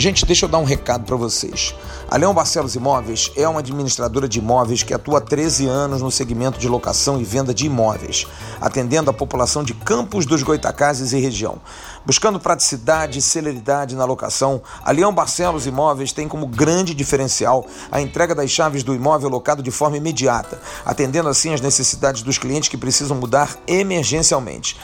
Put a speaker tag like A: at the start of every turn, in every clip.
A: Gente, deixa eu dar um recado para vocês. A Leão Barcelos Imóveis é uma administradora de imóveis que atua há 13 anos no segmento de locação e venda de imóveis, atendendo a população de Campos dos Goitacazes e região. Buscando praticidade e celeridade na locação, a Leão Barcelos Imóveis tem como grande diferencial a entrega das chaves do imóvel locado de forma imediata, atendendo assim as necessidades dos clientes que precisam mudar emergencialmente.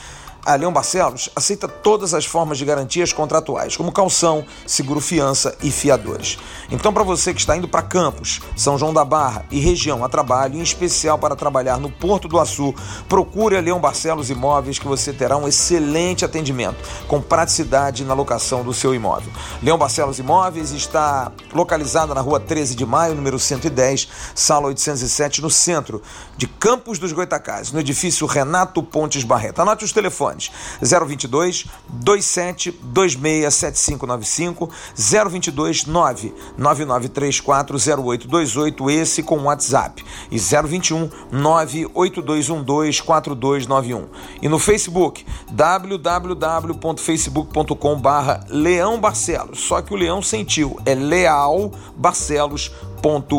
A: A Leão Barcelos aceita todas as formas de garantias contratuais, como calção, seguro fiança e fiadores. Então, para você que está indo para Campos, São João da Barra e região a trabalho, em especial para trabalhar no Porto do Açu, procure a Leão Barcelos Imóveis que você terá um excelente atendimento, com praticidade na locação do seu imóvel. Leão Barcelos Imóveis está localizada na rua 13 de maio, número 110, sala 807, no centro de Campos dos Goitacazes, no edifício Renato Pontes Barreto. Anote os telefones. telefones 022 27 26 7595 022 9 9934 0828 esse com WhatsApp. E 021 98212 4291 e no Facebook www.facebook.com barra Leão Barcelos. Só que o Leão sentiu é Leal Barcelos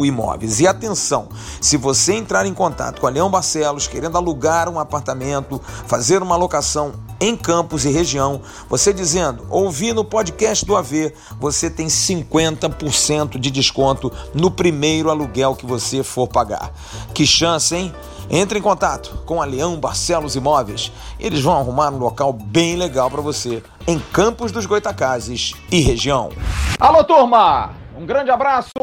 A: Imóveis. E atenção, se você entrar em contato com a Leão Barcelos querendo alugar um apartamento, fazer uma locação em Campos e região, você dizendo, ouvi no podcast do AV, você tem 50% de desconto no primeiro aluguel que você for pagar. Que chance, hein? Entre em contato com a Leão Barcelos Imóveis. Eles vão arrumar um local bem legal para você em Campos dos Goitacazes e região.
B: Alô, turma! Um grande abraço,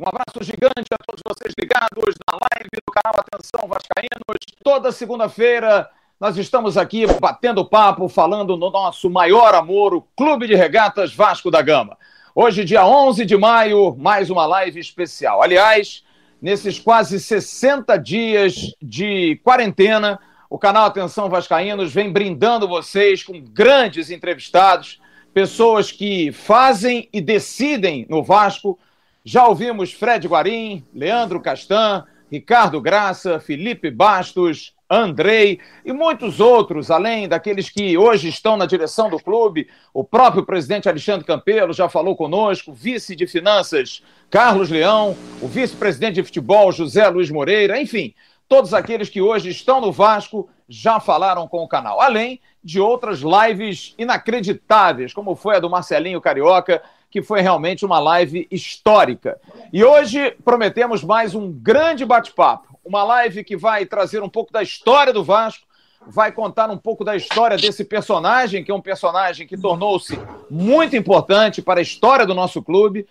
B: um abraço gigante a todos vocês ligados na live do canal Atenção Vascaínos. Toda segunda-feira nós estamos aqui batendo papo, falando no nosso maior amor, o Clube de Regatas Vasco da Gama. Hoje, dia 11 de maio, mais uma live especial. Aliás, nesses quase 60 dias de quarentena, o canal Atenção Vascaínos vem brindando vocês com grandes entrevistados pessoas que fazem e decidem no Vasco. Já ouvimos Fred Guarim, Leandro Castan, Ricardo Graça, Felipe Bastos, Andrei e muitos outros, além daqueles que hoje estão na direção do clube. O próprio presidente Alexandre Campelo já falou conosco, vice de finanças Carlos Leão, o vice-presidente de futebol José Luiz Moreira, enfim, todos aqueles que hoje estão no Vasco já falaram com o canal. Além de outras lives inacreditáveis, como foi a do Marcelinho Carioca, que foi realmente uma live histórica. E hoje prometemos mais um grande bate-papo, uma live que vai trazer um pouco da história do Vasco, vai contar um pouco da história desse personagem, que é um personagem que tornou-se muito importante para a história do nosso clube,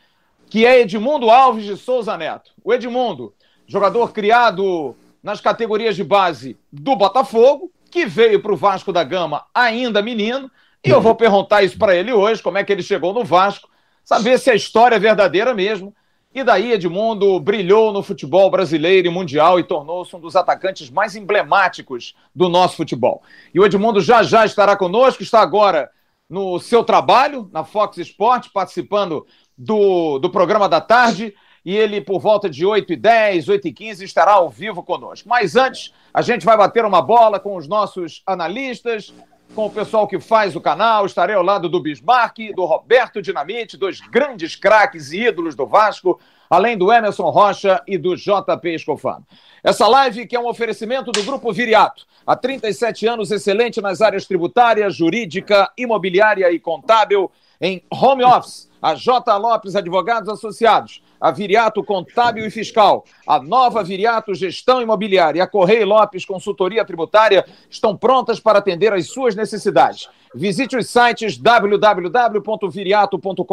B: que é Edmundo Alves de Souza Neto. O Edmundo, jogador criado nas categorias de base do Botafogo, que veio para o Vasco da Gama ainda menino, e eu vou perguntar isso para ele hoje, como é que ele chegou no Vasco, saber se a história é verdadeira mesmo. E daí Edmundo brilhou no futebol brasileiro e mundial e tornou-se um dos atacantes mais emblemáticos do nosso futebol. E o Edmundo já já estará conosco, está agora no seu trabalho na Fox Sports, participando do, do programa da tarde e ele, por volta de 8 e 10, 8 e 15, estará ao vivo conosco. Mas antes, a gente vai bater uma bola com os nossos analistas, com o pessoal que faz o canal. Estarei ao lado do Bismarck, do Roberto Dinamite, dois grandes craques e ídolos do Vasco, além do Emerson Rocha e do JP Escofano. Essa live que é um oferecimento do Grupo Viriato. Há 37 anos, excelente nas áreas tributária, jurídica, imobiliária e contábil, em home office. A J. Lopes Advogados Associados a Viriato Contábil e Fiscal, a nova Viriato Gestão Imobiliária e a Correia Lopes Consultoria Tributária estão prontas para atender às suas necessidades. Visite os sites www.viriato.com.br,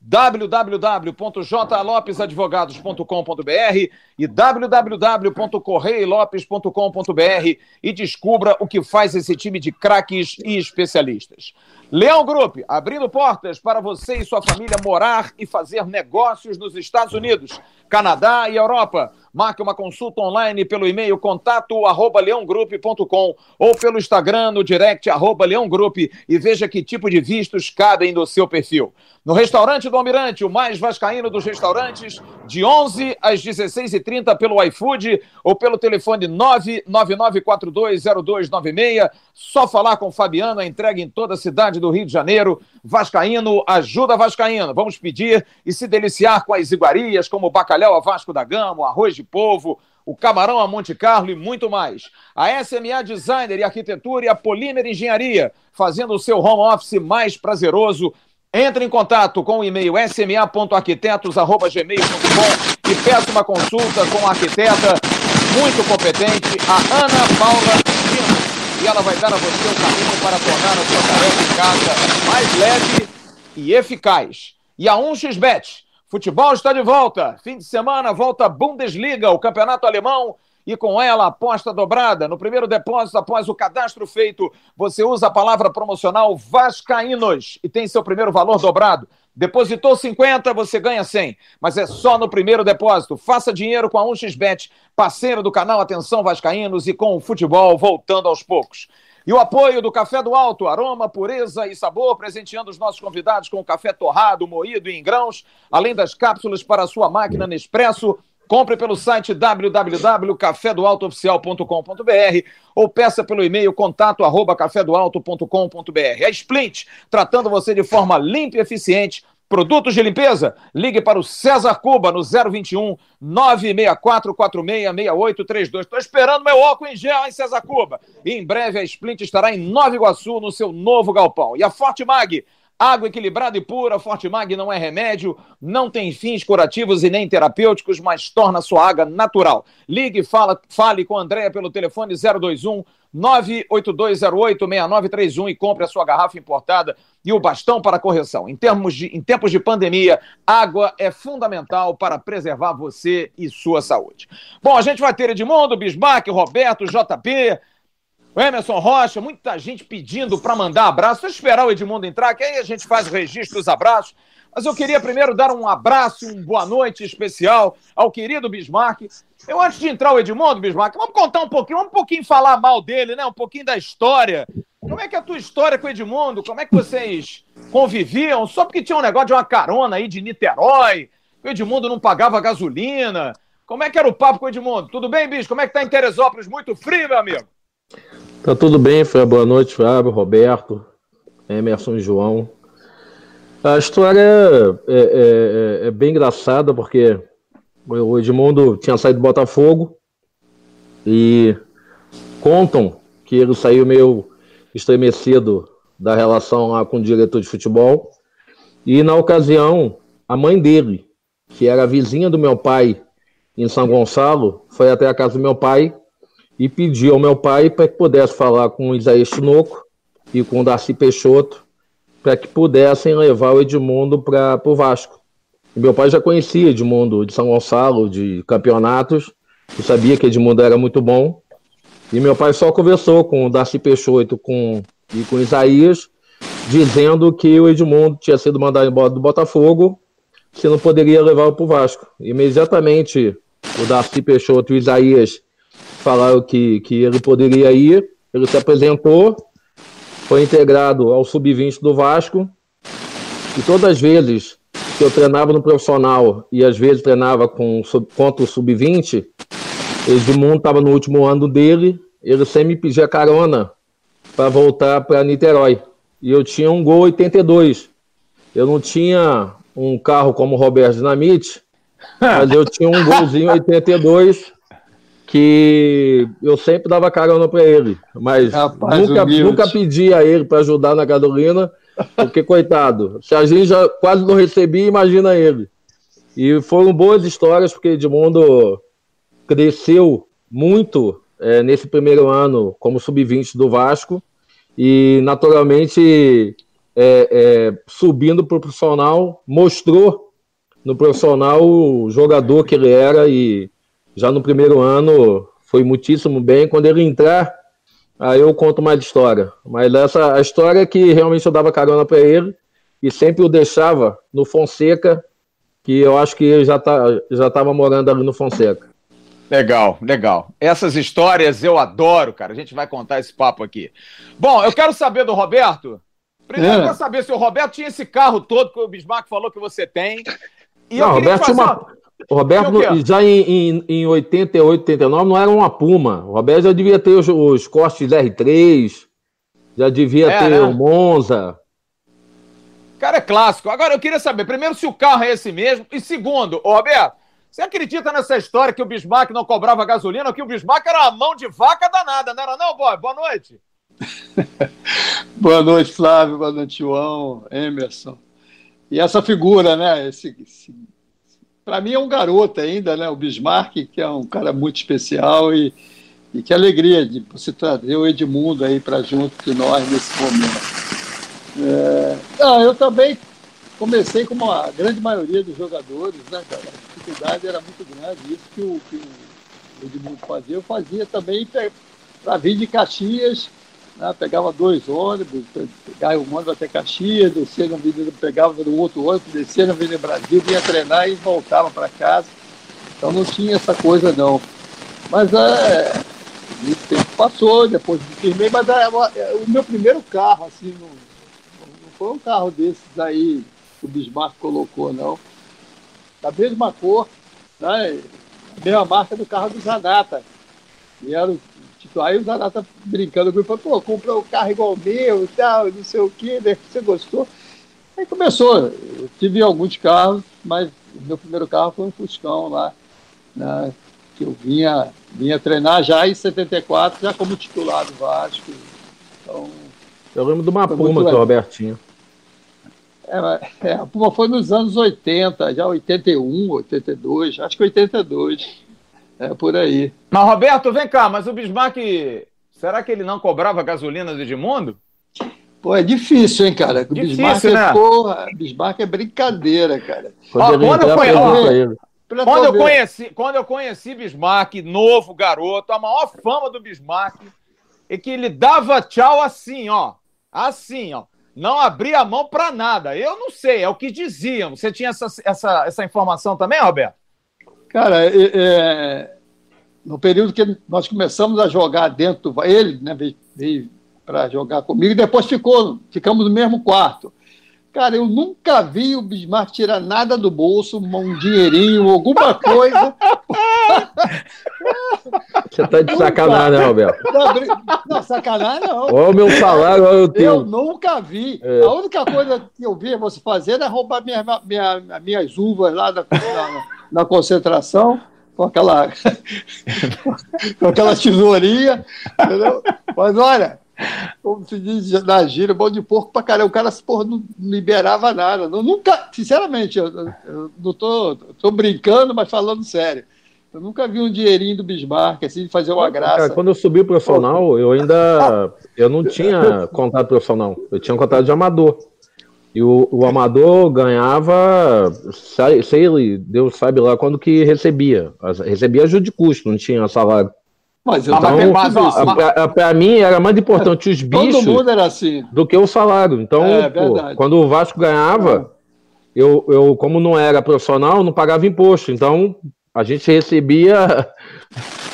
B: www.jlopesadvogados.com.br e www.correilopes.com.br e descubra o que faz esse time de craques e especialistas. Leão Group, abrindo portas para você e sua família morar e fazer negócios nos Estados Unidos, Canadá e Europa. Marque uma consulta online pelo e-mail contato arroba leongroup.com ou pelo Instagram no direct arroba leongroup e veja que tipo de vistos cabem no seu perfil. No restaurante do Almirante, o mais vascaíno dos restaurantes, de 11 às 16h30 pelo iFood ou pelo telefone 999420296. Só falar com Fabiano, a entrega em toda a cidade do Rio de Janeiro. Vascaíno ajuda Vascaíno. Vamos pedir e se deliciar com as iguarias, como o bacalhau a Vasco da Gama, o arroz de polvo, o camarão a Monte Carlo e muito mais. A SMA Designer e Arquitetura e a Polímer Engenharia, fazendo o seu home office mais prazeroso entre em contato com o e-mail sma.arquitetos.gmail.com e peça uma consulta com a arquiteta muito competente, a Ana Paula. E ela vai dar a você o caminho para tornar a sua tarefa em casa mais leve e eficaz. E a 1xBet. Futebol está de volta. Fim de semana, volta Bundesliga, o campeonato alemão e com ela aposta dobrada. No primeiro depósito, após o cadastro feito, você usa a palavra promocional Vascaínos e tem seu primeiro valor dobrado. Depositou 50, você ganha 100, mas é só no primeiro depósito. Faça dinheiro com a 1xBet, parceiro do canal Atenção Vascaínos e com o futebol voltando aos poucos. E o apoio do Café do Alto, aroma, pureza e sabor, presenteando os nossos convidados com café torrado, moído e em grãos, além das cápsulas para a sua máquina Nespresso Compre pelo site www.cafedoaltooficial.com.br ou peça pelo e-mail contato arroba cafedoalto.com.br. A Splint, tratando você de forma limpa e eficiente. Produtos de limpeza? Ligue para o César Cuba no 021 964466832. Estou esperando meu óculos em gel, hein, César Cuba? E em breve a Splint estará em Nova Iguaçu, no seu novo galpão. E a Forte Mag Água equilibrada e pura, Forte Mag não é remédio, não tem fins curativos e nem terapêuticos, mas torna sua água natural. Ligue, fala, fale com a Andréia pelo telefone 021 982086931 e compre a sua garrafa importada e o bastão para correção. Em, termos de, em tempos de pandemia, água é fundamental para preservar você e sua saúde. Bom, a gente vai ter Edmundo, Bismarck, Roberto, JP, o Emerson Rocha, muita gente pedindo para mandar abraço. Deixa eu esperar o Edmundo entrar, que aí a gente faz o registro dos abraços. Mas eu queria primeiro dar um abraço, um boa noite especial ao querido Bismarck. Eu, antes de entrar o Edmundo, Bismarck, vamos contar um pouquinho, vamos um pouquinho falar mal dele, né? Um pouquinho da história. Como é que é a tua história com o Edmundo? Como é que vocês conviviam? Só porque tinha um negócio de uma carona aí de Niterói, o Edmundo não pagava gasolina. Como é que era o papo com o Edmundo? Tudo bem, bicho? Como é que tá em Teresópolis? Muito frio, meu amigo?
C: Tá tudo bem, foi boa noite, Fábio, Roberto, Emerson e João. A história é, é, é, é, bem engraçada porque o Edmundo tinha saído do Botafogo e contam que ele saiu meio estremecido da relação lá com o diretor de futebol. E na ocasião, a mãe dele, que era vizinha do meu pai em São Gonçalo, foi até a casa do meu pai e pedi ao meu pai para que pudesse falar com o Isaías Tinoco e com o Darcy Peixoto para que pudessem levar o Edmundo para o Vasco. E meu pai já conhecia Edmundo de São Gonçalo, de campeonatos, e sabia que Edmundo era muito bom. E meu pai só conversou com o Darcy Peixoto com, e com o Isaías, dizendo que o Edmundo tinha sido mandado embora do Botafogo, se não poderia levá-lo para o Vasco. Imediatamente o Darcy Peixoto e o Isaías falaram que, que ele poderia ir, ele se apresentou, foi integrado ao sub-20 do Vasco, e todas as vezes que eu treinava no profissional e às vezes treinava com, contra o sub-20, Edmundo estava no último ano dele, ele sempre me pedia carona para voltar para Niterói. E eu tinha um Gol 82. Eu não tinha um carro como o Roberto Dinamite, mas eu tinha um Golzinho 82 que eu sempre dava carona para ele, mas Rapaz, nunca, nunca pedi a ele para ajudar na gasolina, porque, coitado, se a gente já quase não recebia, imagina ele. E foram boas histórias, porque Edmundo cresceu muito é, nesse primeiro ano como sub-20 do Vasco, e naturalmente, é, é, subindo para o profissional, mostrou no profissional o jogador que ele era e já no primeiro ano foi muitíssimo bem. Quando ele entrar, aí eu conto mais história. Mas essa a história é que realmente eu dava carona para ele e sempre o deixava no Fonseca, que eu acho que ele já tá, já estava morando ali no Fonseca.
B: Legal, legal. Essas histórias eu adoro, cara. A gente vai contar esse papo aqui. Bom, eu quero saber do Roberto. Primeiro, é. eu quero saber se o Roberto tinha esse carro todo que o Bismarck falou que você tem.
C: E não, Roberto fazer... uma... O Roberto, já em, em, em 88, 89, não era uma Puma. O Roberto já devia ter os, os Cortes R3, já devia é, ter né? o Monza.
B: Cara, é clássico. Agora, eu queria saber, primeiro, se o carro é esse mesmo. E segundo, Roberto, você acredita nessa história que o Bismarck não cobrava gasolina, que o Bismarck era a mão de vaca danada, não era não, boy? Boa noite.
D: boa noite, Flávio. Boa noite, João, Emerson. E essa figura, né? Esse, esse para mim é um garoto ainda, né? O Bismarck, que é um cara muito especial e, e que alegria de você trazer o Edmundo aí para junto de nós nesse momento. É, não, eu também comecei como a grande maioria dos jogadores, né, cara? A dificuldade era muito grande. Isso que o, que o Edmundo fazia, eu fazia também para vir de Caxias, né? pegava dois ônibus, pegava um ônibus até Caxias, descia na Avenida, pegava no outro ônibus, descia na Avenida Brasil, vinha treinar e voltava para casa. Então não tinha essa coisa não. Mas é, muito tempo passou, depois me firmei, mas é, é, o meu primeiro carro, assim, no, foi um carro desses aí que o Bismarck colocou, não. Da mesma cor, né? a mesma marca do carro do Zanata. E era o tipo, aí o Zanata brincando comigo, falou, pô, comprou um carro igual o meu e tal, não sei o quê, né? Você gostou? Aí começou. Eu tive alguns carros, mas meu primeiro carro foi um Fuscão lá, né? que eu vinha, vinha treinar já em 74, já como titular do Vasco. Então,
C: eu lembro de uma Puma que o Robertinho.
D: É, é, a Puma foi nos anos 80, já 81, 82, acho que 82. É por aí.
B: Mas, Roberto, vem cá, mas o Bismarck, será que ele não cobrava gasolina do Edmundo?
D: Pô, é difícil, hein, cara? O difícil, Bismarck, é, né? é, porra, Bismarck é brincadeira, cara.
B: Ó, quando, eu conheci, ó, quando, eu conheci, quando eu conheci Bismarck, novo garoto, a maior fama do Bismarck é que ele dava tchau assim, ó. Assim, ó não abria a mão para nada. Eu não sei, é o que diziam. Você tinha essa, essa, essa informação também, Roberto?
D: Cara, é, é, no período que nós começamos a jogar dentro, ele né, veio, veio para jogar comigo, e depois ficou, ficamos no mesmo quarto. Cara, eu nunca vi o Bismarck tirar nada do bolso, um dinheirinho, alguma coisa.
C: Você tá de sacanagem, né, Roberto?
D: Não, não, sacanagem não.
C: Olha o meu salário, olha o teu.
D: Eu nunca vi. É. A única coisa que eu vi você fazer era roubar minha, minha, minhas uvas lá na, na, na concentração com aquela, com aquela tesourinha, entendeu? Mas olha, como se diz na gira, bom de porco pra caramba. O cara porra, não liberava nada. Eu nunca, sinceramente, eu, eu não tô, tô brincando, mas falando sério. Eu nunca vi um dinheirinho do Bismarck, assim, de fazer uma graça. Cara,
C: quando eu subi o profissional, eu ainda eu não tinha contato profissional. Eu tinha um contato de amador. E o, o amador ganhava, sei, sei, Deus sabe lá quando que recebia. Recebia ajuda de custo, não tinha salário. Mas eu então, mas, para mim era mais importante os bichos assim. do que o salário. Então, é, pô, quando o Vasco ganhava, eu, eu, como não era profissional, não pagava imposto. Então, a gente recebia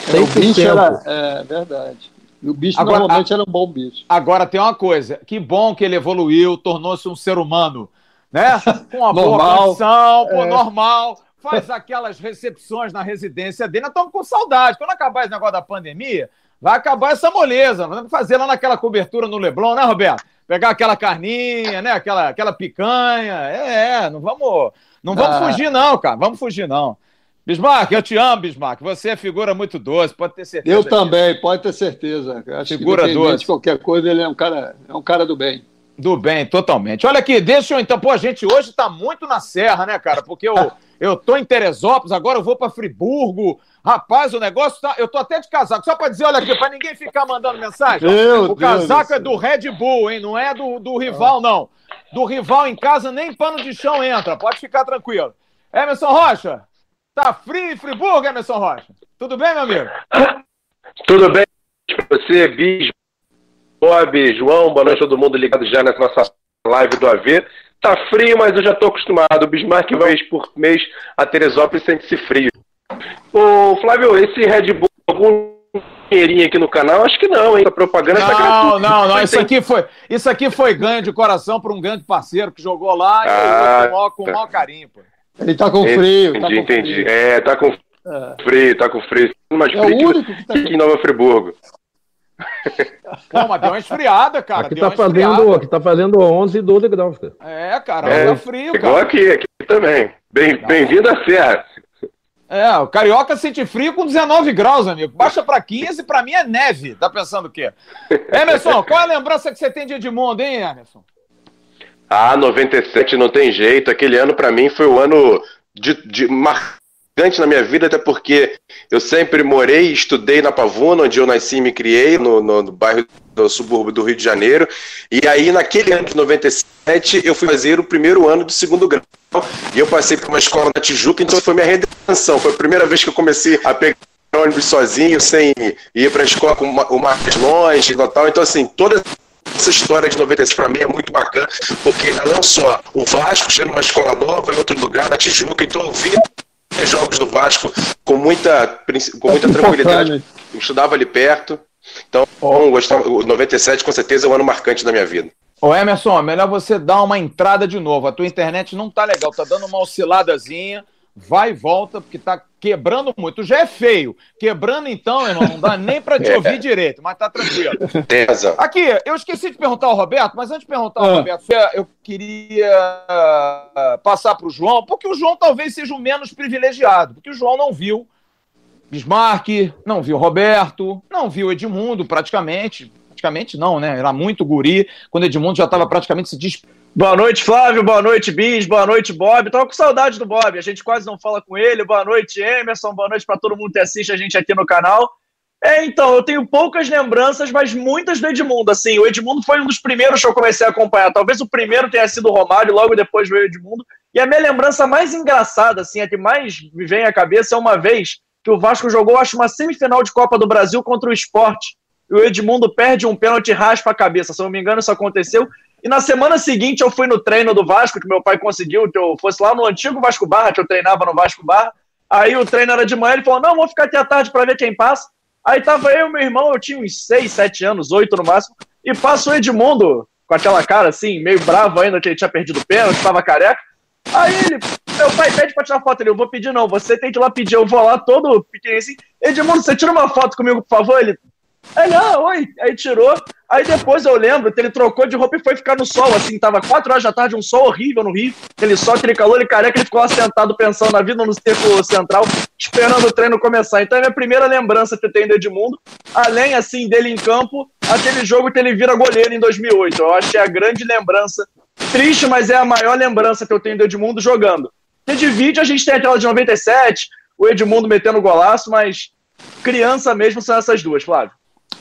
D: 100%. É, o bicho era, é verdade. E o bicho agora, normalmente a, era um bom bicho.
B: Agora tem uma coisa, que bom que ele evoluiu, tornou-se um ser humano, né? Com uma boa condição, pô, é. normal, faz aquelas recepções na residência dele. Nós estamos com saudade. Quando acabar esse negócio da pandemia, vai acabar essa moleza. Vamos fazer lá naquela cobertura no Leblon, né, Roberto? Pegar aquela carninha, né? Aquela, aquela picanha. É, é não vamos, não vamos ah. fugir, não, cara. Vamos fugir, não. Bismarck, eu te amo, Bismarck. Você é figura muito doce, pode ter certeza.
D: Eu disso. também, pode ter certeza. Acho figura que doce. qualquer coisa, ele é um cara, é um cara do bem.
B: Do bem, totalmente. Olha aqui, deixa eu então. Pô, a gente hoje tá muito na serra, né, cara? Porque eu, eu tô em Teresópolis, agora eu vou para Friburgo. Rapaz, o negócio tá. Eu tô até de casaco. Só para dizer, olha aqui, para ninguém ficar mandando mensagem. Meu o casaco Deus é do Red Bull, hein? Não é do, do rival, não. Do rival em casa, nem pano de chão entra. Pode ficar tranquilo. Emerson Rocha, Tá frio em Friburgo, Emerson Rocha? Tudo bem, meu amigo?
E: Tudo bem você, Bis, Bob, João, boa noite a todo mundo ligado já nessa nossa live do AV. Tá frio, mas eu já tô acostumado. O Bismarck, uma vez por mês, a Teresópolis sente-se frio. Ô, Flávio, esse Red Bull, algum dinheirinho aqui no canal? Acho que não, hein? A propaganda
B: não,
E: tá
B: gratuita. Não, não, isso aqui, foi, isso aqui foi ganho de coração para um grande parceiro que jogou lá ah, e com, maior, com tá. maior carinho, pô.
D: Ele tá com frio.
E: Entendi,
D: tá com
E: entendi. Frio. É, tá com é. frio, tá com frio. Mais é frio que, que, tá que em Nova Friburgo.
B: Pô, mas deu uma esfriada, cara.
C: Aqui, tá fazendo, aqui tá fazendo 11 e 12 graus, cara.
B: É, cara, é, tá frio,
E: cara. Igual aqui, aqui também. Bem-vindo bem à Serra.
B: É, o Carioca sente frio com 19 graus, amigo. Baixa para 15, para mim é neve. Tá pensando o quê? Emerson, qual é a lembrança que você tem de Edmundo, hein, Emerson?
E: Ah, 97 não tem jeito. Aquele ano para mim foi o ano de, de marcante na minha vida, até porque eu sempre morei e estudei na Pavuna, onde eu nasci e me criei, no, no, no bairro do subúrbio do Rio de Janeiro. E aí, naquele ano de 97, eu fui fazer o primeiro ano do segundo grau. E eu passei por uma escola na Tijuca, então foi minha redenção. Foi a primeira vez que eu comecei a pegar ônibus sozinho, sem ir para a escola com o mais longe e tal. Então, assim, toda essa história de 96 para mim é muito bacana, porque não só o Vasco sendo uma escola nova em outro lugar, na Tijuca, então eu vi jogos do Vasco com muita, com muita tranquilidade. Eu estudava ali perto. Então, gostava, o 97 com certeza é um ano marcante da minha vida.
B: Ô Emerson, é melhor você dar uma entrada de novo. A tua internet não tá legal, tá dando uma osciladazinha vai e volta, porque tá quebrando muito. Já é feio. Quebrando, então, irmão, não dá nem para te ouvir direito, mas tá tranquilo. Aqui, eu esqueci de perguntar ao Roberto, mas antes de perguntar ao ah. Roberto, eu queria ah, passar para o João, porque o João talvez seja o menos privilegiado, porque o João não viu Bismarck, não viu Roberto, não viu Edmundo praticamente. Praticamente não, né? Era muito guri, quando Edmundo já estava praticamente se despedindo
F: Boa noite, Flávio. Boa noite, Bis. Boa noite, Bob. Tava com saudade do Bob. A gente quase não fala com ele. Boa noite, Emerson. Boa noite para todo mundo que assiste a gente aqui no canal. É, então, eu tenho poucas lembranças, mas muitas do Edmundo. Assim, o Edmundo foi um dos primeiros que eu comecei a acompanhar. Talvez o primeiro tenha sido o Romário, logo depois veio o Edmundo. E a minha lembrança mais engraçada, assim, a que mais me vem à cabeça é uma vez que o Vasco jogou, acho, uma semifinal de Copa do Brasil contra o Esporte. E o Edmundo perde um pênalti e raspa a cabeça. Se eu não me engano, isso aconteceu. E na semana seguinte eu fui no treino do Vasco, que meu pai conseguiu que eu fosse lá no antigo Vasco Barra, que eu treinava no Vasco Barra. Aí o treino era de manhã, ele falou: não, vou ficar aqui à tarde para ver quem passa. Aí tava eu e meu irmão, eu tinha uns 6, 7 anos, 8 no máximo, e passa o Edmundo com aquela cara assim, meio bravo ainda, que ele tinha perdido o pênalti, tava careca. Aí ele, meu pai pede pra tirar foto, ele, eu vou pedir não, você tem que ir lá pedir, eu vou lá todo pequenininho assim, Edmundo, você tira uma foto comigo, por favor? Ele, Aí, ah, oi. Aí tirou. Aí depois eu lembro que ele trocou de roupa e foi ficar no sol, assim, tava 4 horas da tarde, um sol horrível no Rio, sol, aquele calor, ele careca, ele ficou lá sentado pensando na vida no tempo central, esperando o treino começar. Então é a minha primeira lembrança que eu tenho do Edmundo, além, assim, dele em campo, aquele jogo que ele vira goleiro em 2008. Eu acho que é a grande lembrança, triste, mas é a maior lembrança que eu tenho do Edmundo jogando. E de vídeo a gente tem aquela de 97, o Edmundo metendo golaço, mas criança mesmo são essas duas, Flávio.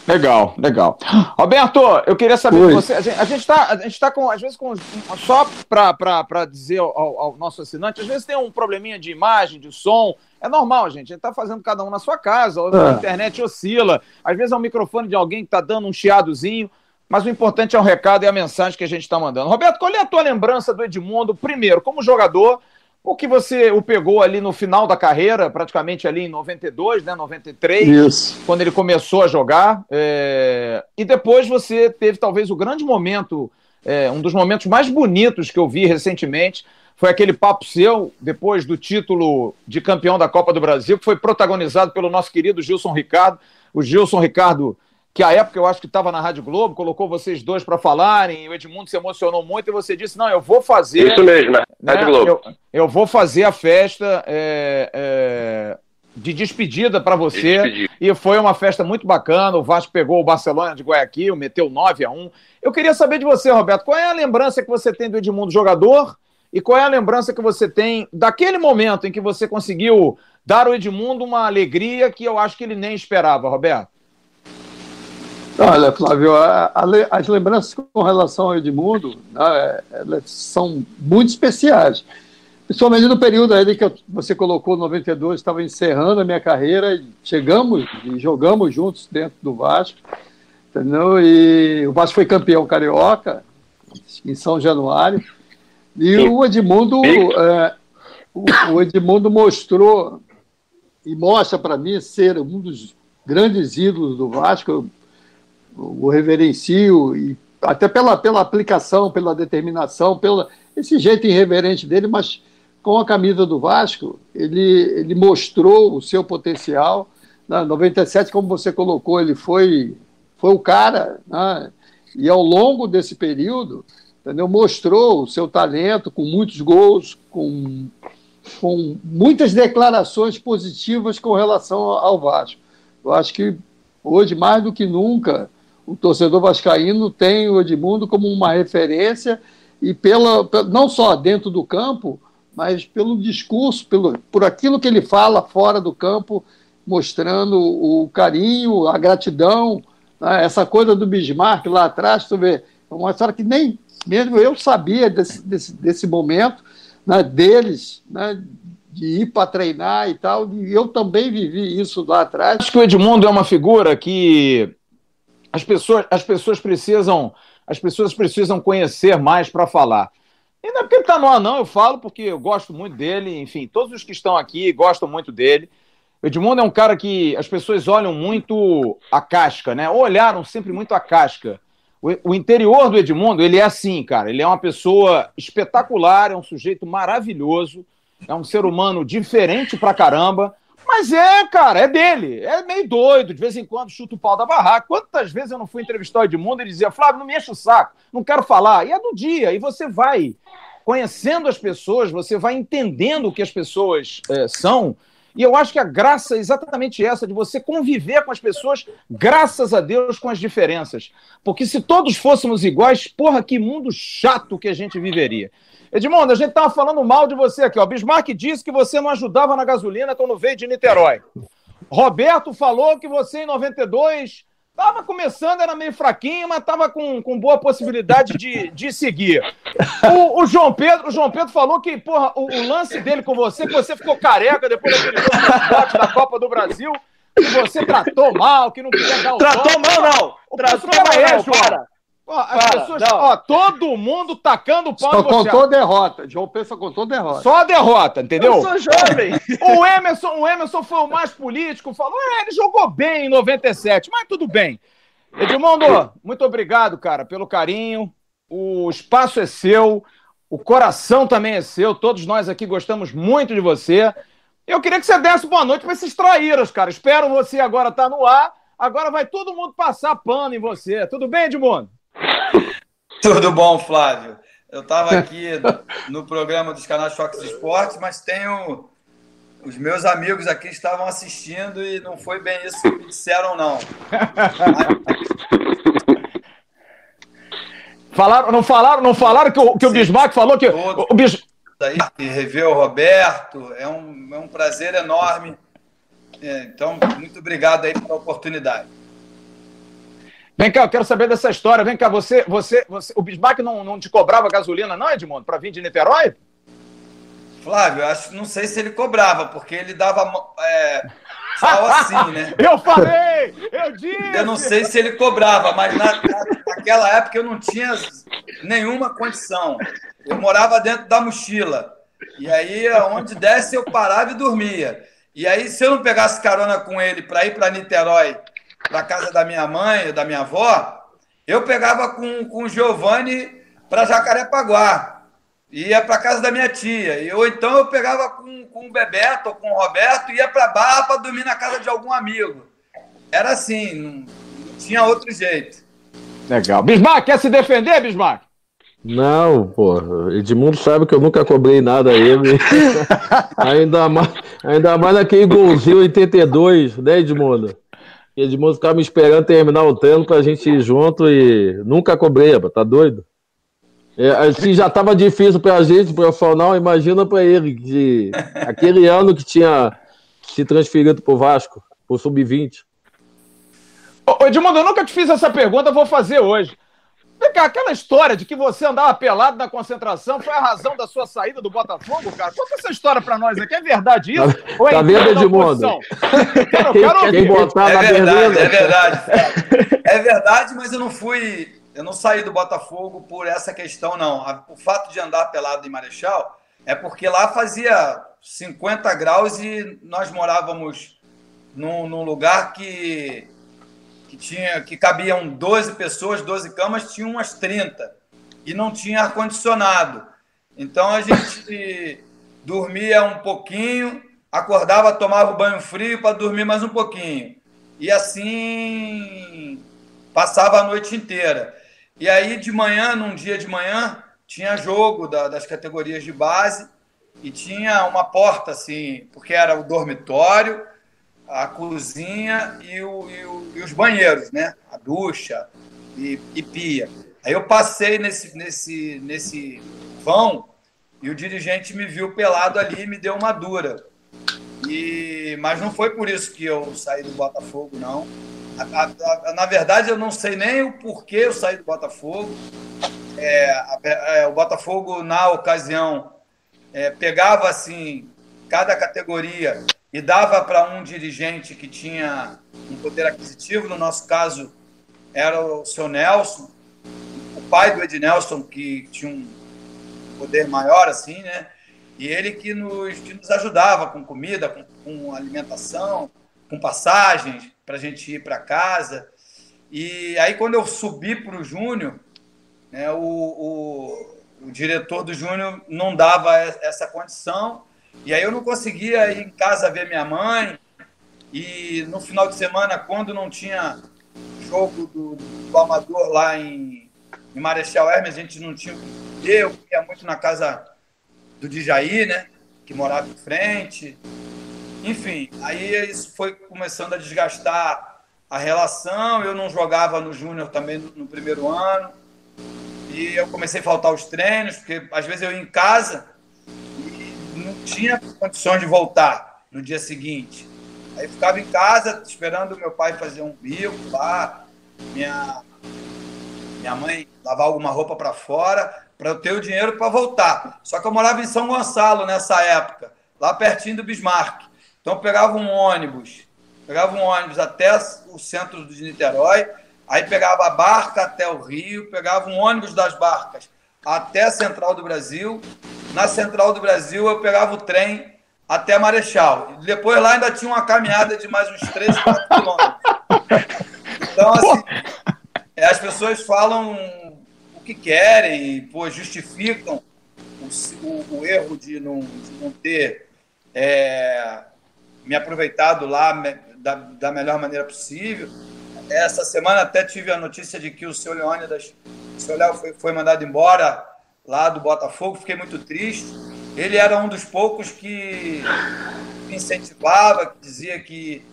B: Legal, legal. Roberto, eu queria saber de você. A gente está, a gente tá com, às vezes, com, só para dizer ao, ao, nosso assinante, às vezes tem um probleminha de imagem, de som. É normal, gente. A gente está fazendo cada um na sua casa, a é. internet oscila. Às vezes é o microfone de alguém que está dando um chiadozinho. Mas o importante é o recado e a mensagem que a gente está mandando. Roberto, qual é a tua lembrança do Edmundo, primeiro, como jogador, o que você o pegou ali no final da carreira, praticamente ali em 92, né, 93, Isso. quando ele começou a jogar, é... e depois você teve talvez o grande momento, é, um dos momentos mais bonitos que eu vi recentemente, foi aquele papo seu, depois do título de campeão da Copa do Brasil, que foi protagonizado pelo nosso querido Gilson Ricardo. O Gilson Ricardo que a época eu acho que estava na Rádio Globo, colocou vocês dois para falarem, o Edmundo se emocionou muito e você disse: Não, eu vou fazer.
E: Isso mesmo, né? Rádio Globo.
B: Eu, eu, vou fazer a festa é, é, de despedida para você. E foi uma festa muito bacana. O Vasco pegou o Barcelona de Guayaquil, meteu 9 a 1 Eu queria saber de você, Roberto, qual é a lembrança que você tem do Edmundo jogador e qual é a lembrança que você tem daquele momento em que você conseguiu dar ao Edmundo uma alegria que eu acho que ele nem esperava, Roberto?
D: Olha, Flávio, a, a, as lembranças com relação ao Edmundo né, são muito especiais. Principalmente no período aí que você colocou 92, estava encerrando a minha carreira, e chegamos e jogamos juntos dentro do Vasco, entendeu? E o Vasco foi campeão carioca em São Januário. E o Edmundo, é, o, o Edmundo mostrou e mostra para mim ser um dos grandes ídolos do Vasco. O reverencio e até pela, pela aplicação, pela determinação, pelo esse jeito irreverente dele, mas com a camisa do Vasco, ele, ele mostrou o seu potencial. Na 97, como você colocou, ele foi, foi o cara, né? e ao longo desse período, entendeu? mostrou o seu talento com muitos gols, com, com muitas declarações positivas com relação ao Vasco. Eu acho que hoje, mais do que nunca, o torcedor vascaíno tem o Edmundo como uma referência e pela, não só dentro do campo, mas pelo discurso, pelo, por aquilo que ele fala fora do campo, mostrando o carinho, a gratidão, né? essa coisa do Bismarck lá atrás, tu vê, é uma história que nem mesmo eu sabia desse, desse, desse momento né, deles, né, de ir para treinar e tal, e eu também vivi isso lá atrás.
B: Acho que o Edmundo é uma figura que as pessoas, as pessoas precisam as pessoas precisam conhecer mais para falar. E não é porque ele está no ar, não, eu falo porque eu gosto muito dele, enfim, todos os que estão aqui gostam muito dele. O Edmundo é um cara que as pessoas olham muito a casca, né? Olharam sempre muito a casca. O, o interior do Edmundo, ele é assim, cara. Ele é uma pessoa espetacular, é um sujeito maravilhoso, é um ser humano diferente pra caramba. Mas é, cara, é dele. É meio doido, de vez em quando chuta o pau da barraca. Quantas vezes eu não fui entrevistar o Edmundo e dizia, Flávio, não me enche o saco, não quero falar. E é do dia, e você vai conhecendo as pessoas, você vai entendendo o que as pessoas é, são. E eu acho que a graça é exatamente essa, de você conviver com as pessoas, graças a Deus, com as diferenças. Porque se todos fôssemos iguais, porra, que mundo chato que a gente viveria. Edmundo, a gente estava falando mal de você aqui. Ó. Bismarck disse que você não ajudava na gasolina quando veio de Niterói. Roberto falou que você, em 92, estava começando, era meio fraquinho, mas estava com, com boa possibilidade de, de seguir. O, o, João Pedro, o João Pedro falou que, porra, o, o lance dele com você, que você ficou careca depois daquele jogo da Copa do Brasil, que você tratou mal, que não queria dar o
F: Tratou mal, não! O tratou mal, não, para!
B: Ó, as Para, pessoas, ó, todo mundo tacando pau
D: Só contou derrota. João Pedro só contou derrota.
B: Só derrota, entendeu?
F: Eu sou jovem.
B: o, Emerson, o Emerson foi o mais político, falou: é, ele jogou bem em 97, mas tudo bem. Edmundo, muito obrigado, cara, pelo carinho. O espaço é seu, o coração também é seu. Todos nós aqui gostamos muito de você. Eu queria que você desse boa noite para esses traíras, cara. Espero você agora estar tá no ar. Agora vai todo mundo passar pano em você. Tudo bem, Edmundo?
G: Tudo bom, Flávio? Eu estava aqui no programa dos canais Fox Esportes, mas tenho. Os meus amigos aqui estavam assistindo e não foi bem isso que me disseram, não.
B: Falaram, não falaram, não falaram que o, que o Bismarck falou que. o Bis...
G: Daí, rever o Roberto, é um, é um prazer enorme. É, então, muito obrigado aí pela oportunidade.
B: Vem cá, eu quero saber dessa história. Vem cá, você, você, você o Bismarck não, não te cobrava gasolina, não, Edmundo, para vir de Niterói?
G: Flávio, eu acho, não sei se ele cobrava, porque ele dava é, só assim, né?
B: eu falei! Eu disse!
G: Eu não sei se ele cobrava, mas na, na, naquela época eu não tinha nenhuma condição. Eu morava dentro da mochila. E aí, onde desce, eu parava e dormia. E aí, se eu não pegasse carona com ele para ir para Niterói para casa da minha mãe, da minha avó, eu pegava com, com o Giovanni para Jacarepaguá. Ia para casa da minha tia. E, ou então eu pegava com, com o Bebeto ou com o Roberto e ia para Barra para dormir na casa de algum amigo. Era assim, não, não tinha outro jeito.
B: Legal. Bismarck, quer se defender, Bismarck?
C: Não, pô, Edmundo sabe que eu nunca cobrei nada a ele. ainda, mais, ainda mais naquele golzinho 82, né, Edmundo? Edmundo ficava me esperando terminar o treino pra gente ir junto e nunca cobrei, tá doido? É, se já tava difícil pra gente, profissional, imagina pra ele, que aquele ano que tinha se transferido pro Vasco, pro Sub-20.
B: Ô, Edmundo, eu nunca te fiz essa pergunta, vou fazer hoje. Vem cá, aquela história de que você andava pelado na concentração foi a razão da sua saída do Botafogo, cara? Conta essa história pra nós aqui. É verdade isso?
C: Tá, ou é tá vendo, Edmundo?
G: Quero, quero quem botar é verdade, é verdade. É verdade, mas eu não fui... Eu não saí do Botafogo por essa questão, não. O fato de andar pelado em Marechal é porque lá fazia 50 graus e nós morávamos num, num lugar que, que tinha que cabiam 12 pessoas, 12 camas, tinha umas 30 e não tinha ar-condicionado. Então a gente dormia um pouquinho, acordava, tomava o banho frio para dormir mais um pouquinho. E assim passava a noite inteira. E aí de manhã, num dia de manhã, tinha jogo da, das categorias de base e tinha uma porta assim, porque era o dormitório, a cozinha e, o, e, o, e os banheiros, né? A ducha e, e, pia. Aí eu passei nesse, nesse, nesse vão e o dirigente me viu pelado ali e me deu uma dura. E, mas não foi por isso que eu saí do Botafogo, não. A, a, a, na verdade, eu não sei nem o porquê eu saí do Botafogo. É, é, o Botafogo, na ocasião, é, pegava assim cada categoria e dava para um dirigente que tinha um poder aquisitivo, no nosso caso era o seu Nelson, o pai do Ed Nelson, que tinha um poder maior, assim, né? E ele que nos, que nos ajudava com comida, com, com alimentação, com passagens para a gente ir para casa. E aí, quando eu subi para o Júnior, né, o, o, o diretor do Júnior não dava essa condição, e aí eu não conseguia ir em casa ver minha mãe, e no final de semana, quando não tinha jogo do, do Amador lá em, em Marechal Hermes, a gente não tinha o que eu ia muito na casa do Dijaí, né, que morava em frente, enfim, aí isso foi começando a desgastar a relação, eu não jogava no Júnior também no, no primeiro ano, e eu comecei a faltar os treinos, porque às vezes eu ia em casa tinha condições de voltar no dia seguinte. Aí ficava em casa esperando meu pai fazer um bico lá, minha, minha mãe lavar alguma roupa para fora, para eu ter o dinheiro para voltar. Só que eu morava em São Gonçalo nessa época, lá pertinho do Bismarck. Então eu pegava um ônibus, pegava um ônibus até o centro de Niterói, Aí pegava a barca até o Rio, pegava um ônibus das barcas até a Central do Brasil. Na Central do Brasil, eu pegava o trem até Marechal. Depois lá ainda tinha uma caminhada de mais uns 3, 4 quilômetros. Então, assim, é, as pessoas falam o que querem, pô, justificam o, o, o erro de não, de não ter é, me aproveitado lá da, da melhor maneira possível. Essa semana até tive a notícia de que o seu Leônidas, o seu Léo foi, foi mandado embora lá do Botafogo, fiquei muito triste. Ele era um dos poucos que me incentivava, que dizia que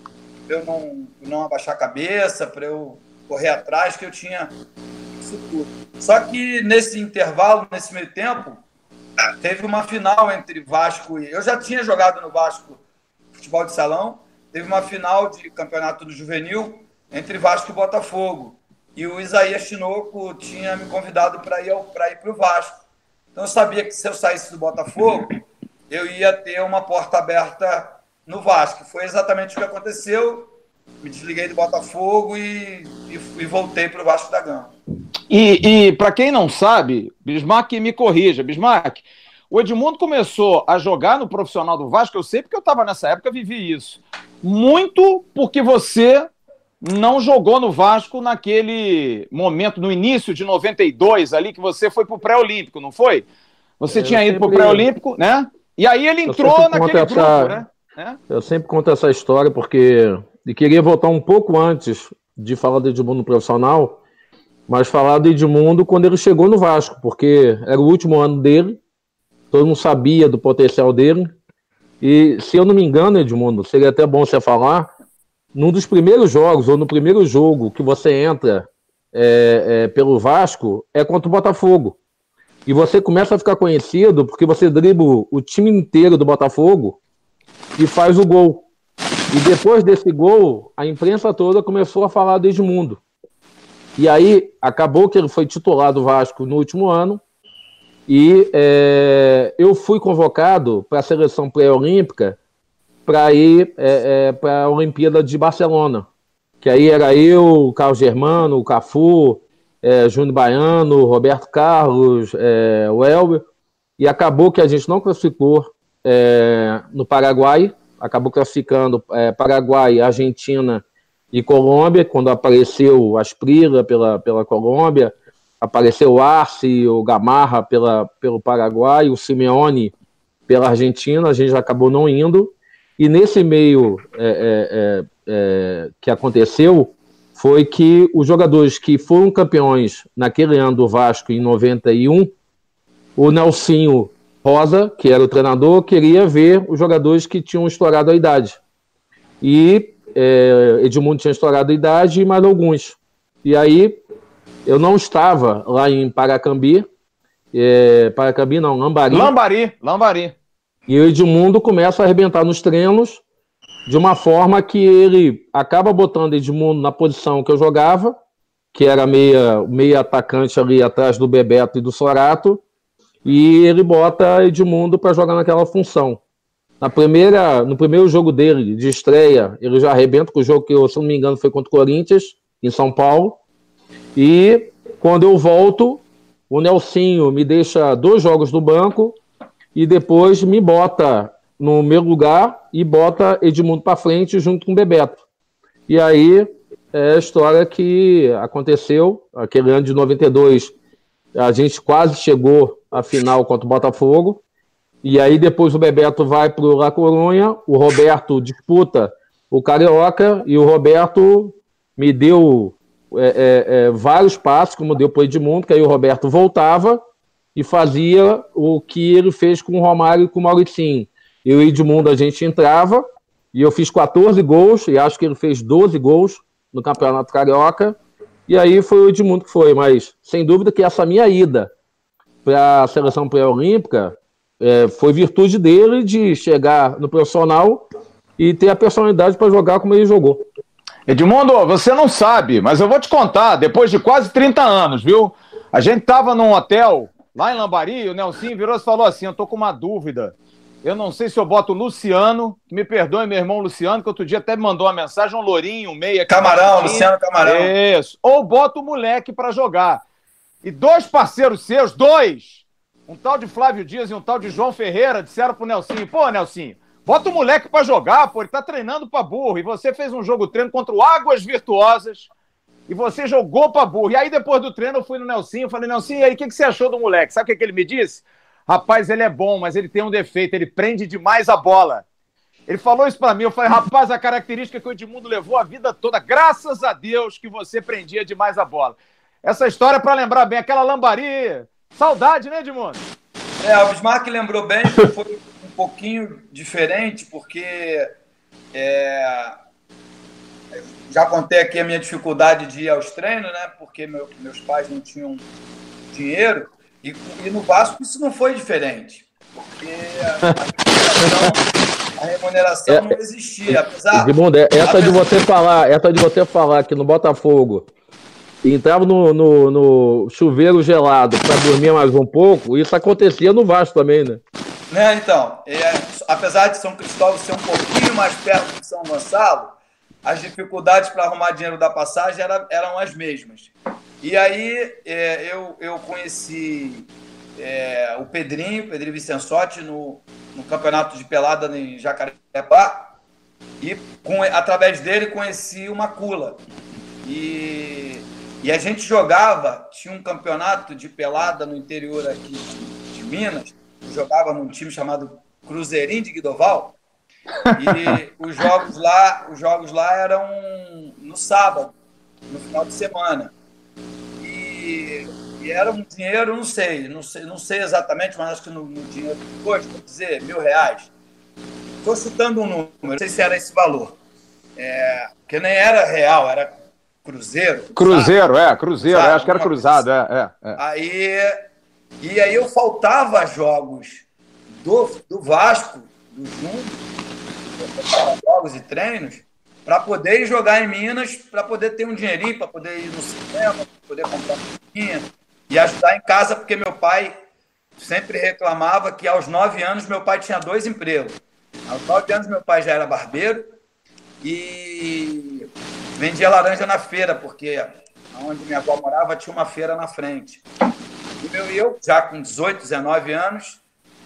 G: eu não, não abaixar a cabeça, para eu correr atrás, que eu tinha futuro. Só que nesse intervalo, nesse meio tempo, teve uma final entre Vasco e. Eu já tinha jogado no Vasco futebol de salão, teve uma final de campeonato do juvenil entre Vasco e Botafogo. E o Isaías Tinoco tinha me convidado para ir para ir o Vasco. Então eu sabia que se eu saísse do Botafogo, eu ia ter uma porta aberta no Vasco. Foi exatamente o que aconteceu. Me desliguei do Botafogo e, e, e voltei para o Vasco da Gama.
B: E, e para quem não sabe, Bismarck me corrija, Bismarck, o Edmundo começou a jogar no profissional do Vasco, eu sei porque eu estava nessa época, vivi isso. Muito porque você não jogou no Vasco naquele momento, no início de 92, ali, que você foi para o pré-olímpico, não foi? Você eu tinha ido para o pré-olímpico, né? E aí ele entrou naquele essa... grupo, né?
C: É? Eu sempre conto essa história porque e queria voltar um pouco antes de falar do Edmundo profissional, mas falar do Edmundo quando ele chegou no Vasco, porque era o último ano dele, todo mundo sabia do potencial dele. E se eu não me engano, Edmundo, seria até bom você falar, num dos primeiros jogos, ou no primeiro jogo que você entra é, é, pelo Vasco, é contra o Botafogo. E você começa a ficar conhecido porque você dribla o time inteiro do Botafogo e faz o gol. E depois desse gol, a imprensa toda começou a falar do Edmundo. E aí acabou que ele foi titular do Vasco no último ano. E é, eu fui convocado para a seleção pré-olímpica para ir é, é, para a Olimpíada de Barcelona. Que aí era eu, o Carlos Germano, o Cafu, é, Júnior Baiano, Roberto Carlos, é, o Elber. E acabou que a gente não classificou é, no Paraguai, acabou classificando é, Paraguai, Argentina e Colômbia, quando apareceu Asprila pela, pela Colômbia, apareceu o Arce, o Gamarra pela, pelo Paraguai, o Simeone pela Argentina, a gente acabou não indo, e nesse meio é, é, é, é que aconteceu, foi que os jogadores que foram campeões naquele ano do Vasco, em 91, o Nelsinho Rosa, que era o treinador, queria ver os jogadores que tinham estourado a idade. E é, Edmundo tinha estourado a idade e mais alguns. E aí eu não estava lá em Paracambi, é, Paracambi não, Lambari.
B: Lambari, Lambari.
C: E o Edmundo começa a arrebentar nos treinos de uma forma que ele acaba botando Edmundo na posição que eu jogava, que era meia, meia atacante ali atrás do Bebeto e do Sorato, e ele bota Edmundo para jogar naquela função. Na primeira, no primeiro jogo dele, de estreia, ele já arrebenta com o jogo que, se não me engano, foi contra o Corinthians, em São Paulo. E quando eu volto, o Nelsinho me deixa dois jogos no banco e depois me bota no meu lugar e bota Edmundo para frente junto com Bebeto. E aí é a história que aconteceu. Aquele ano de 92, a gente quase chegou à final contra o Botafogo. E aí depois o Bebeto vai para o La Coruña, o Roberto disputa o Carioca e o Roberto me deu é, é, é, vários passos, como deu para o Edmundo, que aí o Roberto voltava e fazia o que ele fez com o Romário e com o Mauricinho. Eu e Edmundo a gente entrava e eu fiz 14 gols e acho que ele fez 12 gols no Campeonato Carioca. E aí foi o Edmundo que foi, mas sem dúvida que essa minha ida para a seleção pré-olímpica é, foi virtude dele de chegar no profissional e ter a personalidade para jogar como ele jogou.
B: Edmundo, você não sabe, mas eu vou te contar, depois de quase 30 anos, viu? A gente estava num hotel lá em Lambari, o Nelson virou e falou assim: Eu tô com uma dúvida. Eu não sei se eu boto o Luciano, que me perdoe, meu irmão Luciano, que outro dia até me mandou uma mensagem, um lourinho, um meia.
G: Camarão, Luciano Camarão.
B: Isso. Ou boto o moleque para jogar. E dois parceiros seus, dois, um tal de Flávio Dias e um tal de João Ferreira, disseram pro Nelsinho, pô, Nelsinho, bota o moleque para jogar, pô, ele tá treinando pra burro. E você fez um jogo treino contra o Águas Virtuosas, e você jogou pra burro. E aí, depois do treino, eu fui no Nelsinho, falei, Nelsinho, e aí, o que, que você achou do moleque? Sabe o que, que ele me disse? Rapaz, ele é bom, mas ele tem um defeito, ele prende demais a bola. Ele falou isso para mim, eu falei, rapaz, a característica que o Edmundo levou a vida toda, graças a Deus que você prendia demais a bola. Essa história é para lembrar bem, aquela lambari, saudade, né, Edmundo?
G: É, o Bismarck lembrou bem, foi um pouquinho diferente, porque é, já contei aqui a minha dificuldade de ir aos treinos, né, porque meu, meus pais não tinham dinheiro, e, e, no Vasco isso não foi diferente, porque a, a remuneração, é, não existia. Apesar,
C: Edmundo, é, essa apesar... de você falar, essa de você falar que no Botafogo entrava no, no, no chuveiro gelado para dormir mais um pouco, isso acontecia no Vasco também, né?
G: Né, então, é, apesar de São Cristóvão ser um pouquinho mais perto de São Gonçalo, as dificuldades para arrumar dinheiro da passagem eram, eram as mesmas. E aí é, eu, eu conheci é, o Pedrinho, Pedrinho Vicençotti, no, no campeonato de pelada em Jacarepaguá, e com, através dele conheci o Macula. E, e a gente jogava, tinha um campeonato de pelada no interior aqui de, de Minas, jogava num time chamado Cruzeirinho de Guidoval, e os jogos lá, os jogos lá eram no sábado, no final de semana. E, e era um dinheiro, não sei, não sei, não sei exatamente, mas acho que no, no dinheiro de hoje, vou dizer, mil reais. Estou chutando um número, não sei se era esse valor. É, porque nem era real, era cruzeiro.
B: Cruzeiro, sabe? é, cruzeiro, é, acho que era cruzado, é, é, é.
G: Aí, e aí eu faltava jogos do, do Vasco, do Júnior, jogos e treinos para poder jogar em Minas, para poder ter um dinheirinho, para poder ir no cinema, poder comprar uma e ajudar em casa, porque meu pai sempre reclamava que aos nove anos meu pai tinha dois empregos. Aos nove anos meu pai já era barbeiro e vendia laranja na feira, porque onde minha avó morava tinha uma feira na frente. E eu, já com 18, 19 anos,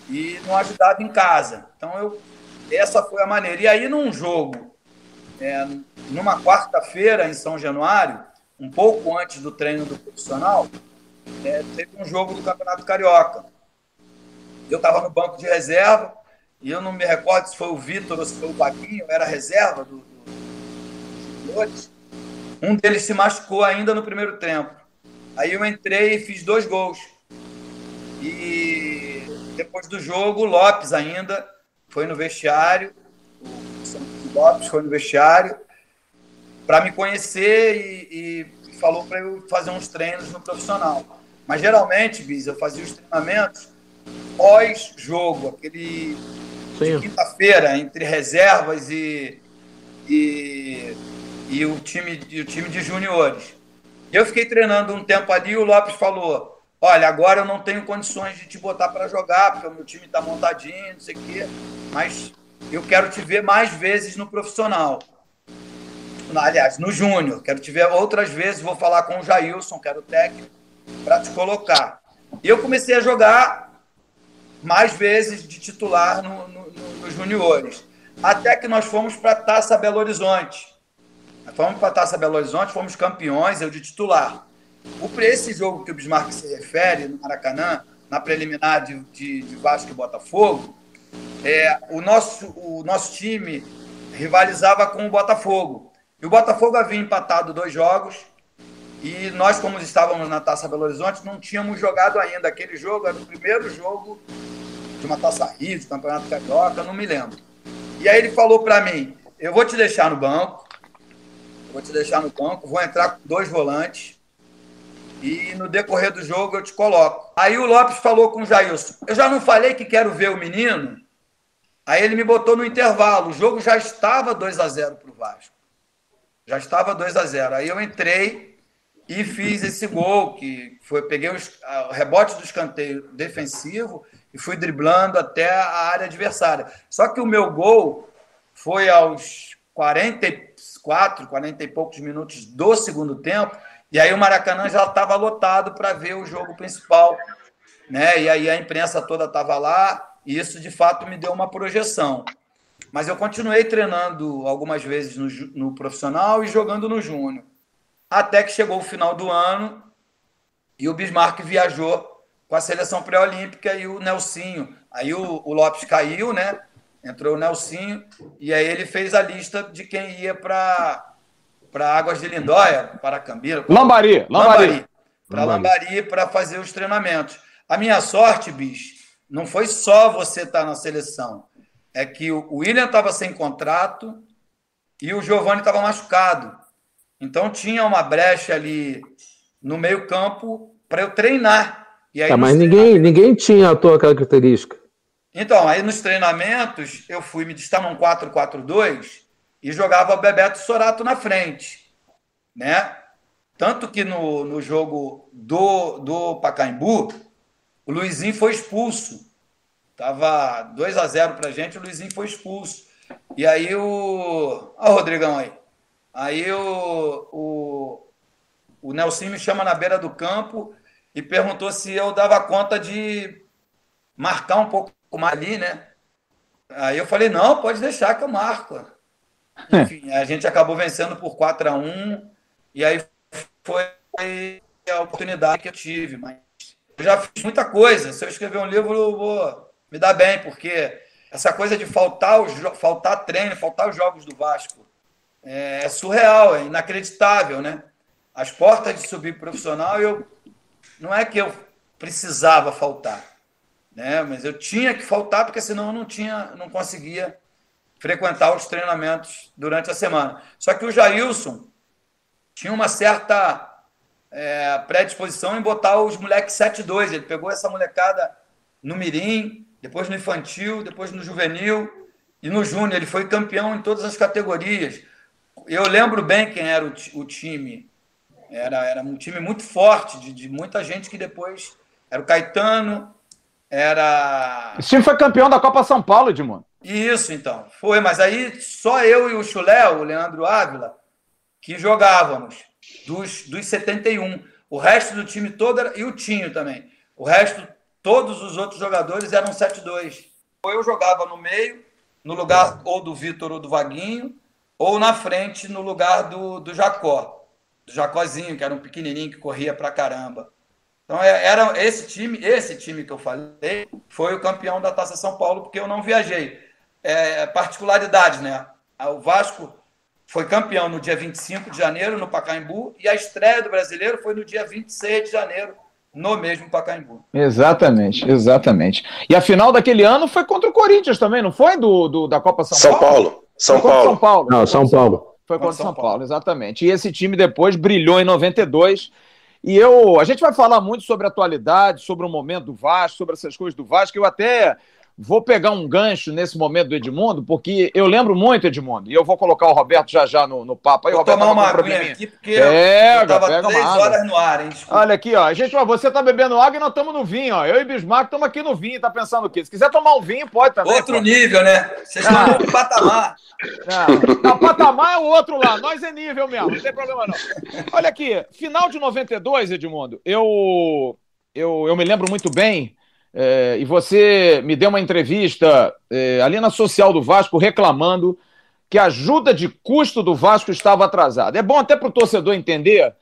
G: e não ajudava em casa. Então, eu, essa foi a maneira. E aí, num jogo, é, numa quarta-feira em São Januário, um pouco antes do treino do profissional, é, teve um jogo do Campeonato Carioca. Eu estava no banco de reserva, e eu não me recordo se foi o Vitor ou se foi o Baguinho, era reserva do, do, do Um deles se machucou ainda no primeiro tempo. Aí eu entrei e fiz dois gols. E depois do jogo, o Lopes ainda foi no vestiário, o Lopes foi no vestiário para me conhecer e, e falou para eu fazer uns treinos no profissional. Mas geralmente, Bis, eu fazia os treinamentos pós-jogo, aquele quinta-feira, entre reservas e, e, e, o time, e o time de juniores. Eu fiquei treinando um tempo ali e o Lopes falou: Olha, agora eu não tenho condições de te botar para jogar, porque o meu time está montadinho, não sei o quê, mas eu quero te ver mais vezes no profissional. Aliás, no Júnior. Quero te ver outras vezes. Vou falar com o Jailson, que era o técnico, para te colocar. Eu comecei a jogar mais vezes de titular no, no, no, nos juniores. Até que nós fomos para Taça Belo Horizonte. fomos para Taça Belo Horizonte, fomos campeões, eu de titular. O, esse jogo que o Bismarck se refere, no Maracanã, na preliminar de, de, de Vasco e Botafogo, é, o, nosso, o nosso time rivalizava com o Botafogo. E o Botafogo havia empatado dois jogos e nós, como estávamos na Taça Belo Horizonte, não tínhamos jogado ainda. Aquele jogo era o primeiro jogo de uma Taça Rio, de Campeonato Carioca, não me lembro. E aí ele falou para mim: eu vou te deixar no banco, vou te deixar no banco, vou entrar com dois volantes e no decorrer do jogo eu te coloco. Aí o Lopes falou com o Jailson: eu já não falei que quero ver o menino? Aí ele me botou no intervalo. O jogo já estava 2 a 0 para o Vasco. Já estava 2 a 0 Aí eu entrei e fiz esse gol, que foi, peguei o rebote do escanteio defensivo e fui driblando até a área adversária. Só que o meu gol foi aos 44, 40 e poucos minutos do segundo tempo, e aí o Maracanã já estava lotado para ver o jogo principal. Né? E aí a imprensa toda estava lá, e isso, de fato, me deu uma projeção. Mas eu continuei treinando algumas vezes no, no profissional e jogando no júnior. Até que chegou o final do ano e o Bismarck viajou com a seleção pré-olímpica e o Nelsinho. Aí o, o, Lopes caiu, né? Entrou o Nelsinho e aí ele fez a lista de quem ia para para Águas de Lindóia, para Cambira.
B: Lambari, Lambari. Lambari
G: para Lambari para fazer os treinamentos. A minha sorte, bicho, não foi só você estar tá na seleção. É que o William estava sem contrato e o Giovanni estava machucado. Então tinha uma brecha ali no meio-campo para eu treinar.
C: E aí, tá, mas ninguém, ninguém tinha a tua característica.
G: Então, aí nos treinamentos, eu fui me destacar num 4-4-2 e jogava Bebeto Sorato na frente. Né? Tanto que no, no jogo do, do Pacaembu, o Luizinho foi expulso. Tava 2 a 0 pra gente, o Luizinho foi expulso. E aí o. Olha o Rodrigão aí. Aí o, o, o Nelson me chama na beira do campo e perguntou se eu dava conta de marcar um pouco mais ali, né? Aí eu falei, não, pode deixar que eu marco. Enfim, a gente acabou vencendo por 4 a 1 e aí foi a oportunidade que eu tive, mas eu já fiz muita coisa. Se eu escrever um livro, eu vou me dar bem, porque essa coisa de faltar, os, faltar treino, faltar os jogos do Vasco é, é surreal, é inacreditável, né? As portas de subir profissional, eu não é que eu precisava faltar, né? Mas eu tinha que faltar porque senão eu não tinha, não conseguia frequentar os treinamentos durante a semana. Só que o Jailson tinha uma certa é, predisposição em botar os moleques 7-2. Ele pegou essa molecada no Mirim, depois no infantil, depois no juvenil e no júnior. Ele foi campeão em todas as categorias. Eu lembro bem quem era o, o time. Era, era um time muito forte, de, de muita gente que depois. Era o Caetano, era.
B: Esse time foi campeão da Copa São Paulo, Edmundo.
G: Isso, então. Foi, mas aí só eu e o Chulé, o Leandro Ávila, que jogávamos dos, dos 71. O resto do time todo era, e o Tinho também. O resto todos os outros jogadores eram 7-2. Ou eu jogava no meio, no lugar ou do Vitor ou do Vaguinho, ou na frente, no lugar do, do Jacó, do Jacózinho, que era um pequenininho que corria pra caramba. Então, é, era esse time, esse time que eu falei, foi o campeão da Taça São Paulo, porque eu não viajei. É, particularidade, né? O Vasco foi campeão no dia 25 de janeiro, no Pacaembu, e a estreia do brasileiro foi no dia 26 de janeiro, no mesmo Pacaembu.
B: Exatamente, exatamente. E a final daquele ano foi contra o Corinthians também, não foi? Do, do da Copa São,
E: São Paulo? Paulo.
B: São Paulo. São Paulo.
C: Não, São Paulo.
B: Foi contra São, São Paulo. Paulo, exatamente. E esse time depois brilhou em 92. E eu, a gente vai falar muito sobre a atualidade, sobre o momento do Vasco, sobre essas coisas do Vasco. Eu até Vou pegar um gancho nesse momento do Edmundo, porque eu lembro muito, Edmundo, e eu vou colocar o Roberto já já no, no papo. Aí,
G: vou
B: Roberto,
G: tomar uma aguinha aqui, porque
B: pega,
G: eu tava
B: pega
G: três horas no ar, hein?
B: Desculpa. Olha aqui, ó. Gente, ó, você tá bebendo água e nós estamos no vinho, ó. Eu e Bismarck estamos aqui no vinho, tá pensando o quê? Se quiser tomar um vinho, pode também.
G: Outro pô. nível, né? Vocês estão ah. no patamar.
B: Não, não, patamar é o outro lá. Nós é nível mesmo, não tem problema não. Olha aqui, final de 92, Edmundo, eu, eu, eu me lembro muito bem é, e você me deu uma entrevista é, ali na social do Vasco reclamando que a ajuda de custo do Vasco estava atrasada. É bom até para o torcedor entender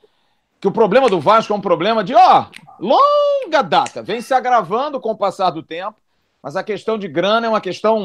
B: que o problema do Vasco é um problema de ó, longa data, vem se agravando com o passar do tempo, mas a questão de grana é uma questão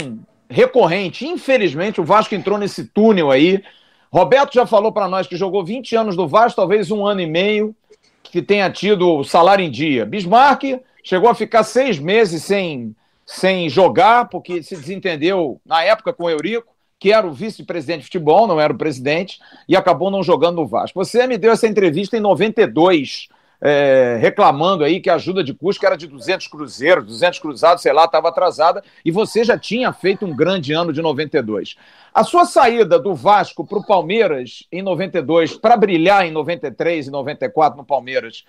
B: recorrente. Infelizmente, o Vasco entrou nesse túnel aí. Roberto já falou para nós que jogou 20 anos no Vasco, talvez um ano e meio, que tenha tido o salário em dia. Bismarck Chegou a ficar seis meses sem, sem jogar, porque se desentendeu na época com o Eurico, que era o vice-presidente de futebol, não era o presidente, e acabou não jogando no Vasco. Você me deu essa entrevista em 92, é, reclamando aí que a ajuda de custo era de 200 cruzeiros, 200 cruzados, sei lá, estava atrasada, e você já tinha feito um grande ano de 92. A sua saída do Vasco para o Palmeiras em 92, para brilhar em 93 e 94 no Palmeiras,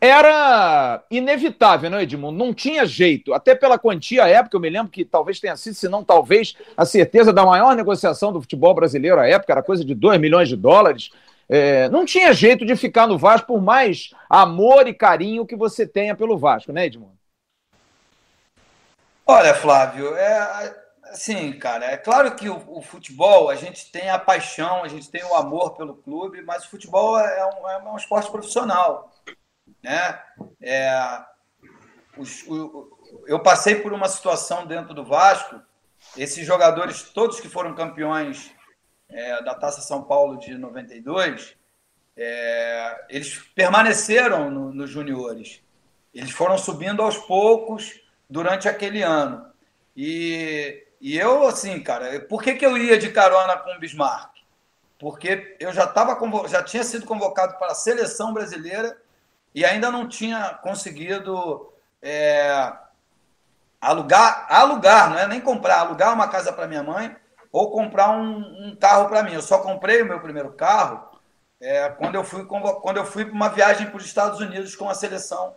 B: era inevitável, não, Edmundo? Não tinha jeito. Até pela quantia à época, eu me lembro que talvez tenha sido, se não talvez, a certeza da maior negociação do futebol brasileiro à época, era coisa de 2 milhões de dólares. É, não tinha jeito de ficar no Vasco por mais amor e carinho que você tenha pelo Vasco, né, Edmundo?
G: Olha, Flávio, é assim, cara, é claro que o, o, futebol, a gente tem a paixão, a gente tem o amor pelo clube, mas o futebol é um, é um esporte profissional. Né? É, os, o, eu passei por uma situação dentro do Vasco, esses jogadores, todos que foram campeões é, da Taça São Paulo de 92, é, eles permaneceram nos no juniores. Eles foram subindo aos poucos durante aquele ano. E, e eu, assim, cara, por que, que eu ia de carona com o Bismarck? Porque eu já, tava, já tinha sido convocado para a seleção brasileira e ainda não tinha conseguido é, alugar, alugar, não é nem comprar, alugar uma casa para minha mãe ou comprar um, um carro para mim. Eu só comprei o meu primeiro carro é, quando eu fui quando eu fui para uma viagem para os Estados Unidos com a seleção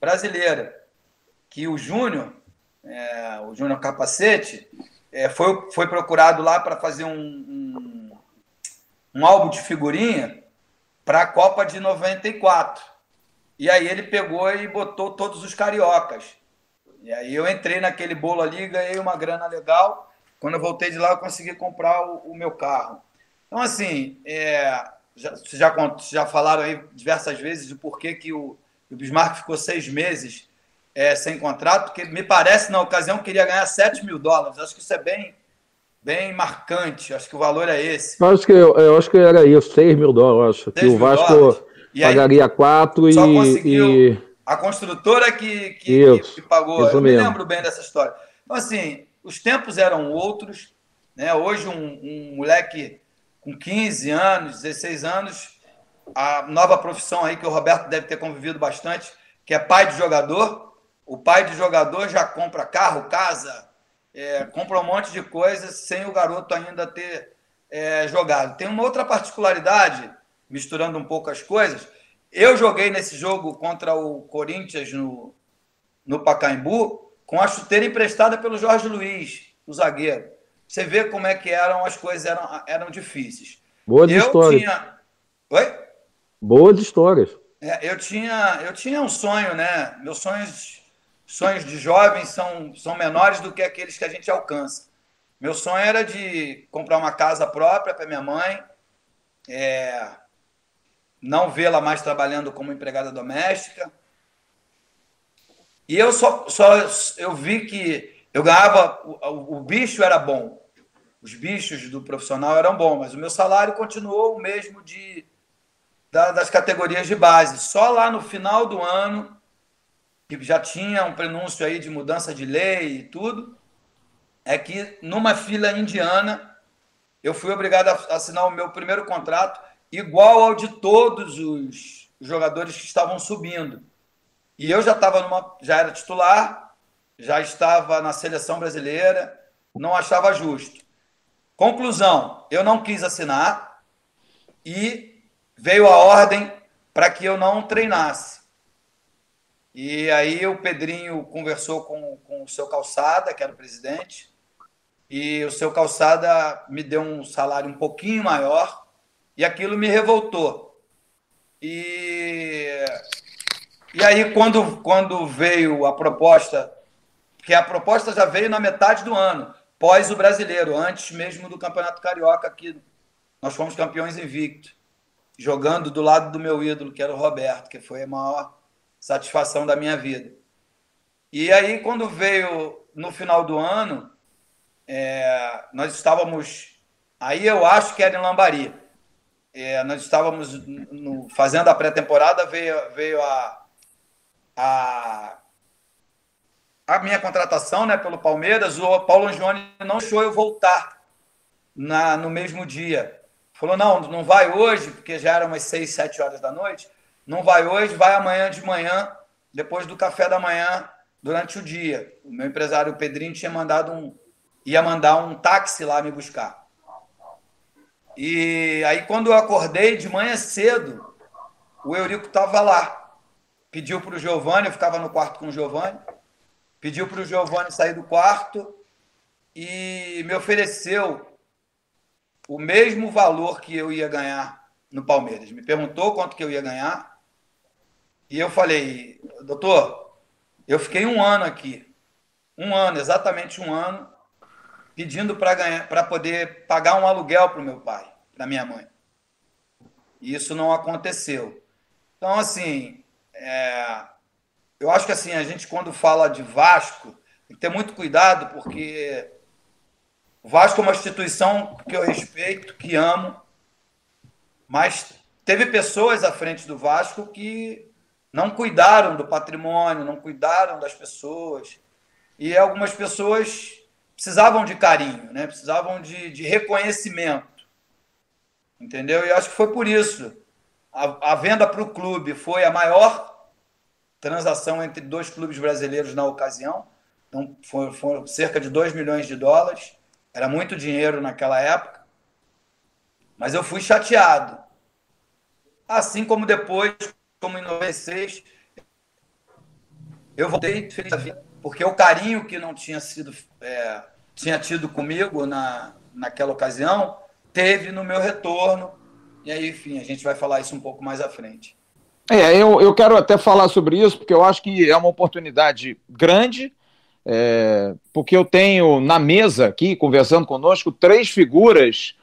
G: brasileira, que o Júnior, é, o Júnior Capacete, é, foi, foi procurado lá para fazer um, um, um álbum de figurinha para a Copa de 94. E aí ele pegou e botou todos os cariocas. E aí eu entrei naquele bolo ali, ganhei uma grana legal. Quando eu voltei de lá, eu consegui comprar o, o meu carro. Então, assim, é, já, já, já falaram aí diversas vezes de por que, o, o Bismarck ficou seis meses é, sem contrato, porque me parece, na ocasião, queria ganhar 7 mil dólares. Acho que isso é bem, bem marcante. Acho que o valor é esse.
C: Eu acho que, eu, eu acho que era isso, 6 mil dólares. Acho que o Vasco. Dólares e Pagaria quatro e, e.
G: A construtora que, que, isso, que pagou. Eu mesmo. me lembro bem dessa história. Então, assim, os tempos eram outros. Né? Hoje, um, um moleque com 15 anos, 16 anos, a nova profissão aí que o Roberto deve ter convivido bastante, que é pai de jogador. O pai de jogador já compra carro, casa, é, compra um monte de coisas sem o garoto ainda ter é, jogado. Tem uma outra particularidade misturando um pouco as coisas. Eu joguei nesse jogo contra o Corinthians no, no Pacaembu com a chuteira emprestada pelo Jorge Luiz, o zagueiro. Você vê como é que eram as coisas eram, eram difíceis.
C: Boas eu histórias. Tinha...
G: Oi?
C: Boas histórias.
G: É, eu, tinha, eu tinha um sonho, né? Meus sonhos sonhos de jovens são, são menores do que aqueles que a gente alcança. Meu sonho era de comprar uma casa própria para minha mãe, é, não vê-la mais trabalhando como empregada doméstica. E eu só, só eu vi que eu ganhava, o, o bicho era bom, os bichos do profissional eram bons, mas o meu salário continuou o mesmo de da, das categorias de base. Só lá no final do ano, que já tinha um prenúncio aí de mudança de lei e tudo, é que numa fila indiana eu fui obrigado a assinar o meu primeiro contrato igual ao de todos os jogadores que estavam subindo. E eu já estava numa, já era titular, já estava na seleção brasileira, não achava justo. Conclusão, eu não quis assinar e veio a ordem para que eu não treinasse. E aí o Pedrinho conversou com, com o seu Calçada, que era o presidente, e o seu Calçada me deu um salário um pouquinho maior, e aquilo me revoltou. E, e aí, quando, quando veio a proposta, que a proposta já veio na metade do ano, pós o brasileiro, antes mesmo do Campeonato Carioca, que nós fomos campeões invictos, jogando do lado do meu ídolo, que era o Roberto, que foi a maior satisfação da minha vida. E aí, quando veio no final do ano, é, nós estávamos. Aí eu acho que era em Lambari. É, nós estávamos no, fazendo a pré-temporada, veio, veio a, a, a minha contratação né, pelo Palmeiras. O Paulo Angione não deixou eu voltar na, no mesmo dia. Falou: não, não vai hoje, porque já eram umas 6, 7 horas da noite. Não vai hoje, vai amanhã de manhã, depois do café da manhã, durante o dia. O meu empresário, o Pedrinho, tinha mandado um. ia mandar um táxi lá me buscar. E aí, quando eu acordei de manhã cedo, o Eurico estava lá. Pediu para o Giovanni, eu ficava no quarto com o Giovanni, pediu para o Giovanni sair do quarto e me ofereceu o mesmo valor que eu ia ganhar no Palmeiras. Me perguntou quanto que eu ia ganhar e eu falei, doutor, eu fiquei um ano aqui, um ano, exatamente um ano, pedindo para ganhar, para poder pagar um aluguel para o meu pai, para minha mãe. E isso não aconteceu. Então, assim, é, eu acho que assim a gente quando fala de Vasco tem que ter muito cuidado porque o Vasco é uma instituição que eu respeito, que amo, mas teve pessoas à frente do Vasco que não cuidaram do patrimônio, não cuidaram das pessoas. E algumas pessoas precisavam de carinho, né? precisavam de, de reconhecimento. Entendeu? E acho que foi por isso. A, a venda para o clube foi a maior transação entre dois clubes brasileiros na ocasião. Então, foram, cerca de 2 milhões de dólares. Era muito dinheiro naquela época. Mas eu fui chateado. Assim como depois, como em 96, eu voltei feliz da vida, porque o carinho que não tinha sido é, tinha tido comigo na, naquela ocasião teve no meu retorno. E aí, enfim, a gente vai falar isso um pouco mais à frente.
B: É, eu, eu quero até falar sobre isso, porque eu acho que é uma oportunidade grande, é, porque eu tenho na mesa aqui, conversando conosco, três figuras,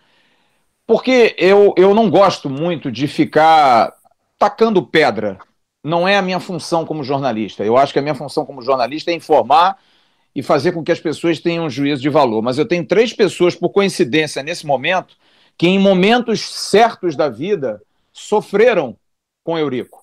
B: porque eu, eu não gosto muito de ficar tacando pedra. Não é a minha função como jornalista. Eu acho que a minha função como jornalista é informar e fazer com que as pessoas tenham um juízo de valor. Mas eu tenho três pessoas, por coincidência, nesse momento, que em momentos certos da vida sofreram com Eurico.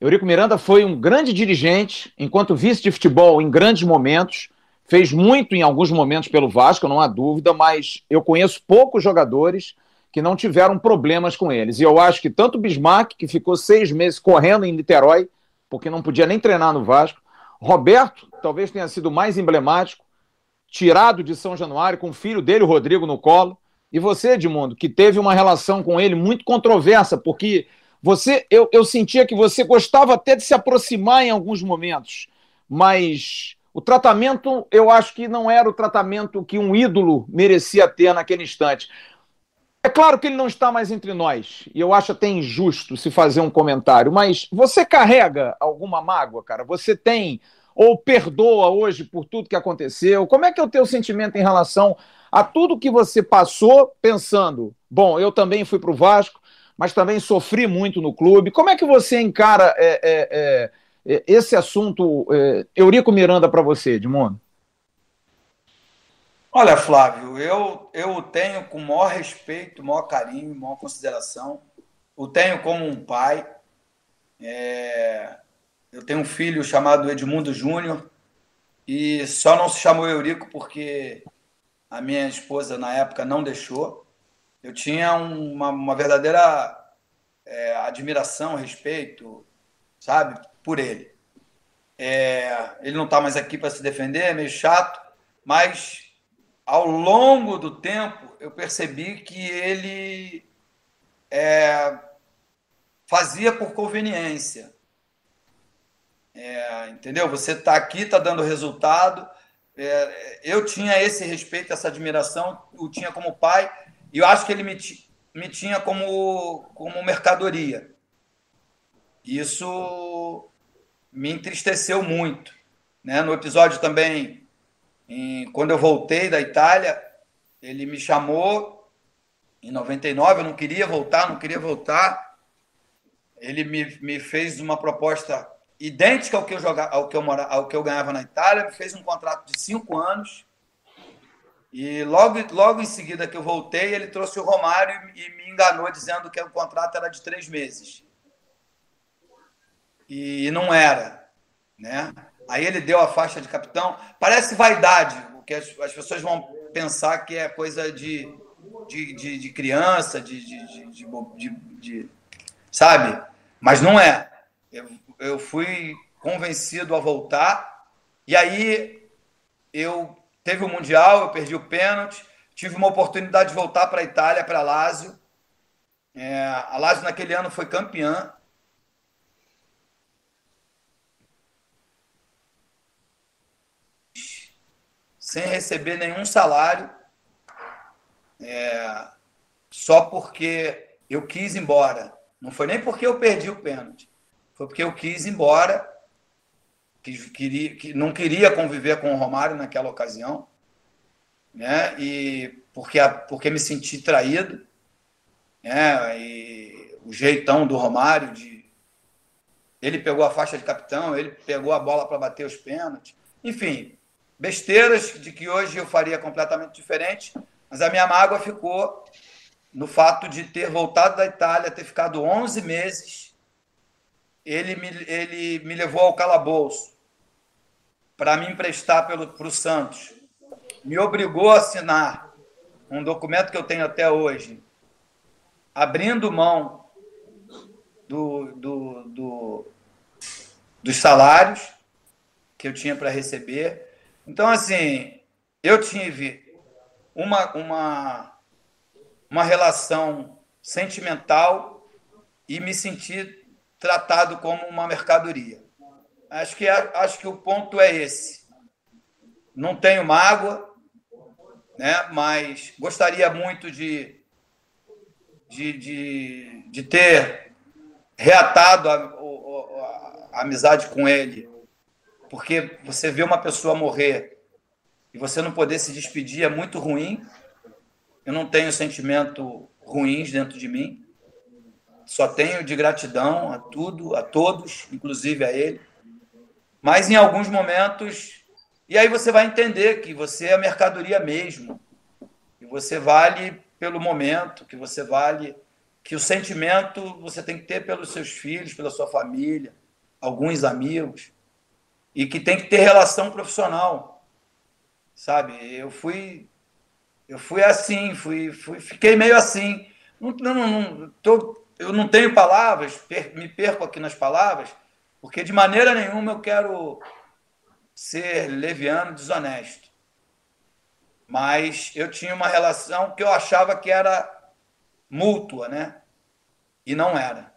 B: Eurico Miranda foi um grande dirigente, enquanto vice de futebol em grandes momentos, fez muito em alguns momentos pelo Vasco, não há dúvida, mas eu conheço poucos jogadores que não tiveram problemas com eles. E eu acho que tanto o Bismarck, que ficou seis meses correndo em Niterói, porque não podia nem treinar no Vasco, Roberto, talvez tenha sido mais emblemático, tirado de São Januário com o filho dele, o Rodrigo, no colo. E você, Edmundo, que teve uma relação com ele muito controversa, porque você, eu, eu sentia que você gostava até de se aproximar em alguns momentos, mas o tratamento, eu acho que não era o tratamento que um ídolo merecia ter naquele instante. É claro que ele não está mais entre nós, e eu acho até injusto se fazer um comentário, mas você carrega alguma mágoa, cara? Você tem ou perdoa hoje por tudo que aconteceu? Como é que é o teu sentimento em relação a tudo que você passou pensando, bom, eu também fui para o Vasco, mas também sofri muito no clube. Como é que você encara é, é, é, é esse assunto, é, Eurico Miranda, para você, Edmundo?
G: Olha, Flávio, eu, eu tenho com o maior respeito, maior carinho, maior consideração. O tenho como um pai. É... Eu tenho um filho chamado Edmundo Júnior e só não se chamou Eurico porque a minha esposa, na época, não deixou. Eu tinha uma, uma verdadeira é, admiração, respeito, sabe, por ele. É, ele não está mais aqui para se defender, é meio chato, mas ao longo do tempo eu percebi que ele é, fazia por conveniência. É, entendeu? Você está aqui, está dando resultado, é, eu tinha esse respeito, essa admiração, o tinha como pai, e eu acho que ele me, me tinha como, como mercadoria. Isso me entristeceu muito. Né? No episódio também, quando eu voltei da Itália, ele me chamou em 99, eu não queria voltar, não queria voltar. Ele me, me fez uma proposta idêntica ao que eu jogava, ao que eu mora, ao que eu ganhava na Itália, fez um contrato de cinco anos. E logo, logo em seguida que eu voltei, ele trouxe o Romário e me enganou dizendo que o contrato era de três meses. E não era, né? Aí ele deu a faixa de capitão. Parece vaidade, porque as, as pessoas vão pensar que é coisa de, de, de, de criança, de, de, sabe? Mas não é. Eu, eu fui convencido a voltar. E aí eu teve o Mundial, eu perdi o pênalti, tive uma oportunidade de voltar para a Itália, para a Lazio. É, a Lazio naquele ano foi campeã. Sem receber nenhum salário, é, só porque eu quis ir embora. Não foi nem porque eu perdi o pênalti foi porque eu quis ir embora, que, queria, que não queria conviver com o Romário naquela ocasião, né? E porque, porque me senti traído, né? E o jeitão do Romário de ele pegou a faixa de capitão, ele pegou a bola para bater os pênaltis. Enfim, besteiras de que hoje eu faria completamente diferente, mas a minha mágoa ficou no fato de ter voltado da Itália, ter ficado 11 meses ele me, ele me levou ao calabouço para me emprestar para o Santos. Me obrigou a assinar um documento que eu tenho até hoje, abrindo mão do, do, do dos salários que eu tinha para receber. Então, assim, eu tive uma, uma, uma relação sentimental e me senti tratado como uma mercadoria. Acho que, é, acho que o ponto é esse. Não tenho mágoa, né? mas gostaria muito de, de, de, de ter reatado a, a, a amizade com ele. Porque você vê uma pessoa morrer e você não poder se despedir é muito ruim. Eu não tenho sentimento ruins dentro de mim. Só tenho de gratidão a tudo, a todos, inclusive a ele. Mas em alguns momentos, e aí você vai entender que você é mercadoria mesmo, que você vale pelo momento, que você vale, que o sentimento você tem que ter pelos seus filhos, pela sua família, alguns amigos, e que tem que ter relação profissional, sabe? Eu fui, eu fui assim, fui, fui fiquei meio assim. Não, não, não, tô eu não tenho palavras, per, me perco aqui nas palavras, porque de maneira nenhuma eu quero ser leviano, desonesto. Mas eu tinha uma relação que eu achava que era mútua, né? E não era.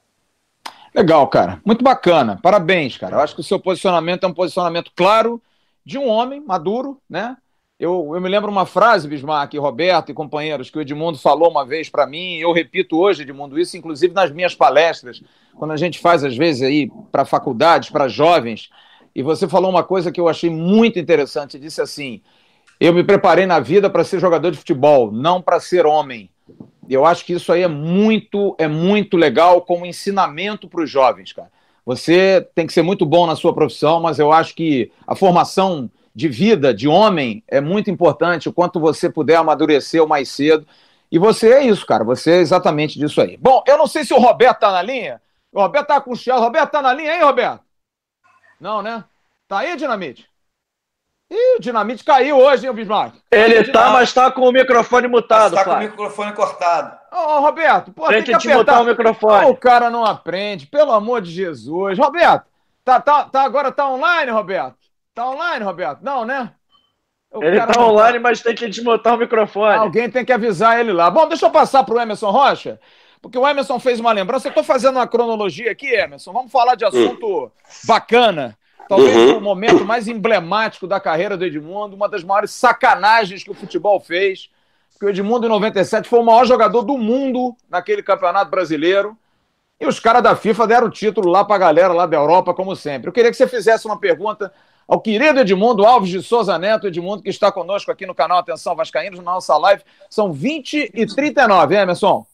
B: Legal, cara. Muito bacana. Parabéns, cara. Eu acho que o seu posicionamento é um posicionamento claro de um homem maduro, né? Eu, eu me lembro uma frase, Bismarck, Roberto e companheiros, que o Edmundo falou uma vez para mim, e eu repito hoje, Edmundo, isso inclusive nas minhas palestras, quando a gente faz, às vezes, aí para faculdades, para jovens, e você falou uma coisa que eu achei muito interessante. Disse assim: eu me preparei na vida para ser jogador de futebol, não para ser homem. Eu acho que isso aí é muito, é muito legal como ensinamento para os jovens, cara. Você tem que ser muito bom na sua profissão, mas eu acho que a formação de vida de homem é muito importante, o quanto você puder amadurecer o mais cedo. E você é isso, cara. Você é exatamente disso aí. Bom, eu não sei se o Roberto tá na linha. O Roberto tá com o Chiado. Roberto tá na linha aí, Roberto? Não, né? Tá aí, Dinamite? Ih, o Dinamite caiu hoje, hein, o Bismarck?
F: Ele tá, mas tá com o microfone mutado,
G: Tá com o microfone cortado.
B: Ô, Roberto, pô,
F: tem,
B: tem
F: que,
B: que
F: te botar o microfone.
B: o cara não aprende, pelo amor de Jesus. Roberto, tá, tá, tá, agora tá online, Roberto? Tá online, Roberto? Não, né? O
F: Ele
B: cara
F: tá
B: não
F: online, mas tem que desmontar o microfone.
B: Alguém tem que avisar ele lá. Bom, deixa eu passar pro Emerson Rocha, porque o Emerson fez uma lembrança. Eu tô fazendo uma cronologia aqui, Emerson. Vamos falar de assunto bacana. Talvez
E: Uhum.
B: o momento mais emblemático da carreira do Edmundo, uma das maiores sacanagens que o futebol fez. Porque o Edmundo, em 97, foi o maior jogador do mundo naquele campeonato brasileiro. E os caras da FIFA deram o título lá pra galera lá da Europa, como sempre. Eu queria que você fizesse uma pergunta ao querido Edmundo Alves de Souza Neto, Edmundo, que está conosco aqui no canal Atenção Vascaínos, na nossa live. São 20 e 39, Emerson.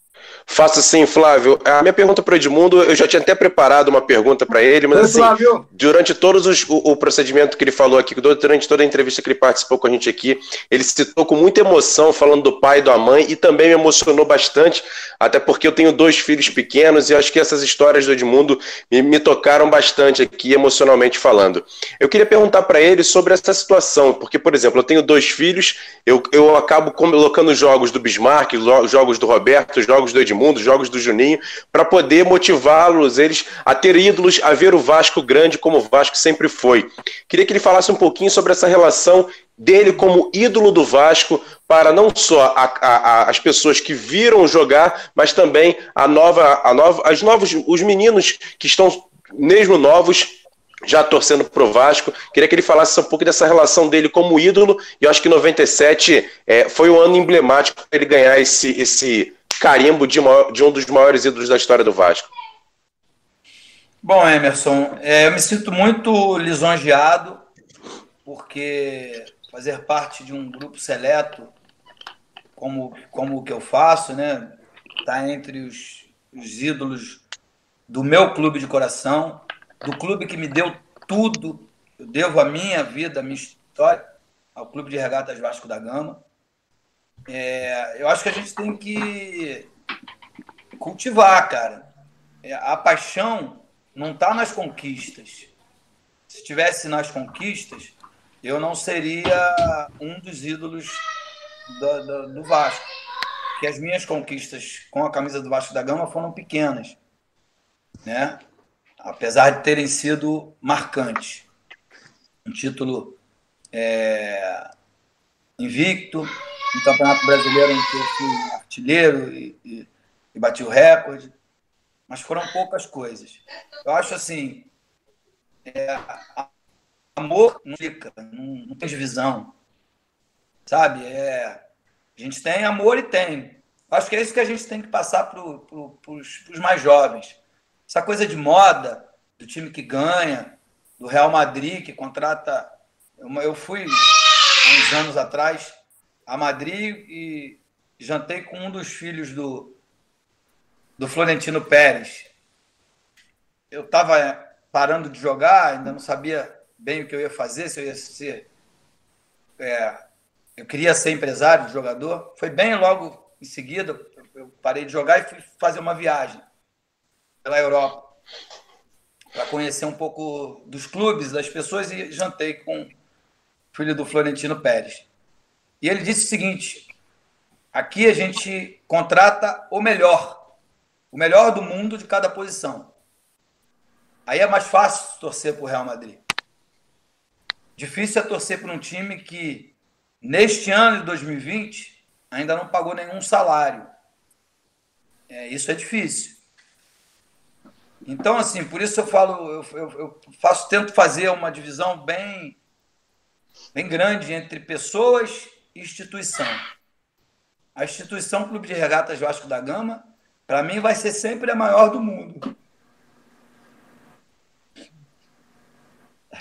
E: Faça sim, Flávio. A minha pergunta para o Edmundo, eu já tinha até preparado uma pergunta para ele, mas
D: Oi,
E: assim,
D: Flávio.
E: durante todos os, o, o procedimento que ele falou aqui, durante toda a entrevista que ele participou com a gente aqui, ele citou com muita emoção, falando do pai e da mãe, e também me emocionou bastante, até porque eu tenho dois filhos pequenos, e acho que essas histórias do Edmundo me, me tocaram bastante aqui, emocionalmente falando. Eu queria perguntar para ele sobre essa situação, porque, por exemplo, eu tenho dois filhos, eu, eu acabo colocando jogos do Bismarck, jogos do Roberto, jogos do Edmundo, jogos do Juninho, para poder motivá-los, eles a ter ídolos, a ver o Vasco grande como o Vasco sempre foi. Queria que ele falasse um pouquinho sobre essa relação dele como ídolo do Vasco para não só a- a- a- as pessoas que viram jogar, mas também a nova, a nova, as novos, os meninos que estão mesmo novos já torcendo pro Vasco. Queria que ele falasse um pouco dessa relação dele como ídolo. E eu acho que 97 é, foi um ano emblemático para ele ganhar esse, esse carimbo de, de um dos maiores ídolos da história do Vasco.
G: Bom, Emerson, é, eu me sinto muito lisonjeado, porque fazer parte de um grupo seleto, como, como o que eu faço, né? Tá entre os, os ídolos do meu clube de coração, do clube que me deu tudo. Eu devo a minha vida, a minha história ao Clube de Regatas Vasco da Gama. É, eu acho que a gente tem que cultivar, cara. É, a paixão não está nas conquistas. Se estivesse nas conquistas, eu não seria um dos ídolos do, do, do Vasco. Que as minhas conquistas com a camisa do Vasco da Gama foram pequenas, né? Apesar de terem sido marcantes. Um título é, invicto, um campeonato brasileiro em que eu fui artilheiro e, e, e bati o recorde mas foram poucas coisas. Eu acho assim, é, amor não fica, não, não tem divisão, sabe? É, a gente tem amor e tem. Acho que é isso que a gente tem que passar para pro, os mais jovens. Essa coisa de moda, do time que ganha, do Real Madrid que contrata. Eu fui anos atrás a Madrid e jantei com um dos filhos do, do Florentino Pérez. Eu estava parando de jogar, ainda não sabia bem o que eu ia fazer, se eu ia ser. É, eu queria ser empresário de jogador. Foi bem logo em seguida, eu parei de jogar e fui fazer uma viagem pela Europa para conhecer um pouco dos clubes, das pessoas e jantei com filho do Florentino Pérez. E ele disse o seguinte: aqui a gente contrata o melhor o melhor do mundo de cada posição. Aí é mais fácil torcer para o Real Madrid. Difícil é torcer para um time que, neste ano de 2020, ainda não pagou nenhum salário. É, isso é difícil. Então, assim, por isso eu falo, eu, eu, eu faço, tento fazer uma divisão bem, bem grande entre pessoas e instituição. A instituição Clube de Regatas Vasco da Gama para mim vai ser sempre a maior do mundo.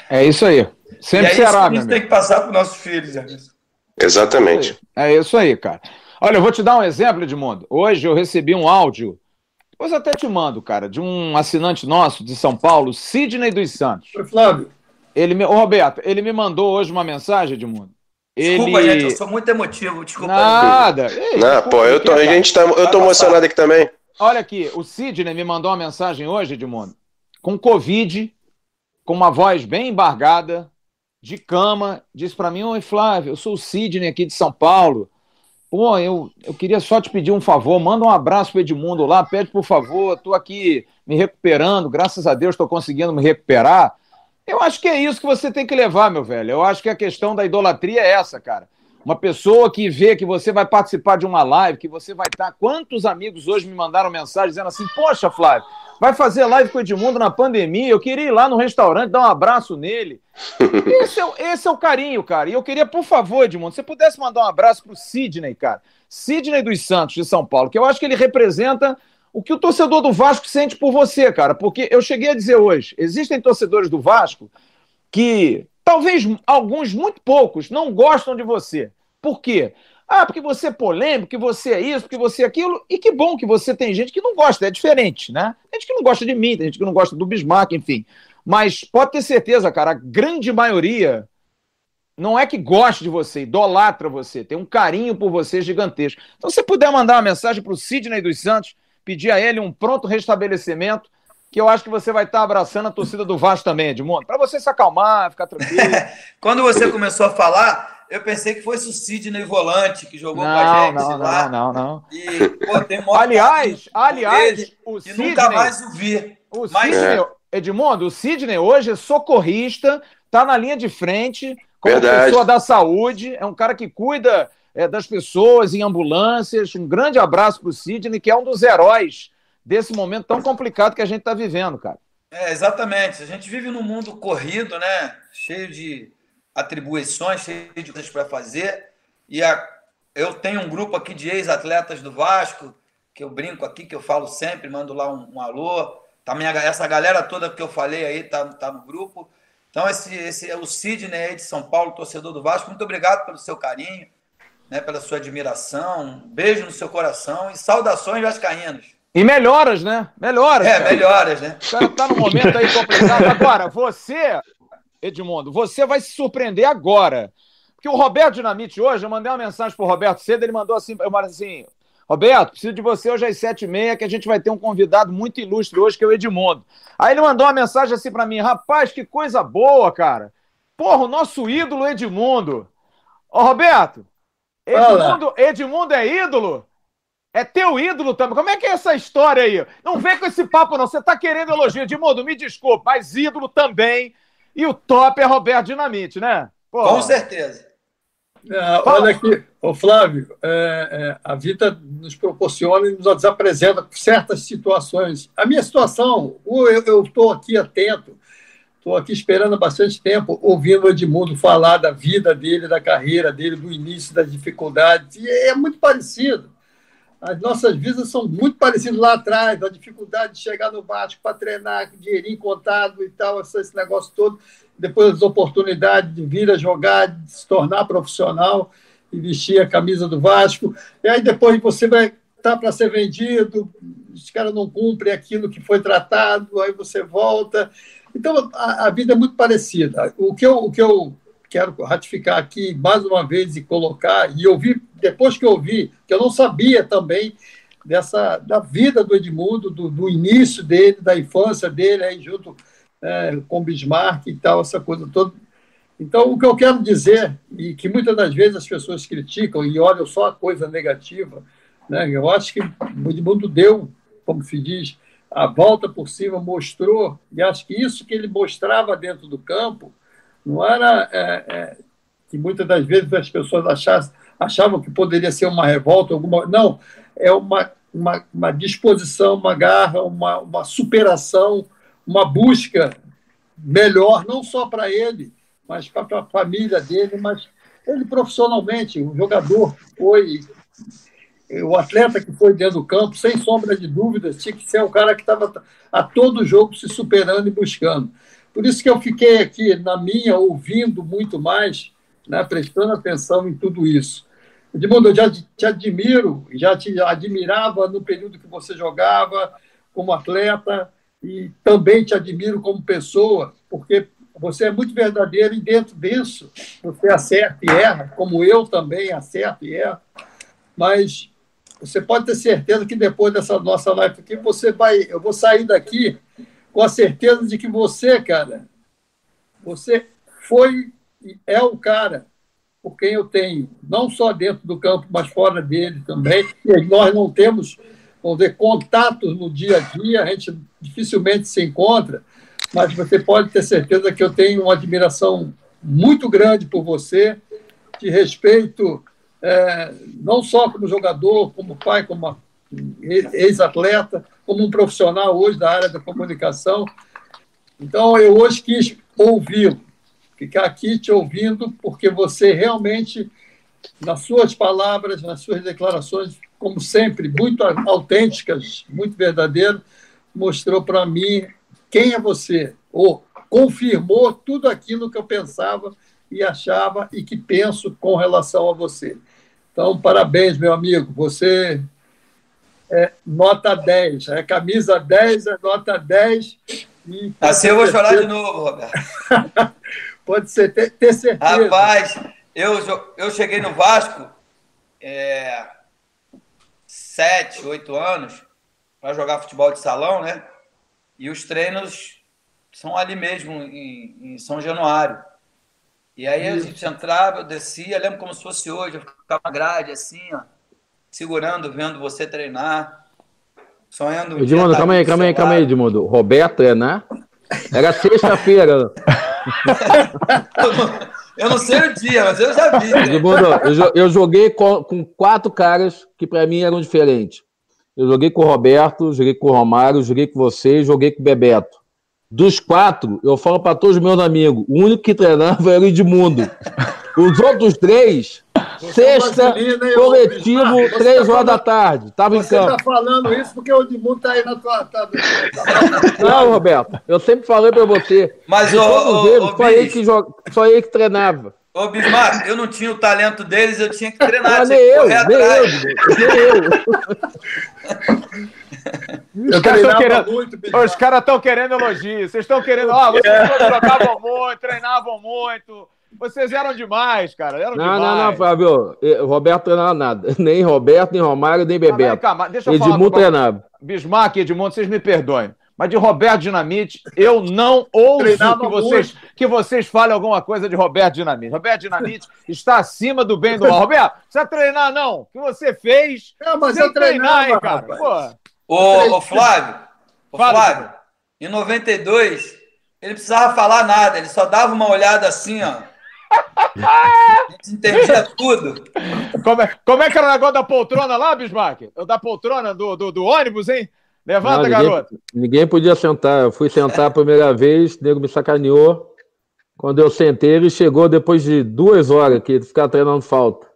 B: É isso aí. Sempre
G: e é
B: será,
G: isso que a gente tem que passar para os nossos filhos, Emerson.
E: Exatamente.
B: É isso aí, cara. Olha, eu vou te dar um exemplo, Edmundo. Hoje eu recebi um áudio, depois até te mando, cara, de um assinante nosso de São Paulo, Sidney dos Santos.
D: Oi, Flávio.
B: Ele me... Ô, Roberto, ele me mandou hoje uma mensagem, Edmundo.
G: Desculpa,
B: ele...
G: gente, eu sou muito emotivo. Desculpa.
B: Nada. Ei,
E: Não,
B: desculpa,
E: pô, eu tô, a gente tá, eu tô emocionado aqui também.
B: Olha aqui, o Sidney me mandou uma mensagem hoje, Edmundo, com Covid, com uma voz bem embargada, de cama, disse pra mim, oi Flávio, eu sou o Sidney aqui de São Paulo. Pô, eu, eu queria só te pedir um favor, manda um abraço pro Edmundo lá, pede por favor, tô aqui me recuperando, graças a Deus tô conseguindo me recuperar. Eu acho que é isso que você tem que levar, meu velho. Eu acho que a questão da idolatria é essa, cara. Uma pessoa que vê que você vai participar de uma live, que você vai estar. Quantos amigos hoje me mandaram mensagem dizendo assim: Poxa, Flávio, vai fazer live com o Edmundo na pandemia? Eu queria ir lá no restaurante, dar um abraço nele. Esse é, o- esse é o carinho, cara. E eu queria, por favor, Edmundo, se você pudesse mandar um abraço pro Sidney, cara. Sidney dos Santos, de São Paulo, que eu acho que ele representa o que o torcedor do Vasco sente por você, cara. Porque eu cheguei a dizer hoje: existem torcedores do Vasco que talvez alguns, muito poucos, não gostam de você. Por quê? Ah, porque você é polêmico, que você é isso, porque você é aquilo. E que bom que você tem gente que não gosta, é diferente, né? Tem gente que não gosta de mim, tem gente que não gosta do Bismarck, enfim. Mas pode ter certeza, cara, a grande maioria não é que goste de você, idolatra você, tem um carinho por você gigantesco. Então, se você puder mandar uma mensagem para o Sidney dos Santos, pedir a ele um pronto restabelecimento, que eu acho que você vai estar abraçando a torcida do Vasco também, Edmundo, para você se acalmar, ficar tranquilo.
G: Quando você começou a falar, eu pensei que fosse o Sidney Volante que jogou com a
B: Não,
G: gente
B: não,
G: lá.
B: não, não, não.
G: E, pô, tem
B: Aliás, aliás, o
G: e
B: Sidney,
G: nunca mais o vi.
B: o
G: Mas-
B: Sidney, Edmundo, o Sidney hoje é socorrista, tá na linha de frente, como
E: Verdade.
B: pessoa da saúde, é um cara que cuida é, das pessoas em ambulâncias. Um grande abraço pro Sidney, que é um dos heróis desse momento tão complicado que a gente tá vivendo, cara.
G: É, exatamente. A gente vive num mundo corrido, né? Cheio de atribuições, cheio de coisas para fazer. E a- eu tenho um grupo aqui de ex-atletas do Vasco, que eu brinco aqui, que eu falo sempre, mando lá um, um alô. Tá minha, essa galera toda que eu falei aí tá, tá no grupo. Então, esse, esse é o Sidney aí de São Paulo, torcedor do Vasco. Muito obrigado pelo seu carinho, né, pela sua admiração. Um beijo no seu coração e saudações vascaínos.
B: E melhoras, né? Melhoras.
G: É,
B: cara.
G: melhoras, né?
B: O cara tá num momento aí complicado. Agora, você, Edmundo, você vai se surpreender agora. Porque o Roberto Dinamite hoje, eu mandei uma mensagem pro Roberto cedo, ele mandou assim, eu mandei assim, Roberto, preciso de você hoje às sete e meia, que a gente vai ter um convidado muito ilustre hoje, que é o Edmundo. Aí ele mandou uma mensagem assim pra mim, rapaz, que coisa boa, cara. Porra, o nosso ídolo Edmundo. Ô, Roberto. Edmundo, Edmundo é ídolo? É teu ídolo também. Como é que é essa história aí? Não vem com esse papo, não. Você tá querendo elogio. Edmundo, me desculpa, mas ídolo também. E o top é Roberto Dinamite, né? Pô,
G: Com certeza.
D: É, olha aqui, ô Flávio, é, é, a vida nos proporciona e nos apresenta certas situações. A minha situação, eu estou aqui atento, estou aqui esperando há bastante tempo, ouvindo o Edmundo falar da vida dele, da carreira dele, do início, das dificuldades, e é muito parecido. As nossas vidas são muito parecidas lá atrás, a dificuldade de chegar no Vasco para treinar, dinheirinho contado e tal, esse negócio todo depois as oportunidades de vir a jogar, de se tornar profissional e vestir a camisa do Vasco. E aí depois você vai estar para ser vendido, os caras não cumprem aquilo que foi tratado, aí você volta. Então a, a vida é muito parecida. O que, eu, o que eu quero ratificar aqui mais uma vez e colocar, e eu vi, depois que eu vi, que eu não sabia também dessa da vida do Edmundo, do, do início dele, da infância dele, aí junto é, com Bismarck e tal, essa coisa toda. Então, o que eu quero dizer, e que muitas das vezes as pessoas criticam e olham só a coisa negativa, né? eu acho que o Edmundo deu, como se diz, a volta por cima, mostrou, e acho que isso que ele mostrava dentro do campo não era é, é, que muitas das vezes as pessoas achassem, achavam que poderia ser uma revolta, alguma. Não, é uma, uma, uma disposição, uma garra, uma, uma superação uma busca melhor, não só para ele, mas para a família dele, mas ele profissionalmente, o jogador foi, o atleta que foi dentro do campo, sem sombra de dúvidas, tinha que ser o cara que estava a todo jogo se superando e buscando. Por isso que eu fiquei aqui na minha, ouvindo muito mais, né, prestando atenção em tudo isso. Edmundo, eu já te admiro, já te admirava no período que você jogava como atleta e também te admiro como pessoa, porque você é muito verdadeiro e dentro disso você acerta e erra, como eu também acerto e erro. Mas você pode ter certeza que depois dessa nossa live aqui, você vai, eu vou sair daqui com a certeza de que você, cara, você foi e é o cara por quem eu tenho, não só dentro do campo, mas fora dele também. Nós não temos, vamos dizer, contatos no dia a dia, a gente dificilmente se encontra, mas você pode ter certeza que eu tenho uma admiração muito grande por você, de respeito é, não só como jogador, como pai, como ex-atleta, como um profissional hoje da área da comunicação. Então, eu hoje quis ouvi-lo, ficar aqui te ouvindo, porque você realmente, nas suas palavras, nas suas declarações, como sempre, muito autênticas, muito verdadeiro, mostrou para mim quem é você, ou confirmou tudo aquilo que eu pensava e achava e que penso com relação a você. Então, parabéns, meu amigo. Você é nota 10. É camisa 10, é nota 10.
G: E assim eu vou chorar de novo, Roberto.
D: pode ser, ter, ter, certeza.
G: Rapaz, eu, eu cheguei no Vasco é, sete, oito anos para jogar futebol de salão, né? E os treinos são ali mesmo, em, em São Januário. E aí a gente entrava, eu descia, lembro como se fosse hoje, eu ficava na grade assim, ó, segurando, vendo você treinar, sonhando.
C: Edmundo, calma aí, calma aí, calma aí, Edmundo. Roberto treinar? Era sexta-feira.
G: eu não sei o dia, mas eu já vi. Né?
C: Edmundo, eu, eu joguei com, com quatro caras que para mim eram diferentes. Eu joguei com o Roberto, joguei com o Romário, joguei com você, joguei com o Bebeto. Dos quatro, eu falo para todos os meus amigos, o único que treinava era o Edmundo. Os outros três, sexta, coletivo, três tá horas da tarde. Tava em campo. Você
D: está falando isso porque o Edmundo está aí na tua. Tá, tá,
C: Não, Roberto, eu sempre falei para você.
G: Mas o.
C: Só, ele que joga, só ele que treinava.
G: Ô, Bismarck, eu não tinha o talento deles, eu tinha que treinar. Ah,
C: nem eu, nem eu, nem eu.
B: Os caras estão querendo, querendo elogio. Vocês estão querendo, ó, vocês é. jogavam muito, treinavam muito. Vocês eram demais, cara. Eram
C: não,
B: demais.
C: não, não, Fábio. O Roberto treinava nada. Nem Roberto, nem Romário, nem Bebeto. Ah, deixa eu Edmundo falar treinava.
B: Bismarck e Edmundo, vocês me perdoem. Mas de Roberto Dinamite, eu não ouço que vocês, que vocês falem alguma coisa de Roberto Dinamite. Roberto Dinamite está acima do bem do mal. Roberto, precisa treinar, não. O que você fez.
D: Não, mas eu treinar, hein, cara.
G: Ô, ô, Flávio, ô, Flávio, em 92, ele precisava falar nada, ele só dava uma olhada assim, ó. A gente entendia tudo.
B: Como é, como é que era o negócio da poltrona lá, Bismarck? O da poltrona do, do, do ônibus, hein? Levanta, não,
C: ninguém,
B: garoto.
C: Ninguém podia sentar. Eu fui sentar a primeira vez, o nego me sacaneou. Quando eu sentei, ele chegou depois de duas horas que ficar treinando falta.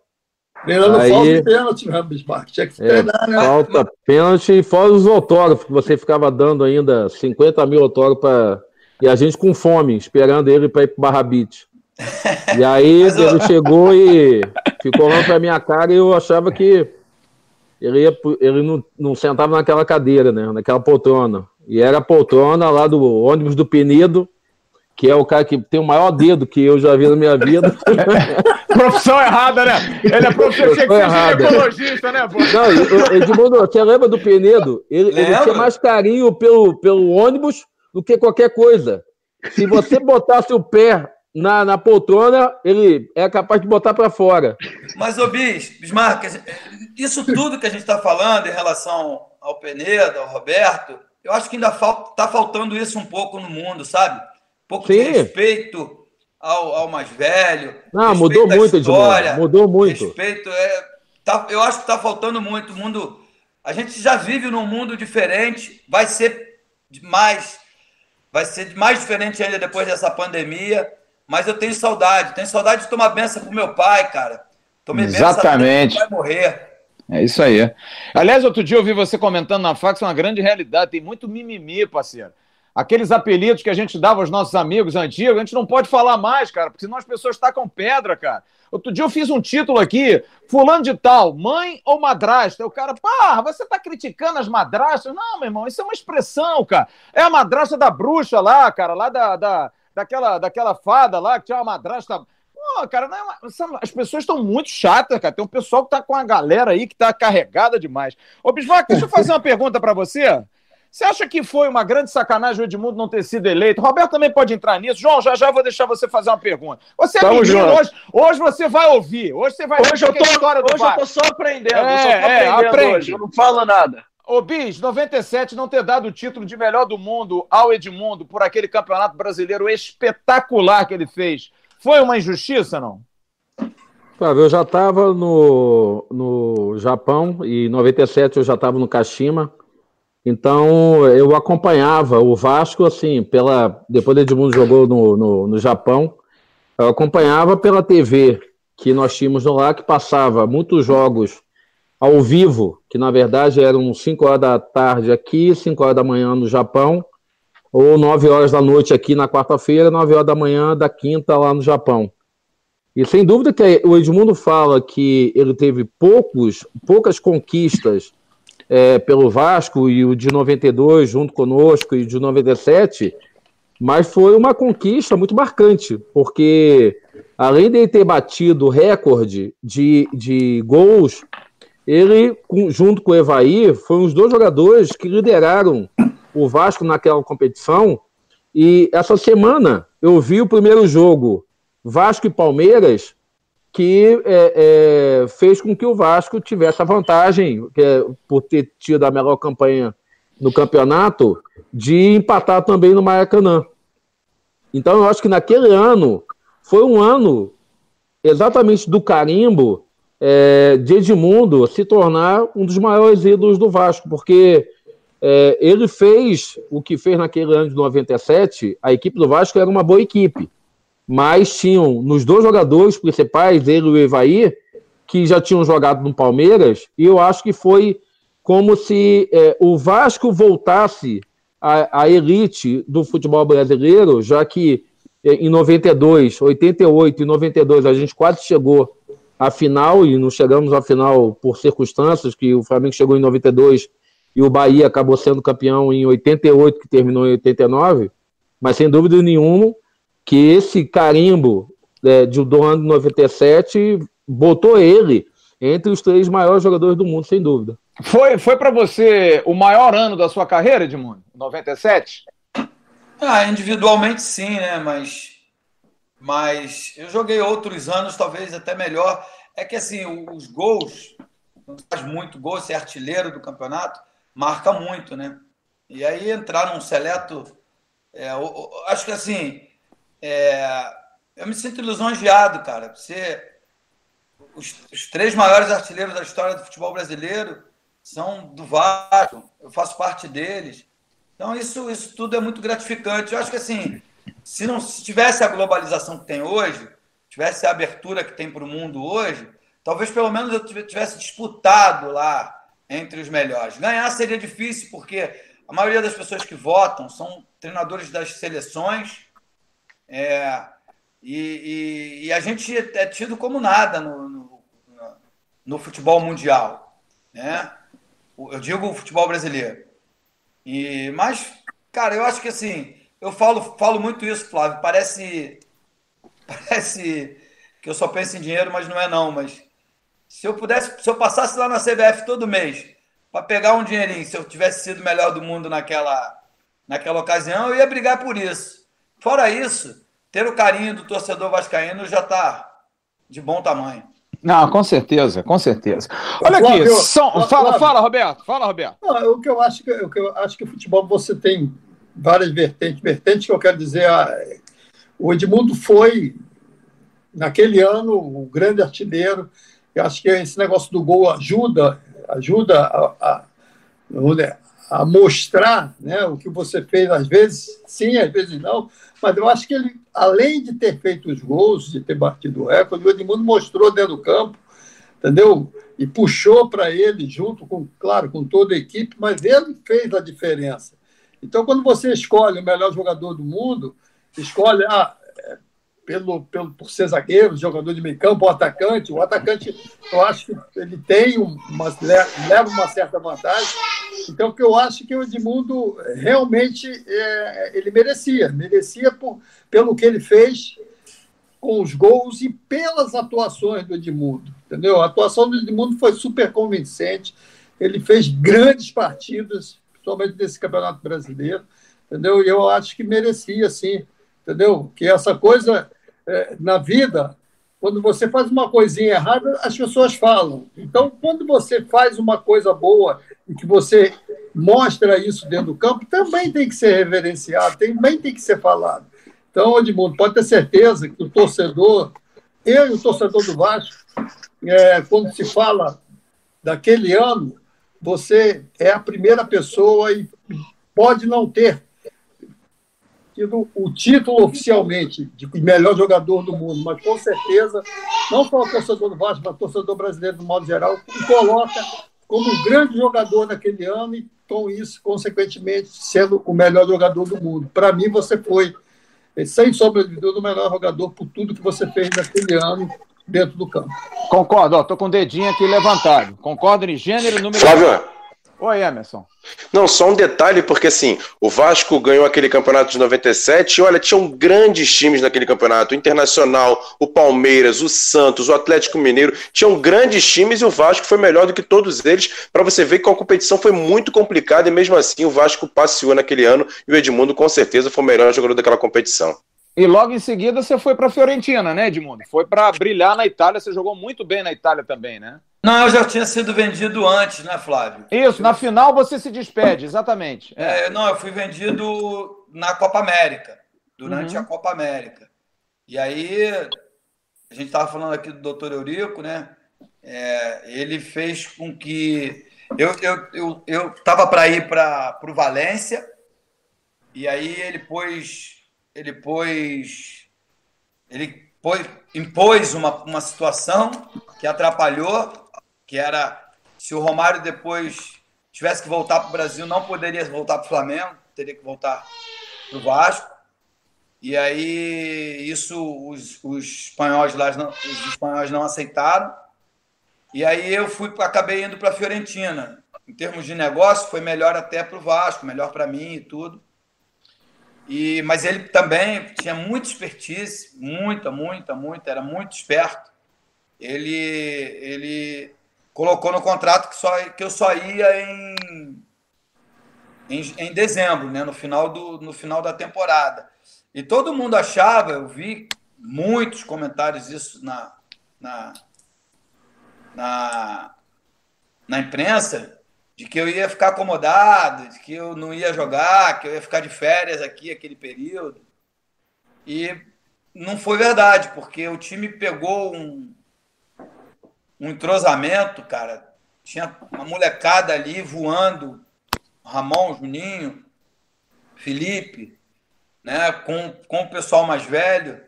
D: Treinando Aí, falta e pênalti, né, Bismarck? Tinha que é, treinar, né?
C: Falta, pênalti e fora os autógrafos, que você ficava dando ainda 50 mil autógrafos para. E a gente com fome, esperando ele para ir para Barra Beach. E aí ele chegou e ficou olhando para minha cara e eu achava que ele, ia, ele não, não sentava naquela cadeira, né? Naquela poltrona. E era a poltrona lá do ônibus do Penido, que é o cara que tem o maior dedo que eu já vi na minha vida.
B: profissão errada, né? Ele é professor, que ser ginecologista, né, pô? Não,
C: Edmundo, você lembra do Penedo? Ele, ele tinha mais carinho pelo, pelo ônibus do que qualquer coisa. Se você botasse o pé na, na poltrona, ele é capaz de botar para fora.
G: Mas, ô Bis, Bismarck, isso tudo que a gente está falando em relação ao Penedo, ao Roberto, eu acho que ainda está faltando isso um pouco no mundo, sabe? Um pouco Sim. de respeito ao, ao mais velho.
C: Não, mudou muito, história, Mudou muito.
G: Respeito, é, tá, eu acho que está faltando muito. O mundo, a gente já vive num mundo diferente, vai ser mais, vai ser mais diferente ainda depois dessa pandemia. Mas eu tenho saudade, tenho saudade de tomar benção pro meu pai, cara.
B: Tomei Exatamente.
G: benção, vai morrer.
B: É isso aí. Aliás, outro dia eu vi você comentando na fax uma grande realidade. Tem muito mimimi, parceiro. aqueles apelidos que a gente dava aos nossos amigos antigos, a gente não pode falar mais, cara, porque senão as pessoas tacam pedra, cara. Outro dia eu fiz um título aqui, fulano de tal, mãe ou madrasta? O cara, pá, você tá criticando as madrastas? Não, meu irmão, isso é uma expressão, cara. É a madrasta da bruxa lá, cara, lá da, da, daquela, daquela fada lá que tinha uma madrasta... Pô, cara, é uma... as pessoas estão muito chatas, cara. Tem um pessoal que tá com a galera aí que tá carregada demais. Ô, Bismarck, deixa eu fazer uma pergunta para você. Você acha que foi uma grande sacanagem o Edmundo não ter sido eleito? Roberto também pode entrar nisso. João, já já vou deixar você fazer uma pergunta. Você é Vamos, menino, hoje, hoje você vai ouvir. Hoje você vai
F: hoje eu tô, história do Hoje eu tô só aprendendo. É, só tô é, aprende. Hoje, eu não falo nada.
B: Ô, Bis, 97 não ter dado o título de melhor do mundo ao Edmundo por aquele campeonato brasileiro espetacular que ele fez. Foi uma injustiça, não?
C: eu já estava no, no Japão e em 97 eu já estava no Kashima. Então eu acompanhava o Vasco, assim, pela. Depois o Edmundo jogou no, no, no Japão, eu acompanhava pela TV que nós tínhamos lá, que passava muitos jogos ao vivo, que na verdade eram 5 horas da tarde aqui, 5 horas da manhã no Japão, ou 9 horas da noite aqui na quarta-feira, 9 horas da manhã da quinta lá no Japão. E sem dúvida que o Edmundo fala que ele teve poucos, poucas conquistas é, pelo Vasco e o de 92 junto conosco e o de 97, mas foi uma conquista muito marcante, porque além de ter batido o recorde de, de gols, ele, junto com o Evaí, foi um dos dois jogadores que lideraram o Vasco naquela competição. E essa semana eu vi o primeiro jogo Vasco e Palmeiras que é, é, fez com que o Vasco tivesse a vantagem, é, por ter tido a melhor campanha no campeonato, de empatar também no Maracanã. Então eu acho que naquele ano foi um ano exatamente do carimbo é, de Edmundo se tornar um dos maiores ídolos do Vasco, porque é, ele fez o que fez naquele ano de 97, a equipe do Vasco era uma boa equipe mas tinham nos dois jogadores principais, ele e o Evaí, que já tinham jogado no Palmeiras, e eu acho que foi como se é, o Vasco voltasse à, à, elite do futebol brasileiro, já que é, em 92, 88 e 92 a gente quase chegou à final, e não chegamos à final por circunstâncias, que o Flamengo chegou em 92 e o Bahia acabou sendo campeão em 88, que terminou em 89, mas sem dúvida nenhuma que esse carimbo é, de, do ano de 97 botou ele entre os três maiores jogadores do mundo, sem dúvida.
B: Foi, foi para você o maior ano da sua carreira, Edmundo? 97?
G: Ah, individualmente sim, né? Mas, mas eu joguei outros anos, talvez até melhor. É que assim, os gols, faz muito gol, ser artilheiro do campeonato, marca muito, né? E aí entrar num seleto. É, acho que assim, é, eu me sinto lisonjeado, cara. Você, os, os, três maiores artilheiros da história do futebol brasileiro são do Vasco. Eu faço parte deles. Então isso, isso tudo é muito gratificante. Eu acho que assim, se não se tivesse a globalização que tem hoje, tivesse a abertura que tem para o mundo hoje, talvez pelo menos eu tivesse disputado lá entre os melhores. Ganhar seria difícil porque a maioria das pessoas que votam são treinadores das seleções é, e, e, e, a gente é tido como nada no, no, no, futebol mundial. Né? Eu digo o futebol brasileiro. E, mas, cara, eu acho que assim, eu falo, falo muito isso, Flávio. Parece, parece que eu só penso em dinheiro, mas não é não. Mas se eu pudesse, se eu passasse lá na CBF todo mês para pegar um dinheirinho, se eu tivesse sido melhor do mundo naquela, naquela ocasião, eu ia brigar por isso. Fora isso, ter o carinho do torcedor vascaíno já está de bom tamanho.
B: Não, com certeza, com certeza. Olha aqui, Flávio, São... fala, Flávio. fala, Roberto, fala, Roberto.
D: Não, o que eu acho que o que eu acho que o futebol você tem várias vertentes, vertentes que eu quero dizer, ah, o Edmundo foi naquele ano o grande artilheiro. Eu acho que esse negócio do gol ajuda, ajuda a, a, a mostrar né, o que você fez, às vezes sim, às vezes não, mas eu acho que ele, além de ter feito os gols, de ter batido o recorde, o Edmundo mostrou dentro do campo, entendeu? E puxou para ele, junto com, claro, com toda a equipe, mas ele fez a diferença. Então, quando você escolhe o melhor jogador do mundo, escolhe ah, pelo, pelo, por ser zagueiro, jogador de meio campo, o atacante. O atacante, eu acho que ele tem uma, leva uma certa vantagem. Então, que eu acho que o Edmundo realmente é, ele merecia, merecia por, pelo que ele fez com os gols e pelas atuações do Edmundo. Entendeu? A atuação do Edmundo foi super convincente. Ele fez grandes partidas, principalmente nesse Campeonato Brasileiro. Entendeu? E eu acho que merecia, sim. Entendeu? Que essa coisa é, na vida, quando você faz uma coisinha errada, as pessoas falam. Então, quando você faz uma coisa boa e que você mostra isso dentro do campo, também tem que ser reverenciado, também tem que ser falado. Então, Edmundo, pode ter certeza que o torcedor, eu e o torcedor do Vasco, é, quando se fala daquele ano, você é a primeira pessoa e pode não ter tido o título oficialmente de melhor jogador do mundo, mas com certeza, não só o torcedor do Vasco, mas o torcedor brasileiro do modo geral, coloca como um grande jogador naquele ano e com isso, consequentemente, sendo o melhor jogador do mundo. Para mim, você foi sem sombra de dúvida, o melhor jogador por tudo que você fez naquele ano dentro do campo.
B: Concordo, ó, tô com o dedinho aqui levantado. Concordo em gênero e número.
E: Flávio,
B: Oi, Emerson.
E: Não, só um detalhe, porque assim, o Vasco ganhou aquele campeonato de 97 e olha, tinham grandes times naquele campeonato. O Internacional, o Palmeiras, o Santos, o Atlético Mineiro. Tinham grandes times e o Vasco foi melhor do que todos eles. Para você ver que a competição foi muito complicada e mesmo assim o Vasco passeou naquele ano e o Edmundo com certeza foi o melhor jogador daquela competição.
B: E logo em seguida você foi para a Fiorentina, né, Edmundo? Foi para brilhar na Itália. Você jogou muito bem na Itália também, né?
G: Não, eu já tinha sido vendido antes, né, Flávio?
B: Isso, na final você se despede, exatamente.
G: É. É, não, eu fui vendido na Copa América, durante uhum. a Copa América. E aí, a gente estava falando aqui do doutor Eurico, né? É, ele fez com que. Eu estava eu, eu, eu para ir para o Valência, e aí ele pôs. Ele pôs. Ele pôs, impôs uma, uma situação que atrapalhou que era se o Romário depois tivesse que voltar para o Brasil, não poderia voltar para o Flamengo, teria que voltar para o Vasco. E aí isso os, os espanhóis lá não, os espanhóis não aceitaram. E aí eu fui acabei indo para a Fiorentina. Em termos de negócio, foi melhor até para o Vasco, melhor para mim e tudo. E, mas ele também tinha muita expertise, muita, muita, muita, era muito esperto. Ele, ele colocou no contrato que, só, que eu só ia em, em, em, dezembro, né? no, final do, no final da temporada. E todo mundo achava, eu vi muitos comentários isso na, na, na, na imprensa, de que eu ia ficar acomodado, de que eu não ia jogar, que eu ia ficar de férias aqui aquele período. E não foi verdade, porque o time pegou um, um entrosamento, cara. Tinha uma molecada ali voando, Ramon, Juninho, Felipe, né, com, com o pessoal mais velho,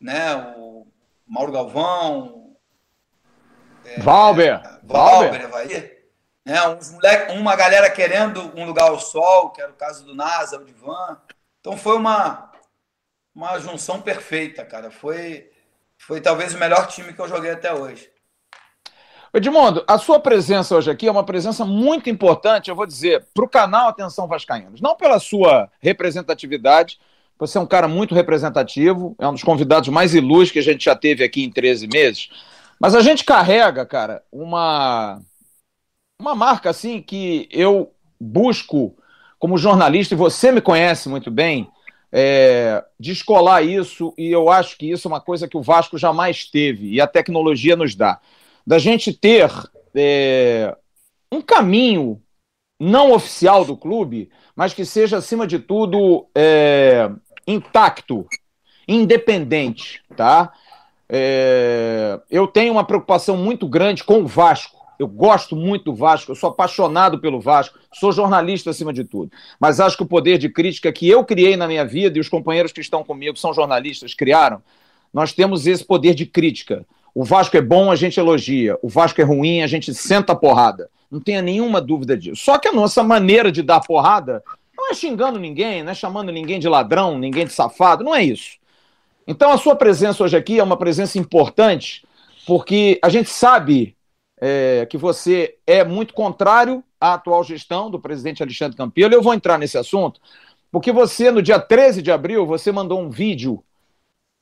G: né, o Mauro Galvão,
B: é, Valber,
G: Valber, Valber. Né, uns moleque, uma galera querendo um lugar ao sol, que era o caso do NASA, o Divan. Então foi uma, uma junção perfeita, cara. Foi, foi talvez o melhor time que eu joguei até hoje.
B: Edmundo, a sua presença hoje aqui é uma presença muito importante, eu vou dizer, para o canal Atenção Vascaínos. Não pela sua representatividade, você é um cara muito representativo, é um dos convidados mais ilustres que a gente já teve aqui em 13 meses, mas a gente carrega, cara, uma, uma marca assim que eu busco como jornalista, e você me conhece muito bem, é, descolar isso, e eu acho que isso é uma coisa que o Vasco jamais teve, e a tecnologia nos dá da gente ter é, um caminho não oficial do clube, mas que seja, acima de tudo, é, intacto, independente, tá? É, eu tenho uma preocupação muito grande com o Vasco. Eu gosto muito do Vasco, eu sou apaixonado pelo Vasco, sou jornalista acima de tudo. Mas acho que o poder de crítica que eu criei na minha vida e os companheiros que estão comigo, são jornalistas, criaram, nós temos esse poder de crítica. O Vasco é bom, a gente elogia. O Vasco é ruim, a gente senta a porrada. Não tenha nenhuma dúvida disso. Só que a nossa maneira de dar porrada Não é xingando ninguém, não é chamando ninguém de ladrão, ninguém de safado, não é isso. Então a sua presença hoje aqui é uma presença importante, porque a gente sabe é, que você é muito contrário à atual gestão do presidente Alexandre Campelo. Eu vou entrar nesse assunto, porque você, no dia 13 de abril, você mandou um vídeo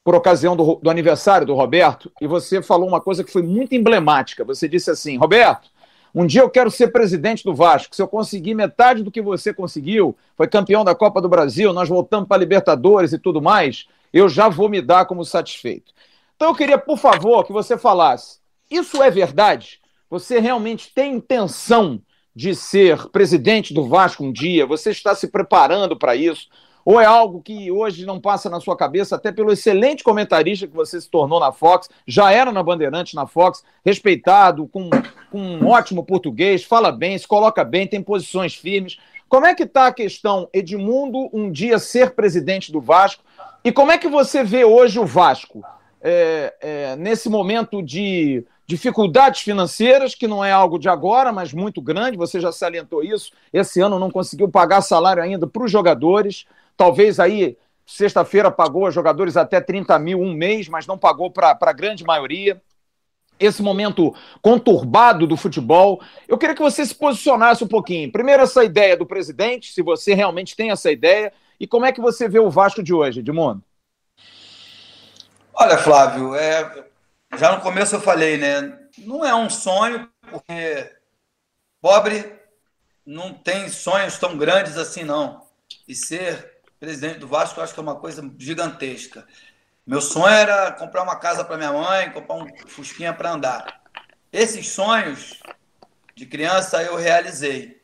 B: por ocasião do, do aniversário do Roberto, e você falou uma coisa que foi muito emblemática. Você disse assim, Roberto, um dia eu quero ser presidente do Vasco. Se eu conseguir metade do que você conseguiu, foi campeão da Copa do Brasil, nós voltamos para a Libertadores e tudo mais, eu já vou me dar como satisfeito. Então eu queria, por favor, que você falasse: isso é verdade? Você realmente tem intenção de ser presidente do Vasco um dia? Você está se preparando para isso? Ou é algo que hoje não passa na sua cabeça, até pelo excelente comentarista que você se tornou na Fox, já era na Bandeirante na Fox, respeitado, com, com um ótimo português, fala bem, se coloca bem, tem posições firmes. Como é que está a questão Edmundo um dia ser presidente do Vasco? E como é que você vê hoje o Vasco é, é, nesse momento de dificuldades financeiras, que não é algo de agora, mas muito grande, você já salientou isso. Esse ano não conseguiu pagar salário ainda para os jogadores. Talvez aí, sexta-feira, pagou a jogadores até 30 mil um mês, mas não pagou para a grande maioria. Esse momento conturbado do futebol. Eu queria que você se posicionasse um pouquinho. Primeiro, essa ideia do presidente, se você realmente tem essa ideia, e como é que você vê o Vasco de hoje, Edmundo?
G: Olha, Flávio, é, já no começo eu falei, né? Não é um sonho, porque pobre não tem sonhos tão grandes assim, não. E ser presidente do Vasco, eu acho que é uma coisa gigantesca. Meu sonho era comprar uma casa para minha mãe, comprar um fusquinha para andar. Esses sonhos de criança eu realizei.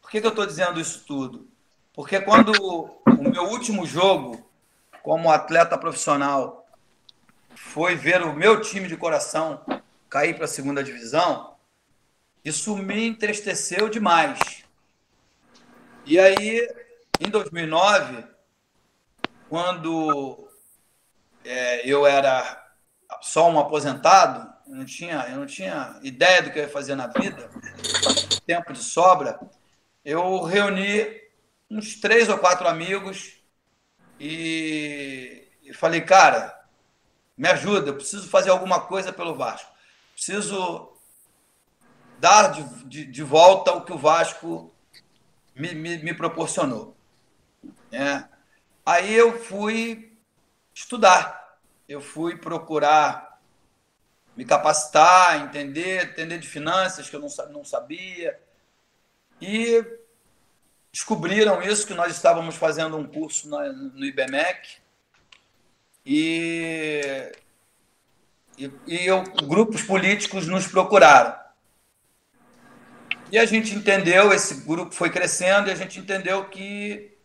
G: Por que, que eu estou dizendo isso tudo? Porque quando o meu último jogo como atleta profissional foi ver o meu time de coração cair para a segunda divisão, isso me entristeceu demais. E aí em 2009, quando é, eu era só um aposentado, eu não, tinha, eu não tinha ideia do que eu ia fazer na vida, tempo de sobra, eu reuni uns três ou quatro amigos e, e falei, cara, me ajuda, eu preciso fazer alguma coisa pelo Vasco. Preciso dar de, de, de volta o que o Vasco me, me, me proporcionou. É. Aí eu fui estudar, eu fui procurar me capacitar, entender, entender de finanças que eu não, não sabia. E descobriram isso, que nós estávamos fazendo um curso no IBMEC. E, e, e eu, grupos políticos nos procuraram. E a gente entendeu, esse grupo foi crescendo e a gente entendeu que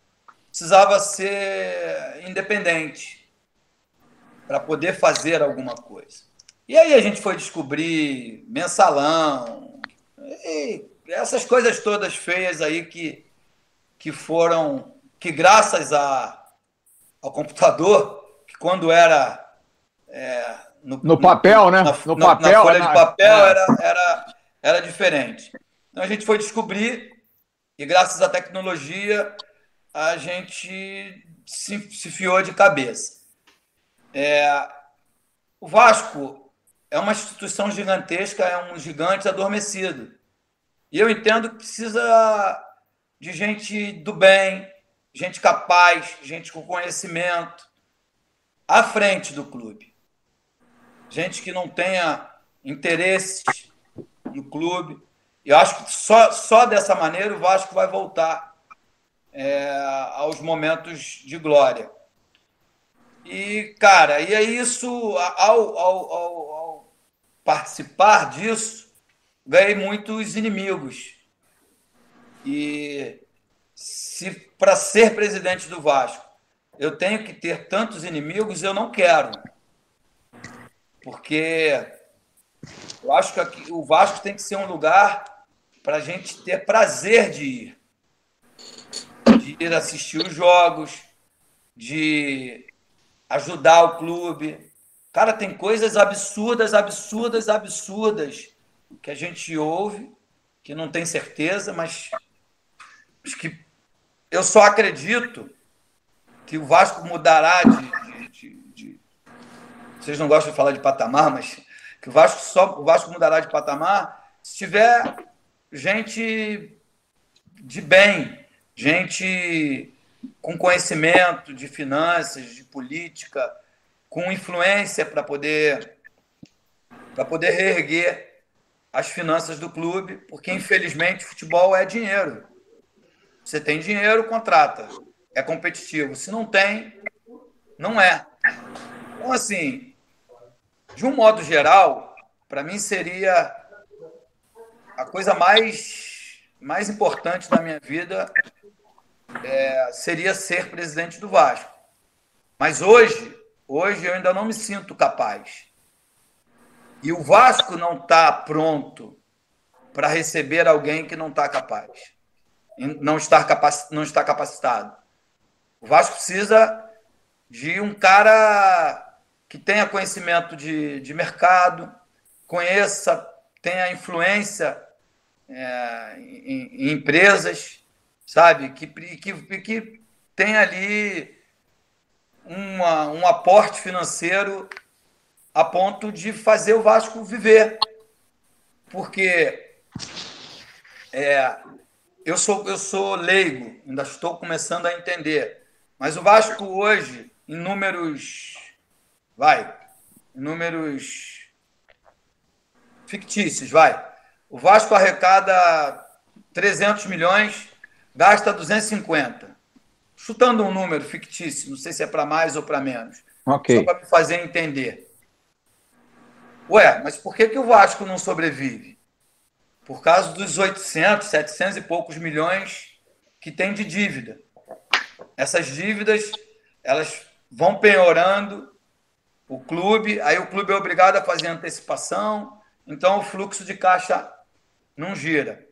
G: precisava ser independente para poder fazer alguma coisa. E aí a gente foi descobrir mensalão, essas coisas todas feias aí que, que foram, que graças a, ao computador, que quando era
B: é, no, no, papel, né?
G: Na, no na, papel, na folha de papel é. era, era, era diferente. Então a gente foi descobrir e graças à tecnologia a gente se, se fiou de cabeça. É, o Vasco é uma instituição gigantesca, é um gigante adormecido. E eu entendo que precisa de gente do bem, gente capaz, gente com conhecimento, à frente do clube. Gente que não tenha interesses no clube. Eu acho que só, só dessa maneira o Vasco vai voltar é, aos momentos de glória. E, cara, e é isso, ao, ao, ao, ao participar disso, ganhei muitos inimigos. E se para ser presidente do Vasco eu tenho que ter tantos inimigos, eu não quero. Porque eu acho que aqui, o Vasco tem que ser um lugar para a gente ter prazer de ir de ir assistir os jogos, de ajudar o clube. Cara, tem coisas absurdas, absurdas, absurdas que a gente ouve, que não tem certeza, mas que eu só acredito que o Vasco mudará de, de, de, Vocês não gostam de falar de patamar, mas que o Vasco só o Vasco mudará de patamar se tiver gente de bem, gente com conhecimento de finanças, de política, com influência para poder para poder reerguer as finanças do clube, porque infelizmente futebol é dinheiro. Você tem dinheiro, contrata. É competitivo. Se não tem, não é. Então, assim, de um modo geral, para mim seria a coisa mais, mais importante da minha vida é, seria ser presidente do Vasco. Mas hoje, hoje eu ainda não me sinto capaz. E o Vasco não está pronto para receber alguém que não está capaz, não está, não está capacitado. O Vasco precisa de um cara que tenha conhecimento de, de mercado, conheça, tenha influência é, em, em empresas, sabe? Que, que, que tem ali uma, um aporte financeiro a ponto de fazer o Vasco viver. Porque é, eu, sou, eu sou leigo, ainda estou começando a entender. Mas o Vasco hoje, em números. Vai, em números fictícios, vai. O Vasco arrecada 300 milhões gasta 250. Chutando um número fictício, não sei se é para mais ou para menos.
B: Okay.
G: Só para me fazer entender. Ué, mas por que, que o Vasco não sobrevive? Por causa dos 800, 700 e poucos milhões que tem de dívida. Essas dívidas, elas vão penhorando o clube, aí o clube é obrigado a fazer antecipação, então o fluxo de caixa não gira.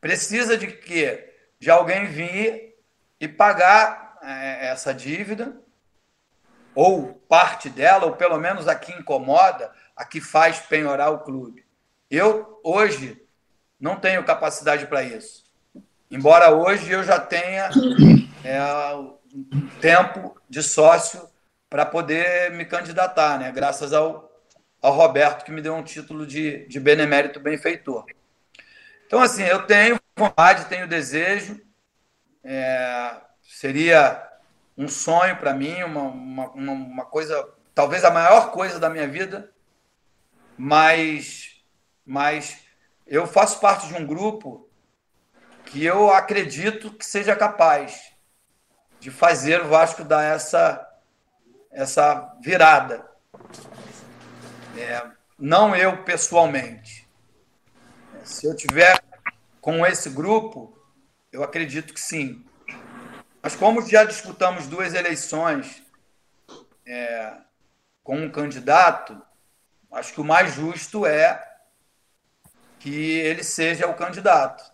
G: Precisa de quê? de alguém vir e pagar é, essa dívida, ou parte dela, ou pelo menos a que incomoda, a que faz penhorar o clube. Eu, hoje, não tenho capacidade para isso. Embora hoje eu já tenha é, um tempo de sócio para poder me candidatar, né? graças ao, ao Roberto, que me deu um título de, de benemérito benfeitor. Então, assim, eu tenho vontade, tenho desejo. É, seria um sonho para mim, uma, uma, uma coisa, talvez a maior coisa da minha vida, mas, mas eu faço parte de um grupo que eu acredito que seja capaz de fazer o Vasco dar essa, essa virada. É, não eu pessoalmente, se eu tiver com esse grupo, eu acredito que sim. Mas como já disputamos duas eleições é, com um candidato, acho que o mais justo é que ele seja o candidato.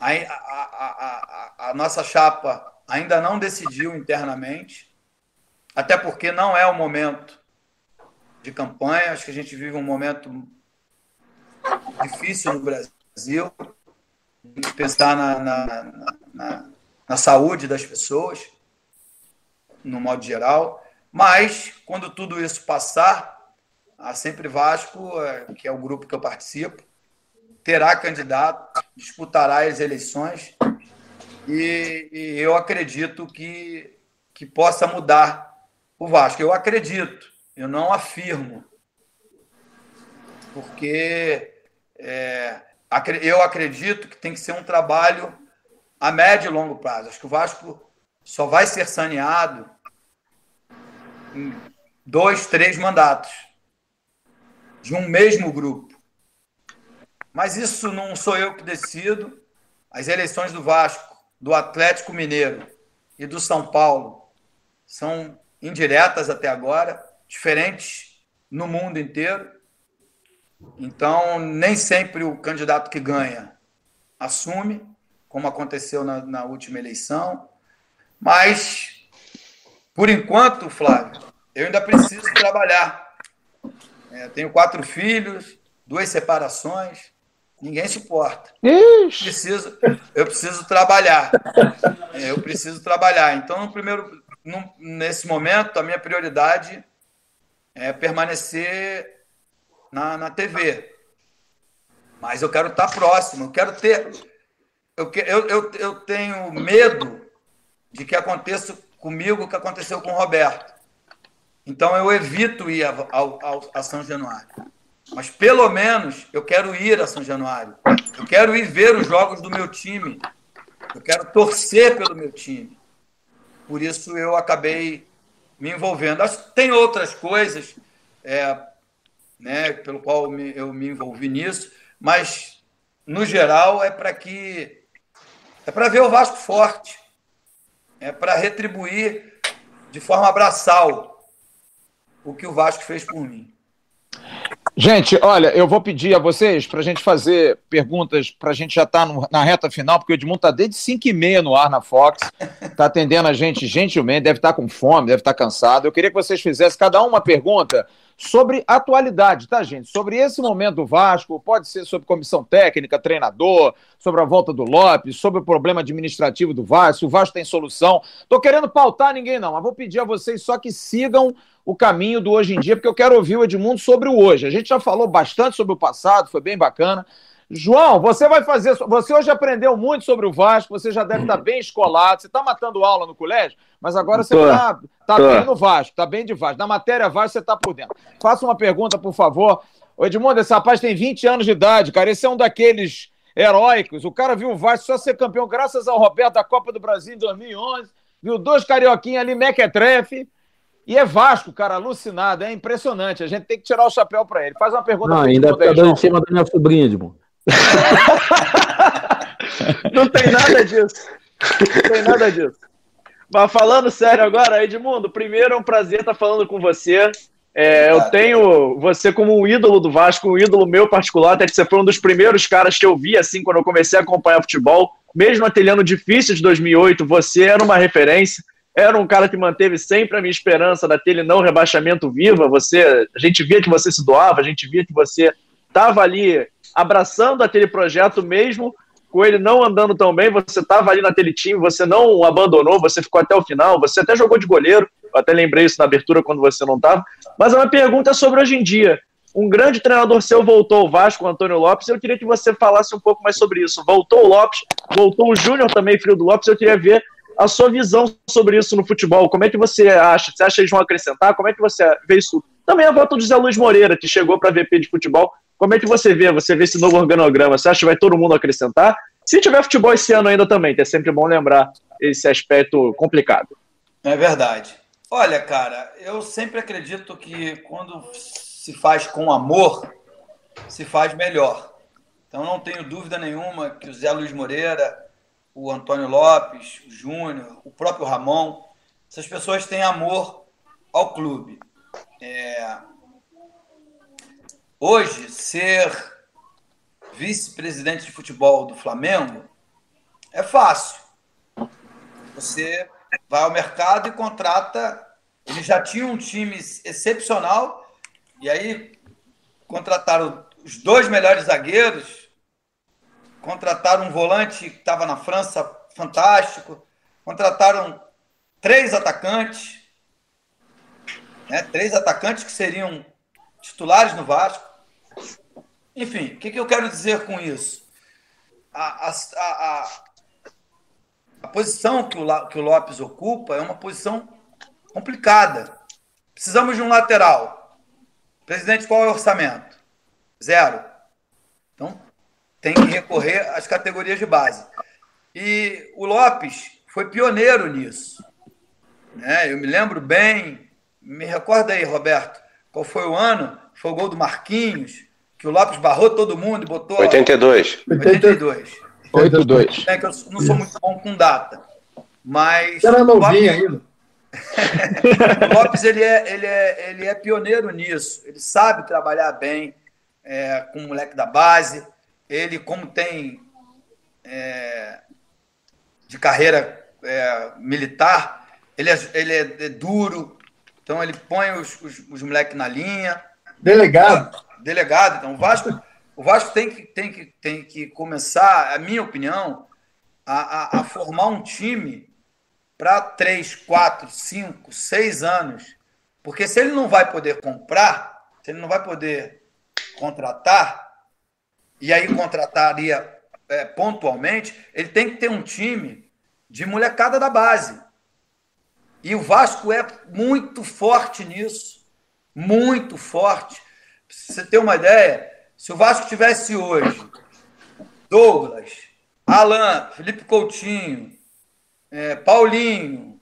G: A, a, a, a, nossa chapa ainda não decidiu internamente, até porque não é o momento de campanha. Acho que a gente vive um momento difícil no Brasil, pensar na, na, na, na saúde das pessoas, no modo geral. Mas, quando tudo isso passar, a Sempre Vasco, é, que é o grupo que eu participo, terá candidato, disputará as eleições e, e, eu acredito que, que possa mudar o Vasco. Eu acredito, eu não afirmo, porque é, eu acredito que tem que ser um trabalho a médio e longo prazo. Acho que o Vasco só vai ser saneado em dois, três mandatos de um mesmo grupo. Mas isso não sou eu que decido. As eleições do Vasco, do Atlético Mineiro e do São Paulo são indiretas até agora, diferentes no mundo inteiro. Então, nem sempre o candidato que ganha assume, como aconteceu na, na última eleição. Mas, por enquanto, Flávio, eu ainda preciso trabalhar. É, tenho quatro filhos, duas separações, Ninguém suporta.
B: Ixi.
G: Preciso, eu preciso trabalhar. É, Eu preciso trabalhar. Então, no primeiro, no- nesse momento, a minha prioridade é permanecer na, na TV. Mas eu quero estar próximo. Eu quero ter. Eu, eu, eu, eu tenho medo de que aconteça comigo o que aconteceu com o Roberto. Então eu evito ir a, ao- ao- a São Januário. Mas pelo menos eu quero ir a São Januário. Eu quero ir ver os jogos do meu time. Eu quero torcer pelo meu time. Por isso eu acabei me envolvendo. Acho que tem outras coisas é, né, pelo qual eu me, envolvi nisso, mas no geral é para que é para ver o Vasco forte, é para retribuir de forma abraçal o que o Vasco fez por mim.
B: Gente, olha, eu vou pedir a vocês para a gente fazer perguntas, para a gente já estar na reta final, porque o Edmundo está desde 5 e meia no ar na Fox, está atendendo a gente gentilmente, deve estar com fome, deve estar cansado. Eu queria que vocês fizessem cada um uma pergunta sobre atualidade, tá, gente? Sobre esse momento do Vasco, pode ser sobre comissão técnica, treinador, sobre a volta do Lopes, sobre o problema administrativo do Vasco, o Vasco tem solução. Tô querendo pautar ninguém, não, mas vou pedir a vocês só que sigam o caminho do hoje em dia, porque eu quero ouvir o Edmundo sobre o hoje. A gente já falou bastante sobre o passado, foi bem bacana. João, você vai fazer. Você hoje aprendeu muito sobre o Vasco, você já deve estar bem escolado. Você está matando aula no colégio, mas agora você está tá
C: Tô.
B: bem no Vasco, está bem de Vasco. Na matéria Vasco, você está por dentro. Faça uma pergunta, por favor. Ô, Edmundo, esse rapaz tem 20 anos de idade, cara. Esse é um daqueles heróicos. O cara viu o Vasco só ser campeão graças ao Roberto da Copa do Brasil em 2011. Viu dois carioquinhos ali, mequetrefe. E é Vasco, cara, alucinado. É impressionante. A gente tem que tirar o chapéu para ele. Faz uma pergunta
C: Não, ainda tá dando em cima da minha sobrinha, Edmundo.
F: Não tem nada disso. Não tem nada disso. Mas falando sério agora, Edmundo, primeiro é um prazer estar falando com você. É, eu tenho você como um ídolo do Vasco, um ídolo meu particular, até que você foi um dos primeiros caras que eu vi assim quando eu comecei a acompanhar futebol. Mesmo aquele ano difícil de 2008, você era uma referência. Era um cara que manteve sempre a minha esperança daquele não rebaixamento viva. Você, a gente via que você se doava, a gente via que você estava ali abraçando aquele projeto mesmo com ele não andando tão bem, você estava ali naquele time, você não abandonou, você ficou até o final, você até jogou de goleiro, eu até lembrei isso na abertura quando você não estava. Mas a minha pergunta é sobre hoje em dia. Um grande treinador seu voltou ao Vasco, o Antônio Lopes, eu queria que você falasse um pouco mais sobre isso. Voltou o Lopes, voltou o Júnior também, filho do Lopes, eu queria ver a sua visão sobre isso no futebol. Como é que você acha? Você acha que eles vão acrescentar? Como é que você vê isso? Também a volta do Zé Luiz Moreira, que chegou para VP de futebol. Como é que você vê? Você vê esse novo organograma? Você acha que vai todo mundo acrescentar? Se tiver futebol esse ano ainda também, que é sempre bom lembrar esse aspecto complicado.
G: É verdade. Olha, cara, eu sempre acredito que quando se faz com amor, se faz melhor. Então não tenho dúvida nenhuma que o Zé Luiz Moreira, o Antônio Lopes, o Júnior, o próprio Ramon, essas pessoas têm amor ao clube. É, Hoje, ser vice-presidente de futebol do Flamengo é fácil. Você vai ao mercado e contrata. Eles já tinham um time excepcional, e aí contrataram os dois melhores zagueiros, contrataram um volante que estava na França fantástico, contrataram três atacantes, né, três atacantes que seriam titulares no Vasco. Enfim, o que, que eu quero dizer com isso? A, a, a, a posição que o, que o Lopes ocupa é uma posição complicada. Precisamos de um lateral. Presidente, qual é o orçamento? Zero. Então, tem que recorrer às categorias de base. E o Lopes foi pioneiro nisso. Né? Eu me lembro bem, me recorda aí, Roberto, qual foi o ano? Foi o gol do Marquinhos, que o Lopes barrou todo mundo e botou.
E: 82.
G: 82.
B: 8-2.
G: É que eu não sou muito bom com data. Mas.
D: Era novinho ainda.
G: o Lopes ele é, ele, é, ele é pioneiro nisso. Ele sabe trabalhar bem é, com o moleque da base. Ele, como tem é, de carreira é, militar, ele, é, ele é, é duro. Então ele põe os, os, os moleques na linha.
D: Delegado.
G: Delegado. Então o Vasco, o Vasco tem que, tem que, tem que começar, a minha opinião, a, a, a formar um time para três, quatro, cinco, seis anos. Porque se ele não vai poder comprar, se ele não vai poder contratar, e aí contrataria é, pontualmente, ele tem que ter um time de molecada da base. E o Vasco é muito forte nisso. Muito forte. Pra você ter uma ideia, se o Vasco tivesse hoje Douglas, Alan, Felipe Coutinho, é, Paulinho,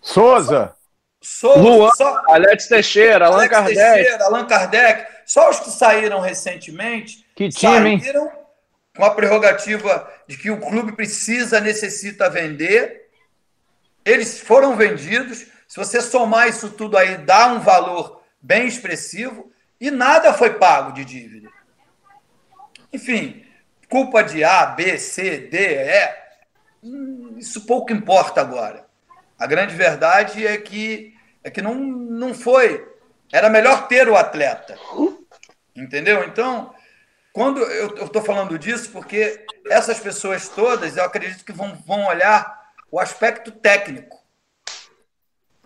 B: Souza,
G: Souza
F: Luan,
G: só-
F: Alex Teixeira, Allan
G: Alex
F: Kardec.
G: Teixeira, Allan Kardec, só os que saíram recentemente
B: Que time, hein?
G: saíram com a prerrogativa de que o clube precisa, necessita vender. Eles foram vendidos. Se você somar isso tudo aí, dá um valor bem expressivo e nada foi pago de dívida. Enfim, culpa de A, B, C, D, E, hum, isso pouco importa agora. A grande verdade é que, é que não, não foi. Era melhor ter o atleta. Entendeu? Então, quando eu estou falando disso, porque essas pessoas todas, eu acredito que vão, vão olhar o aspecto técnico.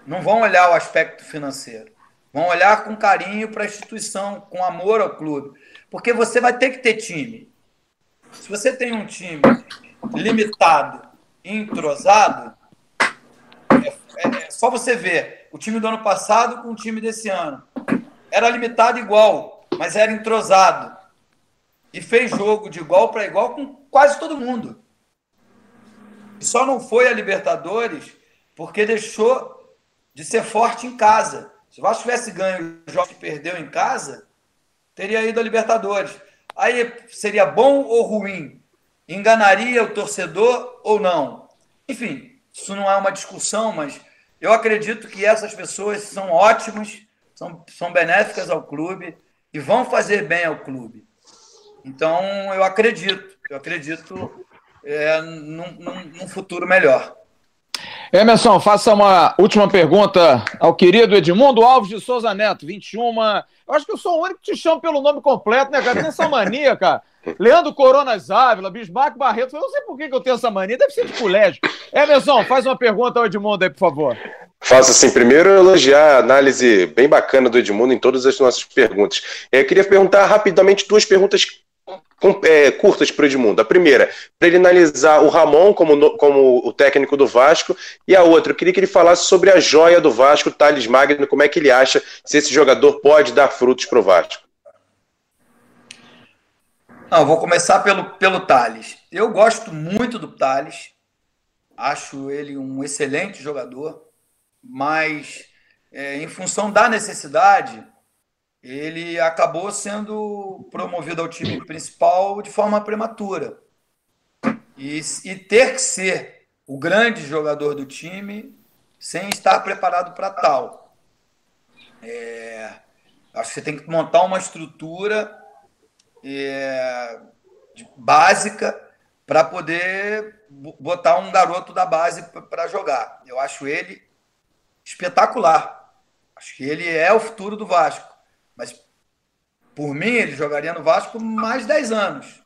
G: Não vão olhar o aspecto financeiro. Vão olhar com carinho para a instituição, com amor ao clube. Porque você vai ter que ter time. Se você tem um time limitado e entrosado, é, é- é só você ver o time do ano passado com o time desse ano. Era limitado igual, mas era entrosado. E fez jogo de igual para igual com quase todo mundo. E só não foi a Libertadores porque deixou de ser forte em casa. Se o Vasco tivesse ganho o jogo que perdeu em casa, teria ido a Libertadores. Aí seria bom ou ruim? Enganaria o torcedor ou não? Enfim, isso não é uma discussão, mas eu acredito que essas pessoas são ótimas, são, são benéficas ao clube e vão fazer bem ao clube. Então, eu acredito, eu acredito é, num, num- num futuro melhor.
B: Emerson, faça uma última pergunta ao querido Edmundo Alves de Souza Neto, 21. Eu acho que eu sou o único que te chamo pelo nome completo, né, cara? Tem essa mania, cara. Leandro Coronas Ávila, Bismarck Barreto. Eu não sei por que eu tenho essa mania, deve ser de colégio. Emerson, faz uma pergunta ao Edmundo aí, por favor.
E: Faço assim, primeiro elogiar a análise bem bacana do Edmundo em todas as nossas perguntas. É, Eu queria perguntar rapidamente duas perguntas é, curtas para o Edmundo. A primeira, para ele analisar o Ramon como, como o técnico do Vasco, e a outra, eu queria que ele falasse sobre a joia do Vasco, o Thales Magno, como é que ele acha se esse jogador pode dar frutos para o Vasco.
G: Não, vou começar pelo, pelo Thales. Eu gosto muito do Thales. Acho ele um excelente jogador, mas é, em função da necessidade, ele acabou sendo promovido ao time principal de forma prematura. E, e ter que ser o grande jogador do time sem estar preparado para tal. É, acho que você tem que montar uma estrutura é, básica para poder bo- botar um garoto da base para jogar. Eu acho ele espetacular. Acho que ele é o futuro do Vasco. Por mim, ele jogaria no Vasco mais 10 anos.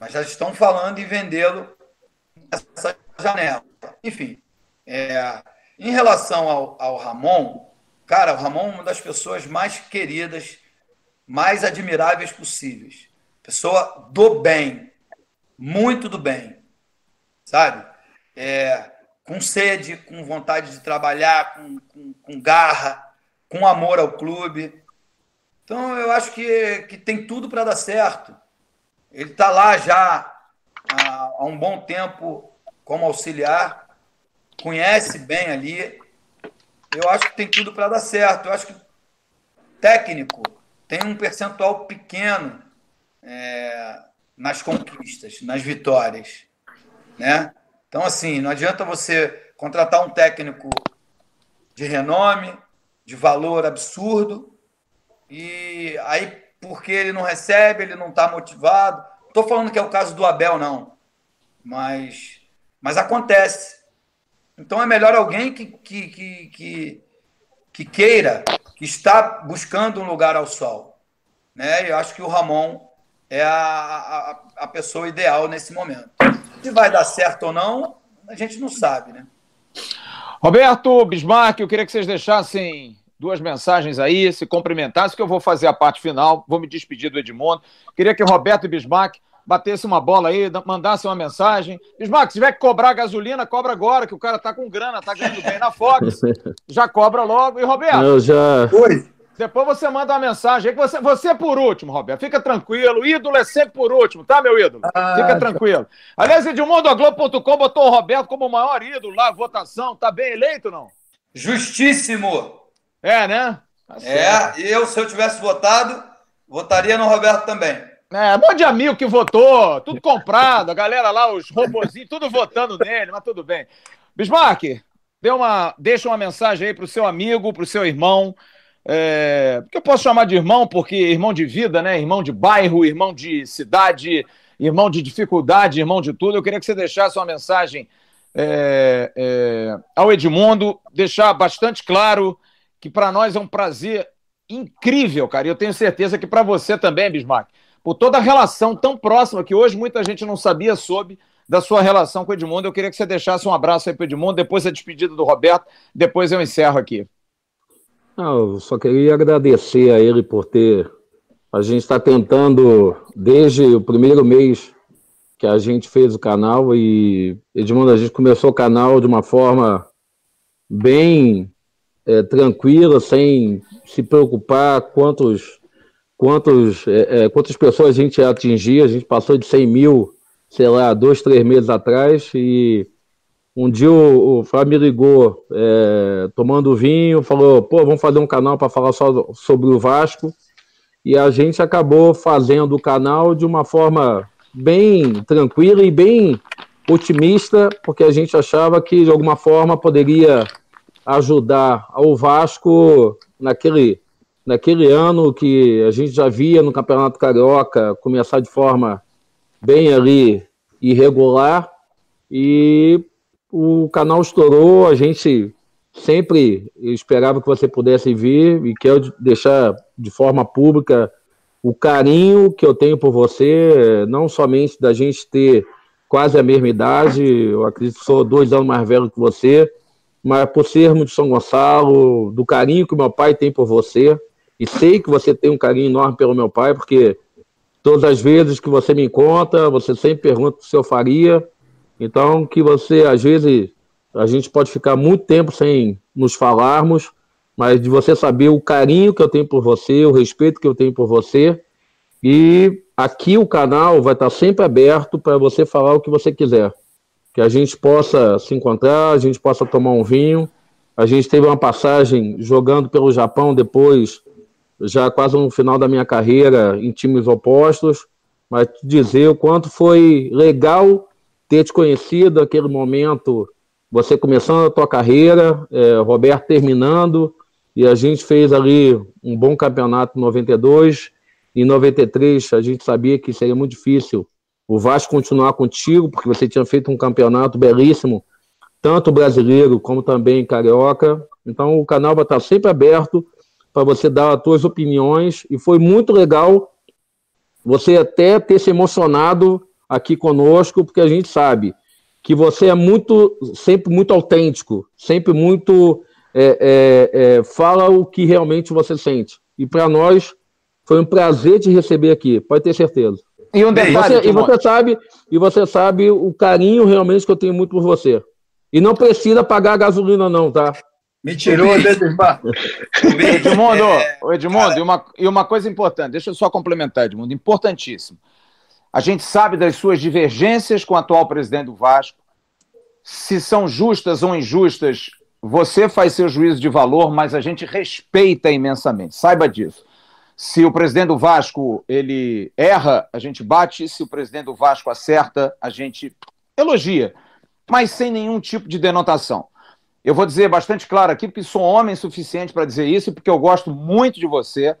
G: Mas já estão falando em vendê-lo nessa janela. Enfim, é, em relação ao, ao Ramon, cara, o Ramon é uma das pessoas mais queridas, mais admiráveis possíveis. Pessoa do bem, muito do bem, sabe? É, com sede, com vontade de trabalhar, com, com, com garra, com amor ao clube. Então, eu acho que, que tem tudo para dar certo. Ele está lá já há, há um bom tempo como auxiliar, conhece bem ali. Eu acho que tem tudo para dar certo. Eu acho que técnico tem um percentual pequeno é, nas conquistas, nas vitórias, né? Então, assim, não adianta você contratar um técnico de renome, de valor absurdo, e aí, porque ele não recebe, ele não está motivado. Estou falando que é o caso do Abel, não. Mas, mas acontece. Então é melhor alguém que, que, que, que, que queira, que está buscando um lugar ao sol. Né? Eu acho que o Ramon é a, a, a pessoa ideal nesse momento. Se vai dar certo ou não, a gente não sabe, né?
B: Roberto, Bismarck, eu queria que vocês deixassem duas mensagens aí, se cumprimentassem, que eu vou fazer a parte final, vou me despedir do Edmundo. Queria que Roberto e Bismarck batesse uma bola aí, mandasse uma mensagem. Bismarck, se tiver que cobrar gasolina, cobra agora, que o cara tá com grana, tá ganhando bem na Fox. Já cobra logo. E Roberto?
C: Eu já.
G: Oi.
B: Depois você manda uma mensagem aí, que você, você é por último, Roberto. Fica tranquilo. O ídolo é sempre por último, tá, meu ídolo?
G: Ah,
B: Fica tranquilo. Aliás, Edmundo.globo.com botou o Roberto como o maior ídolo lá, votação. Tá bem eleito, não?
G: Justíssimo.
B: É, né? Tá certo.
G: É, eu, se eu tivesse votado, votaria no Roberto também.
B: É, um monte de amigo que votou, tudo comprado, a galera lá, os robozinhos, tudo votando nele, mas tudo bem. Bismarck, dê uma, deixa uma mensagem aí pro seu amigo, pro seu irmão, é, que eu posso chamar de irmão, porque irmão de vida, né? Irmão de bairro, irmão de cidade, irmão de dificuldade, irmão de tudo. Eu queria que você deixasse uma mensagem é, é, ao Edmundo, deixar bastante claro que para nós é um prazer incrível, cara. E eu tenho certeza que para você também, Bismarck, por toda a relação tão próxima que hoje muita gente não sabia sobre da sua relação com o Edmundo. Eu queria que você deixasse um abraço aí para o Edmundo, depois a despedida do Roberto, depois eu encerro aqui.
C: Não, eu só queria agradecer a ele por ter. A gente está tentando, desde o primeiro mês que a gente fez o canal, e Edmundo, a gente começou o canal de uma forma bem é, tranquila, sem se preocupar quantos, quantos, é, é, quantas pessoas a gente ia atingir. A gente passou de 100 mil, sei lá, dois, três meses atrás, e um dia o, o Flávio me ligou é, tomando vinho, falou: pô, vamos fazer um canal para falar só sobre o Vasco. E a gente acabou fazendo o canal de uma forma bem tranquila e bem otimista, porque a gente achava que de alguma forma poderia ajudar ao Vasco naquele, naquele ano que a gente já via no Campeonato Carioca começar de forma bem ali irregular. E o canal estourou, a gente sempre esperava que você pudesse vir e quero deixar de forma pública o carinho que eu tenho por você, não somente da gente ter quase a mesma idade, eu acredito que sou dois anos mais velho que você, mas por sermos de São Gonçalo, do carinho que meu pai tem por você, e sei que você tem um carinho enorme pelo meu pai, porque todas as vezes que você me encontra, você sempre pergunta se eu faria, então, que você, às vezes, a gente pode ficar muito tempo sem nos falarmos, mas de você saber o carinho que eu tenho por você, o respeito que eu tenho por você. E aqui o canal vai estar sempre aberto para você falar o que você quiser. Que a gente possa se encontrar, a gente possa tomar um vinho. A gente teve uma passagem jogando pelo Japão depois, já quase no final da minha carreira, em times opostos. Mas dizer o quanto foi legal ter te conhecido aquele momento, você começando a tua carreira, é, Roberto terminando, e a gente fez ali um bom campeonato em 92. Em 93, a gente sabia que seria muito difícil o Vasco continuar contigo, porque você tinha feito um campeonato belíssimo, tanto brasileiro como também carioca. Então o canal vai estar sempre aberto para você dar as suas opiniões, e foi muito legal você até ter se emocionado aqui conosco, porque a gente sabe que você é muito, sempre muito autêntico, sempre muito é, é, é, fala o que realmente você sente. E para nós foi um prazer te receber aqui, pode ter certeza.
B: E um detalhe,
C: você, e você sabe, e você sabe o carinho realmente que eu tenho muito por você. E não precisa pagar gasolina não, tá?
G: Me tirou Edmundo,
B: Edmundo, Edmundo e, uma, e uma coisa importante, deixa eu só complementar, Edmundo, importantíssimo. A gente sabe das suas divergências com o atual presidente do Vasco. Se são justas ou injustas, você faz seu juízo de valor, mas a gente respeita imensamente. Saiba disso. Se o presidente do Vasco ele erra, a gente bate. Se o presidente do Vasco acerta, a gente elogia, mas sem nenhum tipo de denotação. Eu vou dizer bastante claro aqui, porque sou homem suficiente para dizer isso porque eu gosto muito de você.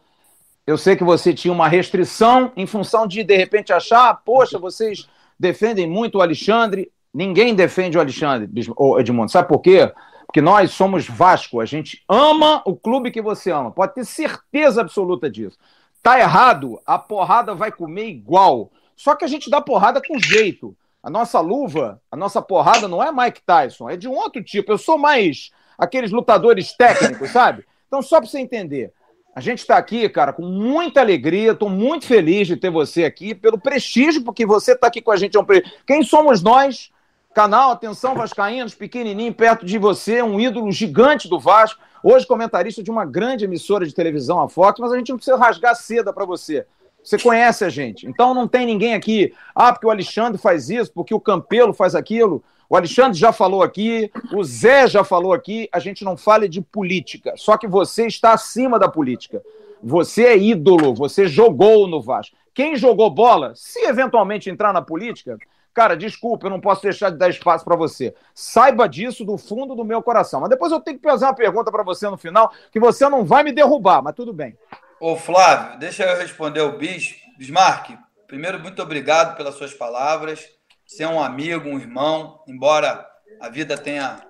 B: Eu sei que você tinha uma restrição em função de, de repente, achar, poxa, vocês defendem muito o Alexandre. Ninguém defende o Alexandre, Edmundo. Sabe por quê? Porque nós somos Vasco, a gente ama o clube que você ama. Pode ter certeza absoluta disso. Tá errado, a porrada vai comer igual. Só que a gente dá porrada com jeito. A nossa luva, a nossa porrada não é Mike Tyson, é de um outro tipo. Eu sou mais aqueles lutadores técnicos, sabe? Então, só para você entender, a gente está aqui, cara, com muita alegria. Estou muito feliz de ter você aqui, pelo prestígio, porque você está aqui com a gente. É. Quem somos nós? Canal Atenção Vascaínos, pequenininho, perto de você, um ídolo gigante do Vasco. Hoje, comentarista de uma grande emissora de televisão, a Fox, mas a gente não precisa rasgar seda para você. Você conhece a gente. Então não tem ninguém aqui, ah, porque o Alexandre faz isso, porque o Campelo faz aquilo. O Alexandre já falou aqui, o Zé já falou aqui, a gente não fala de política. Só que você está acima da política. Você é ídolo, você jogou no Vasco. Quem jogou bola, se eventualmente entrar na política, cara, desculpa, eu não posso deixar de dar espaço para você. Saiba disso do fundo do meu coração. Mas depois eu tenho que fazer uma pergunta para você no final, que você não vai me derrubar, mas tudo bem.
G: Ô, Flávio, deixa eu responder o Bis. Bismarck, primeiro, muito obrigado pelas suas palavras. Você é um amigo, um irmão, embora a vida tenha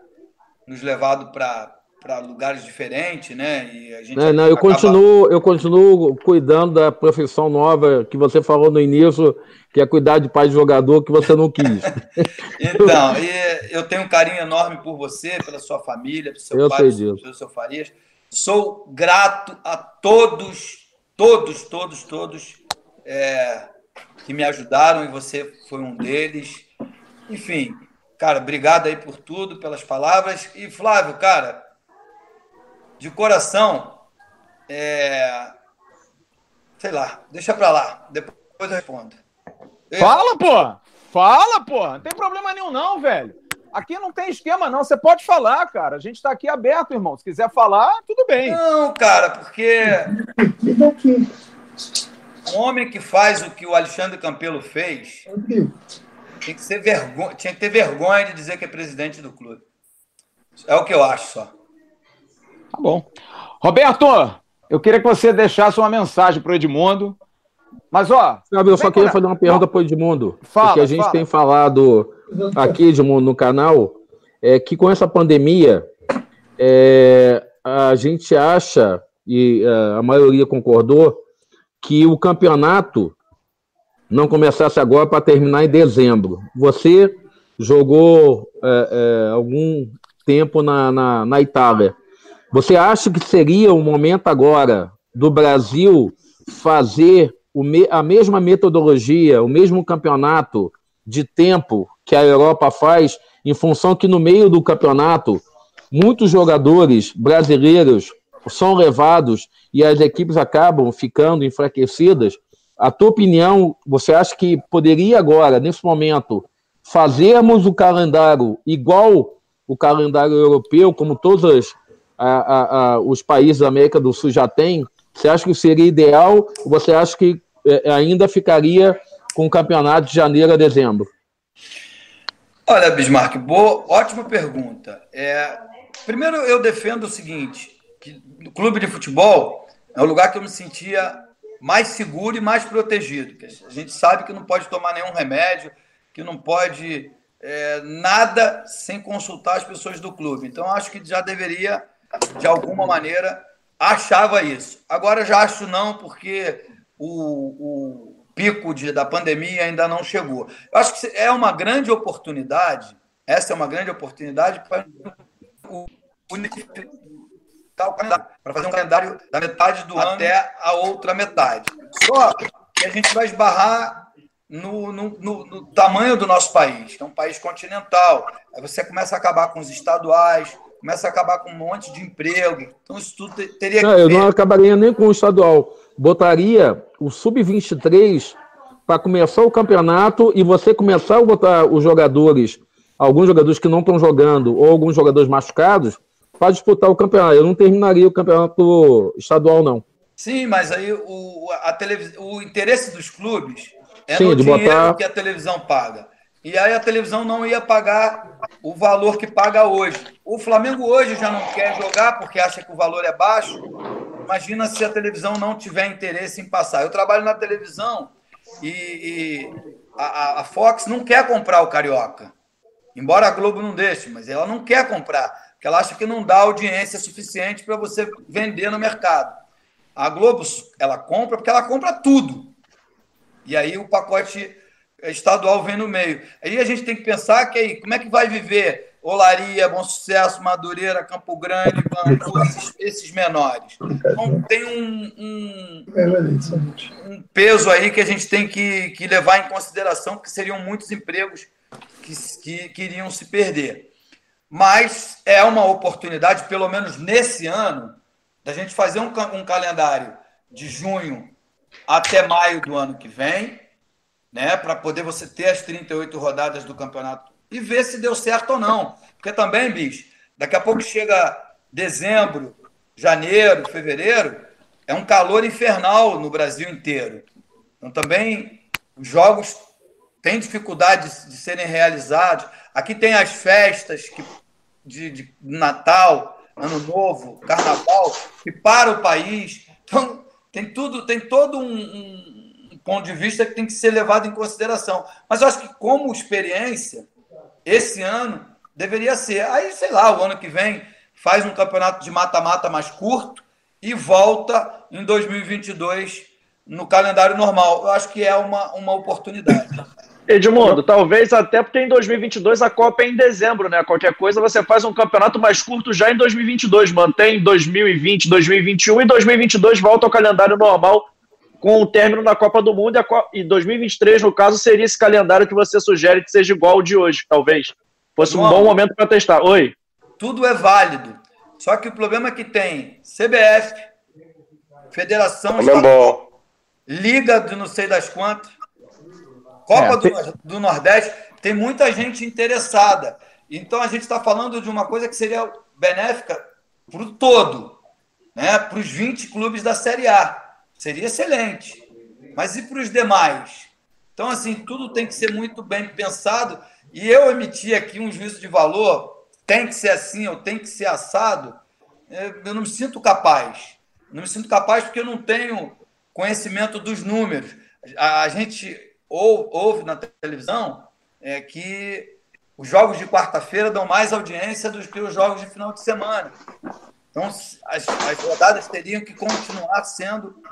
G: nos levado para para lugares diferentes, né? E a gente
C: não, não, eu acaba... continuo, eu continuo cuidando da profissão nova que você falou no início, que é cuidar de pai de jogador que você não quis.
G: então, eu tenho um carinho enorme por você, pela sua família, pelo seu
C: eu
G: pai, pelo seu Farias. Sou grato a todos, todos, todos, todos é, que me ajudaram e você foi um deles. Enfim, cara, obrigado aí por tudo, pelas palavras. E Flávio, cara, de coração, é... sei lá, deixa pra lá, depois eu respondo.
B: Fala, pô! Fala, pô! Não tem problema nenhum, não, velho. Aqui não tem esquema, não. Você pode falar, cara. A gente está aqui aberto, irmão. Se quiser falar, tudo bem.
G: Não, cara, porque. Um homem que faz o que o Alexandre Campelo fez tem que ser vergonha, tinha que ter vergonha de dizer que é presidente do clube. É o que eu acho só.
B: Tá bom. Roberto, eu queria que você deixasse uma mensagem para o Edmundo. Mas, ó.
C: Sabe, eu só queria fazer uma pergunta para o Edmundo. Fala, porque a gente fala. tem falado aqui, Edmundo, no canal, é que com essa pandemia, é, a gente acha, e é, a maioria concordou, que o campeonato não começasse agora para terminar em dezembro. Você jogou é, é, algum tempo na, na, na, Itália. Você acha que seria o momento agora do Brasil fazer me, a mesma metodologia, o mesmo campeonato de tempo que a Europa faz, em função que no meio do campeonato muitos jogadores brasileiros são levados e as equipes acabam ficando enfraquecidas. A tua opinião, você acha que poderia agora, nesse momento, fazermos o calendário igual o calendário europeu, como todos a, a, a, os países da América do Sul já têm? Você acha que seria ideal ou você acha que é, ainda ficaria com o campeonato de janeiro a dezembro?
G: Olha, Bismarck, boa, ótima pergunta. É, primeiro, eu defendo o seguinte: que no clube de futebol é o lugar que eu me sentia mais seguro e mais protegido. A gente sabe que não pode tomar nenhum remédio, que não pode é, nada sem consultar as pessoas do clube. Então, acho que já deveria, de alguma maneira, achava isso. Agora já acho não, porque o, o pico de, da pandemia ainda não chegou. Eu acho que é uma grande oportunidade, essa é uma grande oportunidade para o para fazer um calendário da metade do ano até a outra metade. Só que a gente vai esbarrar no, no, no, no, tamanho do nosso país, que é um país continental. Aí você começa a acabar com os estaduais, começa a acabar com um monte de emprego. Então, isso tudo teria
C: não, que. Eu não acabaria nem com o estadual botaria o sub-23 para começar o campeonato e você começar a botar os jogadores, alguns jogadores que não estão jogando ou alguns jogadores machucados, para disputar o campeonato. Eu não terminaria o campeonato estadual, não.
G: Sim, mas aí o, a televis... o interesse dos clubes é Sim, no dinheiro botar... que a televisão paga. E aí a televisão não ia pagar o valor que paga hoje. O Flamengo hoje já não quer jogar porque acha que o valor é baixo. Imagina se a televisão não tiver interesse em passar. Eu trabalho na televisão e, e a, a, Fox não quer comprar o Carioca. Embora a Globo não deixe, mas ela não quer comprar, porque ela acha que não dá audiência suficiente para você vender no mercado. A Globo, ela compra porque ela compra tudo. E aí o pacote estadual vem no meio. Aí a gente tem que pensar que aí, como é que vai viver Olaria, Bom Sucesso, Madureira, Campo Grande, Bangu, esses, esses menores. Então tem um, um, um, peso aí que a gente tem que, que levar em consideração, que seriam muitos empregos que, que, que iriam se perder. Mas é uma oportunidade, pelo menos nesse ano, da gente fazer um, um calendário de junho até maio do ano que vem, né, para poder você ter as 38 rodadas do campeonato e ver se deu certo ou não. Porque também, bicho, daqui a pouco chega dezembro, janeiro, fevereiro, é um calor infernal no Brasil inteiro. Então também os jogos têm dificuldade de serem realizados. Aqui tem as festas que, de, de Natal, Ano Novo, Carnaval, que para o país. Então, tem tudo, tem todo um, um ponto de vista que tem que ser levado em consideração. Mas eu acho que, como experiência, esse ano deveria ser. Aí, sei lá, o ano que vem faz um campeonato de mata-mata mais curto e volta em 2022 no calendário normal. Eu acho que é uma, uma oportunidade.
F: Edmundo, talvez até porque em 2022 a Copa é em dezembro, né? Qualquer coisa você faz um campeonato mais curto já em 2022, mantém 2020, 2021 e 2022 volta ao calendário normal com o término da Copa do Mundo e 2023, no caso, seria esse calendário que você sugere que seja igual ao de hoje, talvez. Fosse um bom momento para testar. Oi.
G: Tudo é válido. Só que o problema é que tem CBF, Federação
E: Estadual,
G: Liga do não sei das quantas, Copa é, tem... do, do Nordeste, tem muita gente interessada. Então a gente está falando de uma coisa que seria benéfica para o todo, né? para os 20 clubes da Série A. Seria excelente. Mas e para os demais? Então, assim, tudo tem que ser muito bem pensado. E eu emitir aqui um juízo de valor, tem que ser assim ou tem que ser assado, é, eu não me sinto capaz. Não me sinto capaz porque eu não tenho conhecimento dos números. A gente ouve na televisão é, que os jogos de quarta-feira dão mais audiência do que os jogos de final de semana. Então, as, as rodadas teriam que continuar sendo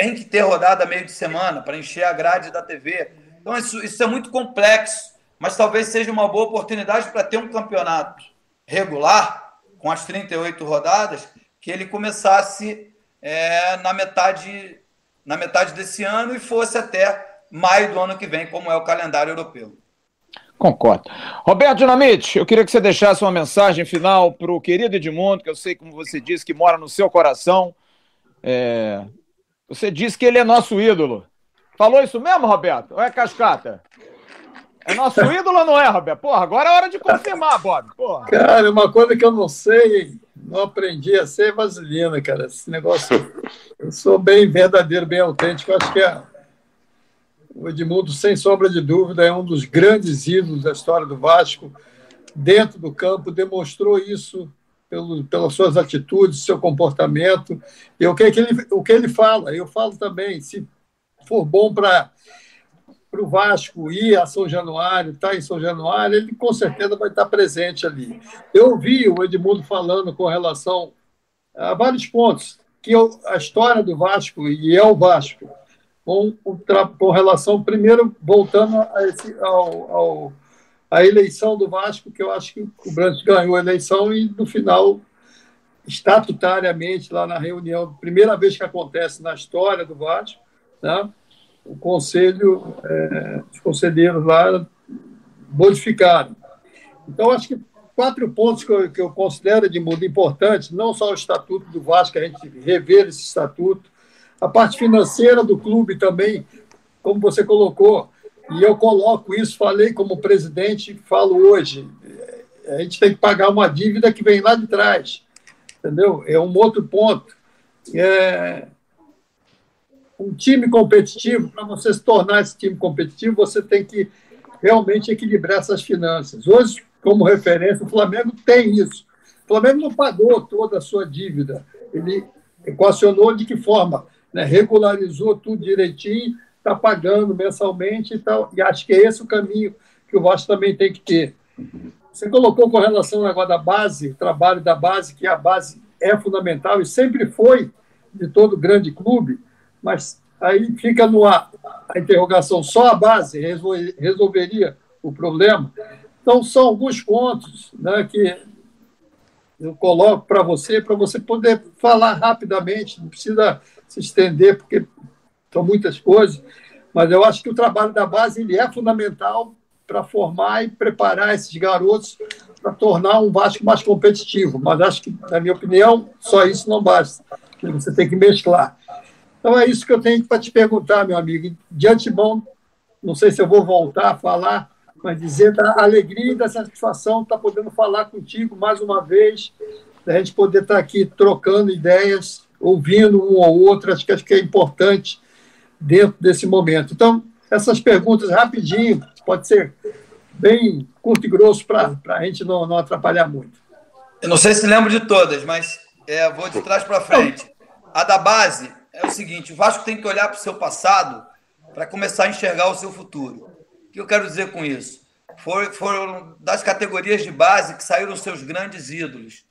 G: tem que ter rodada meio de semana para encher a grade da TV. Então, isso, isso é muito complexo, mas talvez seja uma boa oportunidade para ter um campeonato regular, com as 38 rodadas, que ele começasse é, na, metade, na metade desse ano e fosse até maio do ano que vem, como é o calendário europeu.
B: Concordo. Roberto Dinamite, eu queria que você deixasse uma mensagem final para o querido Edmundo, que eu sei, como você disse, que mora no seu coração. É, você disse que ele é nosso ídolo. Falou isso mesmo, Roberto? Ou é cascata? É nosso ídolo ou não é, Roberto? Porra, agora é hora de confirmar, Bob. Porra.
D: Cara, uma coisa que eu não sei, não aprendi a ser vaselina, cara. Esse negócio. Eu sou bem verdadeiro, bem autêntico. Eu acho que é. O Edmundo, sem sombra de dúvida, é um dos grandes ídolos da história do Vasco. Dentro do campo, demonstrou isso pelo, pelas suas atitudes, seu comportamento, e o que, é que ele, o que ele fala. Eu falo também, se for bom para o Vasco ir a São Januário, estar tá em São Januário, ele com certeza vai estar presente ali. Eu vi o Edmundo falando com relação a vários pontos, que eu, a história do Vasco, e é o Vasco, com, com relação, primeiro, voltando esse, ao, ao a eleição do Vasco, que eu acho que o Branco ganhou a eleição e, no final, estatutariamente, lá na reunião, primeira vez que acontece na história do Vasco, né, o conselho, é, os conselheiros lá modificaram. Então, acho que quatro pontos que eu, que eu considero de muito importantes, não só o estatuto do Vasco, a gente rever esse estatuto, a parte financeira do clube também, como você colocou, e eu coloco isso, falei como presidente, falo hoje. A gente tem que pagar uma dívida que vem lá de trás. Entendeu? É um outro ponto. É... Um time competitivo, para você se tornar esse time competitivo, você tem que realmente equilibrar essas finanças. Hoje, como referência, o Flamengo tem isso. O Flamengo não pagou toda a sua dívida. Ele equacionou de que forma? Né? Regularizou tudo direitinho está pagando mensalmente e tal. E acho que é esse o caminho que o Vasco também tem que ter. Você colocou com relação ao negócio da base, trabalho da base, que a base é fundamental e sempre foi de todo grande clube, mas aí fica no ar a interrogação: só a base resolveria o problema? Então, são alguns pontos né, que eu coloco para você, para você poder falar rapidamente, não precisa se estender, porque são muitas coisas, mas eu acho que o trabalho da base ele é fundamental para formar e preparar esses garotos para tornar um Vasco mais competitivo. Mas acho que, na minha opinião, só isso não basta. Você tem que mesclar. Então é isso que eu tenho para te perguntar, meu amigo. De antemão, não sei se eu vou voltar a falar, mas dizer da alegria e da satisfação estar podendo falar contigo mais uma vez, da gente poder estar aqui trocando ideias, ouvindo um ou outro, acho que, acho que é importante dentro desse momento. Então, essas perguntas rapidinho, pode ser bem curto e grosso para a gente não, não atrapalhar muito.
G: Eu não sei se lembro de todas, mas é, vou de trás para frente. A da base é o seguinte: o Vasco tem que olhar para o seu passado para começar a enxergar o seu futuro. O que eu quero dizer com isso? Foram, das categorias de base que saíram seus grandes ídolos.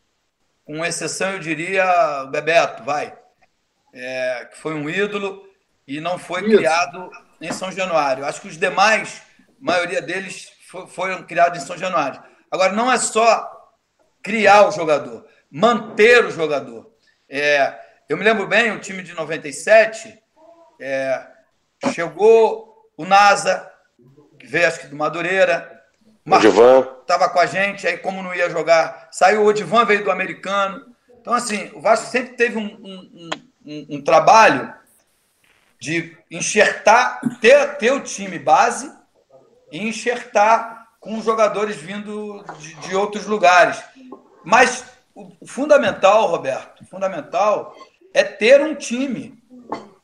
G: Com exceção, eu diria, o Bebeto, vai. É, que foi um ídolo e não foi isso. criado em São Januário. Acho que os demais, a maioria deles, foram criados em São Januário. Agora, não é só criar o jogador, manter o jogador. É, eu me lembro bem, o time de 97, é, chegou o NASA, que veio acho que do Madureira,
E: o Odivan
G: estava com a gente, aí como não ia jogar, saiu o Odivan, veio do americano. Então, assim, o Vasco sempre teve um, um, um, um trabalho de enxertar, ter, ter o time base e enxertar com jogadores vindo de, de outros lugares. Mas o, fundamental, Roberto, o fundamental é ter um time.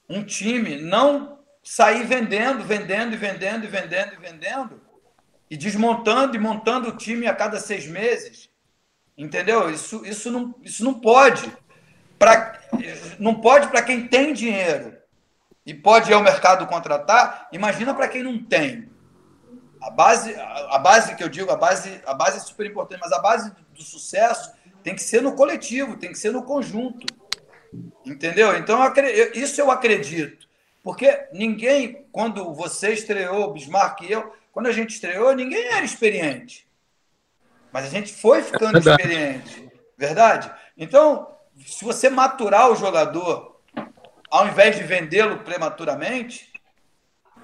G: Um time, não sair vendendo, vendendo e vendendo e vendendo e vendendo e desmontando e montando o time a cada seis meses. Entendeu? Isso, isso, não, isso não pode. Pra, não pode para quem tem dinheiro e pode ir ao mercado contratar, imagina para quem não tem. A base, a base que eu digo, a base, a base é super importante, mas a base do sucesso tem que ser no coletivo, tem que ser no conjunto. Entendeu? Então, eu, isso eu acredito. Porque ninguém, quando você estreou, Bismarck e eu, quando a gente estreou, ninguém era experiente. Mas a gente foi ficando experiente. Verdade? Então, se você maturar o jogador ao invés de vendê-lo prematuramente,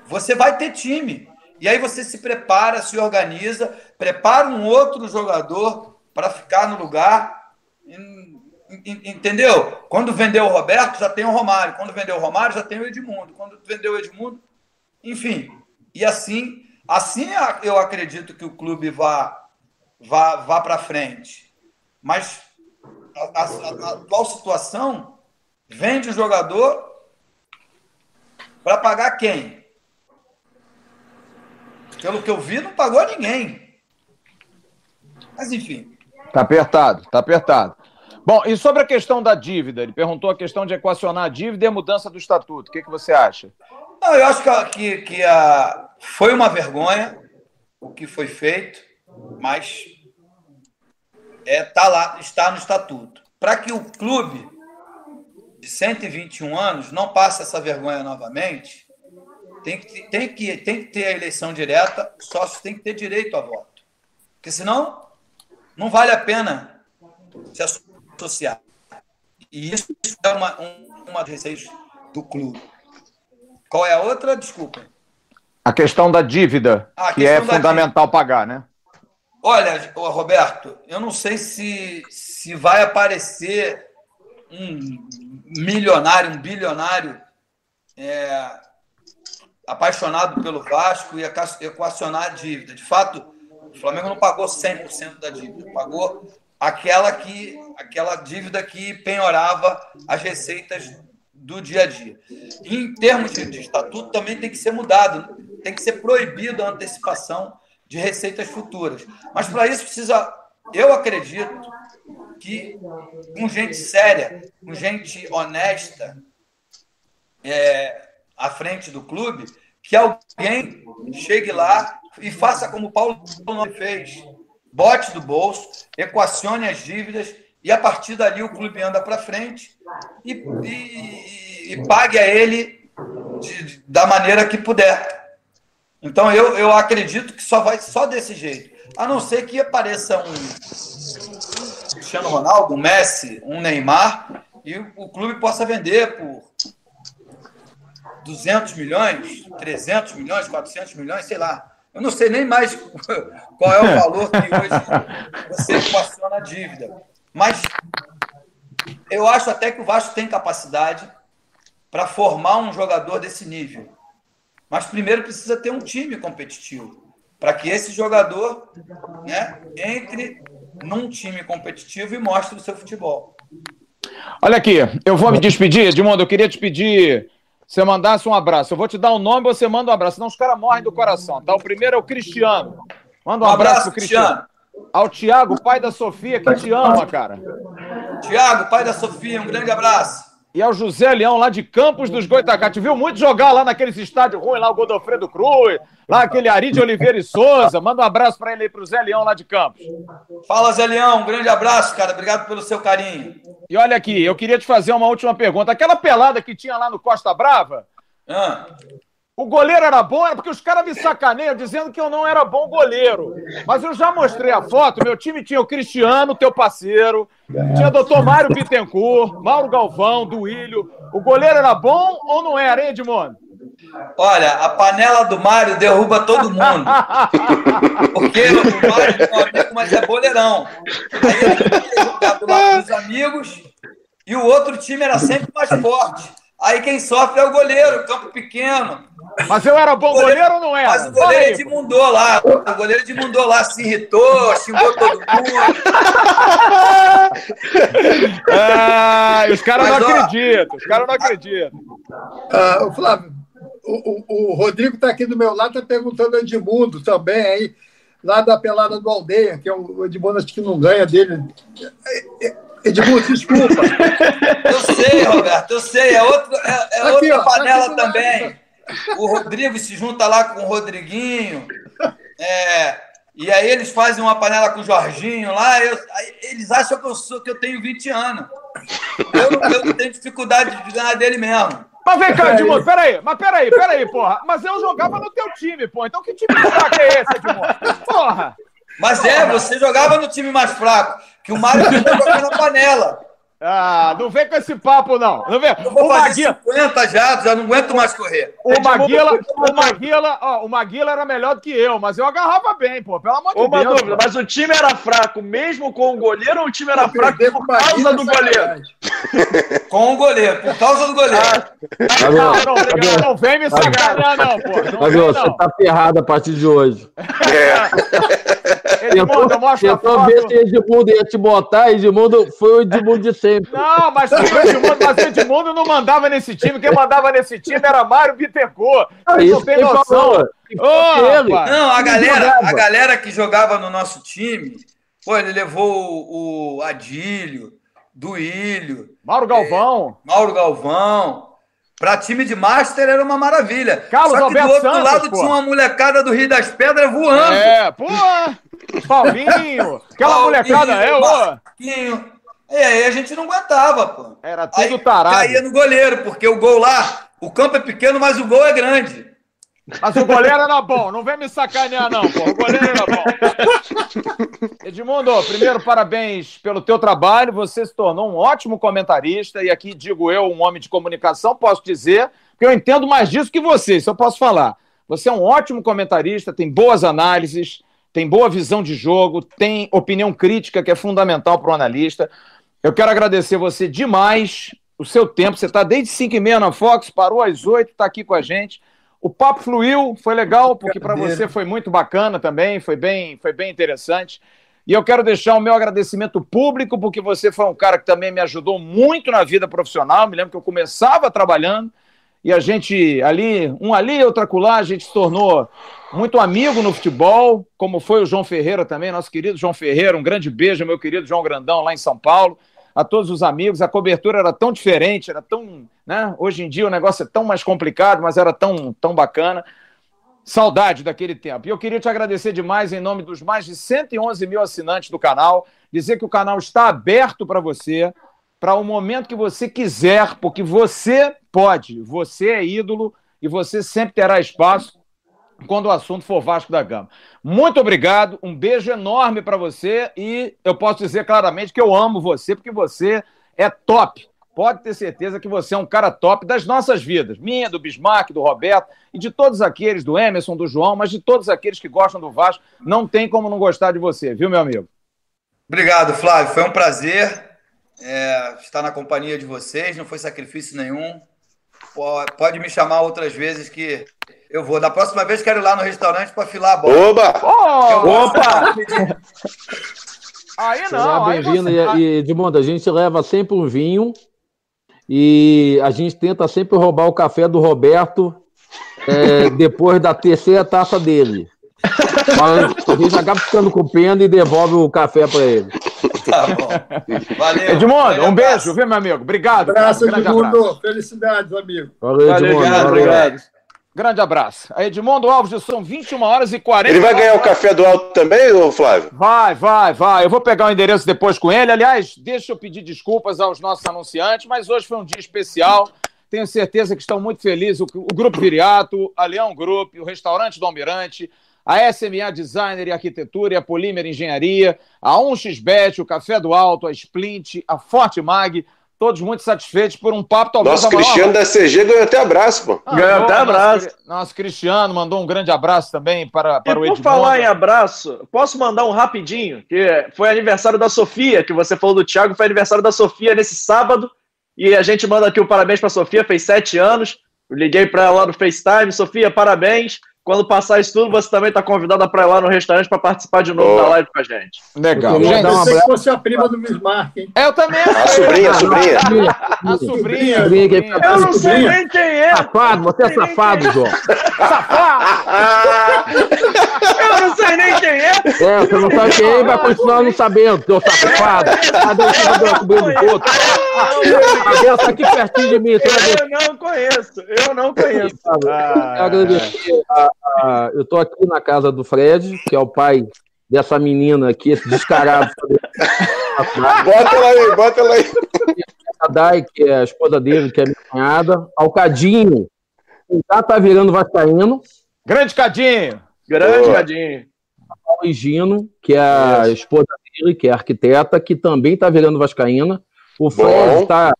G: você vai ter time. E aí você se prepara, se organiza, prepara um outro jogador para ficar no lugar. Entendeu? Quando vendeu o Roberto, já tem o Romário. Quando vendeu o Romário, já tem o Edmundo. Quando vendeu o Edmundo, enfim. E assim, assim eu acredito que o clube vá, vá, vá para frente. Mas a, a, a atual situação Vende o jogador para pagar quem? Pelo que eu vi, não pagou ninguém. Mas enfim.
B: Tá apertado, tá apertado. Bom, e sobre a questão da dívida? Ele perguntou a questão de equacionar a dívida e a mudança do estatuto. O que, que você acha?
G: Não, eu acho que, que, que a, foi uma vergonha o que foi feito, mas é, tá lá, está no estatuto. Para que o clube de 121 anos não passa essa vergonha novamente, tem que, tem que, tem que ter a eleição direta, os sócios têm que ter direito a voto. Porque senão não vale a pena se associar. E isso é uma, um, uma das do clube. Qual é a outra? Desculpa.
B: A questão da dívida, que é fundamental dívida. pagar, né?
G: Olha, Roberto, eu não sei se, se vai aparecer um milionário, um bilionário é, apaixonado pelo Vasco e equacionar a dívida. De fato, o Flamengo não pagou 100% da dívida, pagou aquela, que, aquela dívida que penhorava as receitas do dia a dia. Em termos de, de estatuto, também tem que ser mudado, tem que ser proibido a antecipação de receitas futuras. Mas para isso precisa, eu acredito, que com gente séria, com gente honesta é, à frente do clube, que alguém chegue lá e faça como o Paulo fez. Bote do bolso, equacione as dívidas e a partir dali o clube anda para frente e, e, e, pague a ele de, da maneira que puder. Então eu, eu acredito que só vai só desse jeito. A não ser que apareça um Cristiano Ronaldo, um Messi, um Neymar e o clube possa vender por 200 milhões, 300 milhões, 400 milhões, sei lá. Eu não sei nem mais qual é o valor que hoje você equaciona a dívida. Mas eu acho até que o Vasco tem capacidade para formar um jogador desse nível. Mas primeiro precisa ter um time competitivo para que esse jogador né, entre num time competitivo e mostre o seu futebol.
B: Olha aqui, eu vou me despedir, Edmundo, eu queria te pedir você mandasse um abraço. Eu vou te dar o um nome, você manda um abraço, senão os caras morrem do coração. Tá? O primeiro é o Cristiano. Manda um, um abraço, abraço Cristiano. Cristiano. Ao Tiago, pai da Sofia, que te ama, cara.
G: Tiago, pai da Sofia, um grande abraço.
B: E ao José Leão, lá de Campos dos Goitacá. Te viu muito jogar lá naqueles estádios ruins, lá o Godofredo Cruz, lá aquele Ari de Oliveira e Souza. Manda um abraço para ele aí, pro Zé Leão lá de Campos.
G: Fala, Zé Leão, um grande abraço, cara. Obrigado pelo seu carinho.
B: E olha aqui, eu queria te fazer uma última pergunta. Aquela pelada que tinha lá no Costa Brava, ah. O goleiro era bom, era porque os caras me sacaneiam dizendo que eu não era bom goleiro. Mas eu já mostrei a foto, meu time tinha o Cristiano, teu parceiro, tinha o doutor Mário Bittencourt, Mauro Galvão, Duílio. O goleiro era bom ou não era, hein, Edmundo?
G: Olha, a panela do Mário derruba todo mundo. Porque o Mário é um amigo, mas é boleirão. Aí ele jogado lá com os amigos e o outro time era sempre mais forte. Aí quem sofre é o goleiro, campo pequeno.
B: Mas eu era bom goleiro, goleiro ou não era?
G: Mas o goleiro edmundou lá. O goleiro edmundou lá, se irritou, xingou todo mundo.
B: ah, os caras não acreditam, os caras não acreditam.
D: Uh, Flávio, o, o, o Rodrigo está aqui do meu lado, está perguntando ao Edmundo também, aí, lá da pelada do Aldeia, que é o Edmundo acho que não ganha dele. Edmundo, desculpa.
G: Eu sei, Roberto, eu sei. É, outro, é, é aqui, outra ó, panela também. O Rodrigo se junta lá com o Rodriguinho. É, e aí eles fazem uma panela com o Jorginho lá. Eu, eles acham que eu, sou, que eu tenho 20 anos. Eu, eu não tenho dificuldade de ganhar dele mesmo.
B: Mas vem cá, Edmundo, peraí, mas peraí, peraí, porra. Mas eu jogava no teu time, porra. Então que time fraco é esse, Edmundo? Porra!
G: Mas é, você jogava no time mais fraco que o Mário tentou jogar na panela.
B: Ah, não vem com esse papo, não. Não vem.
G: Eu vou o fazer Maguila... 50 já, já não aguento mais correr.
B: O Maguila, o Maguila, ó, o Maguila era melhor do que eu, mas eu agarrava bem, pô, pelo amor de
F: Uma
B: Deus.
F: dúvida, mas o time era fraco mesmo com o goleiro ou o time era fraco por causa do goleiro?
G: Com o goleiro, por causa do goleiro. Ah,
B: não, não, não, não, vem me sacanear, não, pô. Não
C: vem, não. Você tá ferrado a partir de hoje. É. Edmundo, tentou, tentou ver se Edmundo ia te botar, Edmundo foi o Edmundo de sempre.
B: Não, mas o Edmundo, mas o Edmundo não mandava nesse time. Quem mandava nesse time era Mário Bittencourt.
G: Ah, isso não tem noção. Oh, não, a galera, a galera que jogava no nosso time, pô, ele levou o, Adílio, Duílio.
B: Mauro Galvão.
G: É, Mauro Galvão. Pra time de Master era uma maravilha.
B: Carlos Só que Alberto do outro Santos,
G: lado pô. tinha uma molecada do Rio das Pedras voando.
B: É, pô. Paulinho. Aquela Paulinho, molecada, é, ô.
G: E aí a gente não aguentava, pô.
B: Era tudo aí tarado.
G: Caía no goleiro, porque o gol lá, o campo é pequeno, mas o gol é grande.
B: Mas o goleiro era bom, não vem me sacanear, não, pô. O goleiro era bom. Edmundo, primeiro, parabéns pelo teu trabalho. Você se tornou um ótimo comentarista, e aqui digo eu, um homem de comunicação, posso dizer, que eu entendo mais disso que você, isso eu posso falar. Você é um ótimo comentarista, tem boas análises, tem boa visão de jogo, tem opinião crítica, que é fundamental para o analista. Eu quero agradecer você demais, o seu tempo. Você está desde 5 e meia na Fox, parou às 8, está aqui com a gente. O papo fluiu, foi legal, porque para você foi muito bacana também, foi bem, foi bem interessante. E eu quero deixar o meu agradecimento público, porque você foi um cara que também me ajudou muito na vida profissional. Me lembro que eu começava trabalhando e a gente ali, um ali, outro acolá, a gente se tornou muito amigo no futebol, como foi o João Ferreira também, nosso querido João Ferreira. Um grande beijo, meu querido João Grandão, lá em São Paulo a todos os amigos. A cobertura era tão diferente, era tão. Né? Hoje em dia o negócio é tão mais complicado, mas era tão, tão bacana. Saudade daquele tempo. E eu queria te agradecer demais em nome dos mais de 111 mil assinantes do canal, dizer que o canal está aberto para você, para o momento que você quiser, porque você pode, você é ídolo e você sempre terá espaço quando o assunto for Vasco da Gama. Muito obrigado, um beijo enorme para você e eu posso dizer claramente que eu amo você, porque você é top pode ter certeza que você é um cara top das nossas vidas. Minha, do Bismarck, do Roberto e de todos aqueles, do Emerson, do João, mas de todos aqueles que gostam do Vasco. Não tem como não gostar de você, viu, meu amigo?
G: Obrigado, Flávio. Foi um prazer é, estar na companhia de vocês. Não foi sacrifício nenhum. Pode me chamar outras vezes que eu vou. Da próxima vez quero ir lá no restaurante para filar a bola.
E: Oba!
B: Oh, opa! Aí não.
C: bem-vindo. Você... E, Edmundo, a gente leva sempre um vinho e a gente tenta sempre roubar o café do Roberto é, depois da terceira taça dele. A gente acaba ficando com pena e devolve o café para ele. Tá
B: bom. Valeu. Edmundo, um beijo, viu, meu amigo? Obrigado.
D: Um abraço, Edmundo. Felicidades, amigo.
B: Valeu, Edmundo. Obrigado, obrigado. Grande abraço. A Edmundo Alves, são 21 horas e 40
E: Ele vai ganhar o café do alto também, ô Flávio?
B: Vai, vai, vai. Eu vou pegar o endereço depois com ele. Aliás, deixa eu pedir desculpas aos nossos anunciantes, mas hoje foi um dia especial. Tenho certeza que estão muito felizes. O, o Grupo Viriato, a Leão Group, o Restaurante do Almirante, a SMA Designer e Arquitetura e a Polímer Engenharia, a 1xBet, o Café do Alto, a Splint, a Forte Mag, todos muito satisfeitos por um papo talvez.
E: Nosso Cristiano da CG ganhou até abraço, pô.
B: Ah, ganhou até abraço. Nosso, nosso, Cristiano mandou um grande abraço também para, para e o Edmundo.
F: Por falar em abraço, posso mandar um rapidinho, que foi aniversário da Sofia, que você falou do Thiago, foi aniversário da Sofia nesse sábado, e a gente manda aqui o parabéns para a Sofia, fez sete anos, eu liguei para ela lá no FaceTime, Sofia, parabéns, quando passar isso tudo, você também está convidada para ir lá no restaurante para participar de novo oh. da live com a gente.
B: Legal.
D: Eu gente, um que fosse a prima do Bismarck, hein?
B: Eu também.
E: A sobrinha, a sobrinha.
B: A sobrinha. Eu
F: não sei nem quem é.
C: Safado, você é safado, João.
B: Safado!
F: Eu não sei nem quem é.
C: É, você não sabe quem é vai continuar não sabendo, seu safado. Cadê o cobrir do outro? Cabelo tá aqui pertinho de mim.
F: Eu não conheço, eu não conheço.
C: Ah, agradecer a eu estou aqui na casa do Fred, que é o pai dessa menina aqui, esse descarado.
E: bota ela aí, bota ela aí.
C: A Dai, que é a esposa dele, que é minha cunhada. Ao Cadinho, que já tá virando vascaíno.
B: Grande Cadinho!
F: Grande oh. Cadinho!
C: A Gino, que é a esposa dele, que é arquiteta, que também tá virando vascaína. O Fred está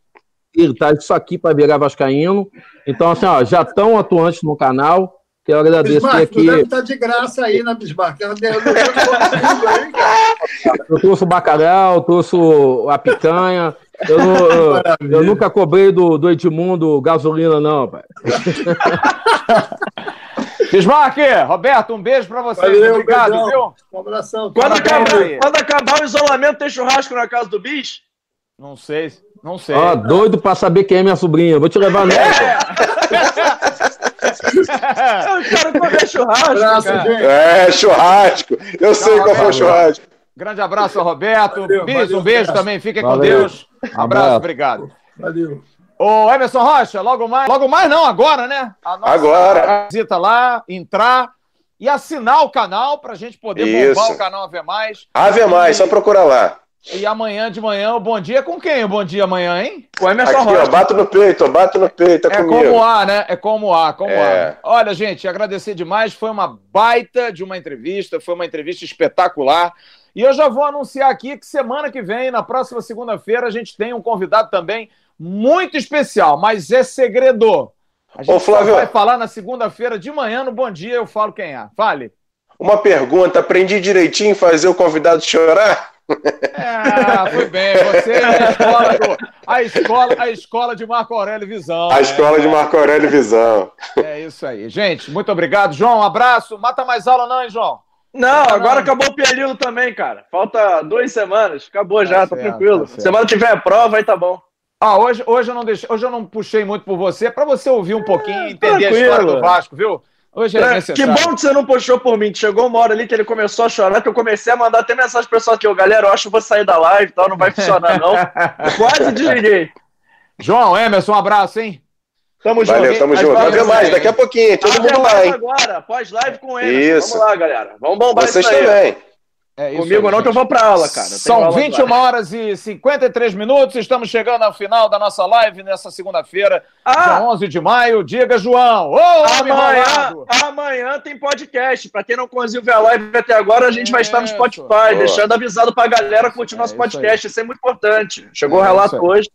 C: ele tá isso aqui para virar vascaíno. Então, assim, ó, já estão atuantes no canal. Quero agradecer Bismarck, aqui.
D: Deve estar tá de graça aí na Bismarck. Eu,
C: eu trouxe o bacalhau, trouxe a picanha. Eu, eu, eu, nunca cobrei do, do Edmundo gasolina, não, pai.
B: Bismarck, Roberto, um beijo pra você.
D: Valeu, Obrigado, beijão. viu? Um abração.
F: Quando acabar, quando acabar o isolamento, tem churrasco na casa do bicho?
B: Não sei, não sei.
C: Ó, doido pra saber quem é minha sobrinha. Vou te levar nessa.
F: É. Eu quero comer churrasco. Abraço,
E: é, churrasco. Eu sei qual foi o churrasco.
B: Grande abraço, Roberto. Valeu, Bis, valeu, um beijo cara. também. Fiquem com Deus. Um abraço, obrigado.
D: Valeu.
B: Ô, Emerson Rocha, logo mais. Logo mais, não, agora, né?
E: agora.
B: Visita lá, entrar e assinar o canal para a gente poder Isso. bombar o canal Ave Mais.
E: Ave Mais, só procurar lá.
B: E amanhã de manhã, o bom dia com quem? O bom dia amanhã, hein?
E: O Emerson Aqui, Rocha. Ó, bato no peito, bato no peito, é,
B: é
E: comigo.
B: como há, né? É como há, como é. há. Olha, gente, agradecer demais. Foi uma baita de uma entrevista, foi uma entrevista espetacular. E eu já vou anunciar aqui que semana que vem, na próxima segunda-feira, a gente tem um convidado também muito especial, mas é segredo. A gente Ô, Flávio, vai falar na segunda-feira de manhã, no Bom Dia, eu falo quem é. Fale.
E: Uma pergunta, aprendi direitinho fazer o convidado chorar?
B: É, foi bem. Você é a escola, do, a escola, a escola de Marco Aurélio Visão.
E: A né? escola de Marco Aurélio Visão.
B: É isso aí. Gente, muito obrigado. João, um abraço. Mata mais aula, não, hein, João?
F: Não, agora não. acabou o período também, cara. Falta duas semanas. Acabou já, tá, tá tranquilo. Tá Semana tiver prova, aí tá bom.
B: Ah, hoje, hoje, eu não deixei, hoje eu não puxei muito por você, para você ouvir um pouquinho, e entender a história do Vasco, viu? Hoje é,
F: é Que bom que você não puxou por mim. Chegou uma hora ali que ele começou a chorar, que eu comecei a mandar até mensagem pro pessoal aqui, galera, eu acho que vou sair da live e tal, não vai funcionar não. Quase desliguei.
B: João, Emerson, um abraço, hein?
F: Tamo junto.
E: Valeu, tamo junto. Vai ver mais, daqui a pouquinho. Todo mundo lá, hein?
F: agora, pós-live com ele.
E: Isso.
F: Vamos lá, galera. Vamos bombar
E: Vocês
F: isso aí.
E: também.
B: É isso
F: Comigo
B: aí,
F: não, que eu vou pra aula, cara.
B: São
F: aula
B: 21
F: agora.
B: horas e 53 minutos. Estamos chegando ao final da nossa live nessa segunda-feira,
F: Ah!
B: dia 11 de maio. Diga, João. Ô,
F: Amanhã, amanhã tem podcast. Pra quem não conseguiu ver a live até agora, a gente vai estar no
B: Isso.
F: Spotify,
E: Boa.
F: deixando avisado pra galera curtir
B: É
F: nosso
B: isso
F: podcast. Isso é muito importante. Chegou o
B: É
F: relato
B: isso
F: hoje.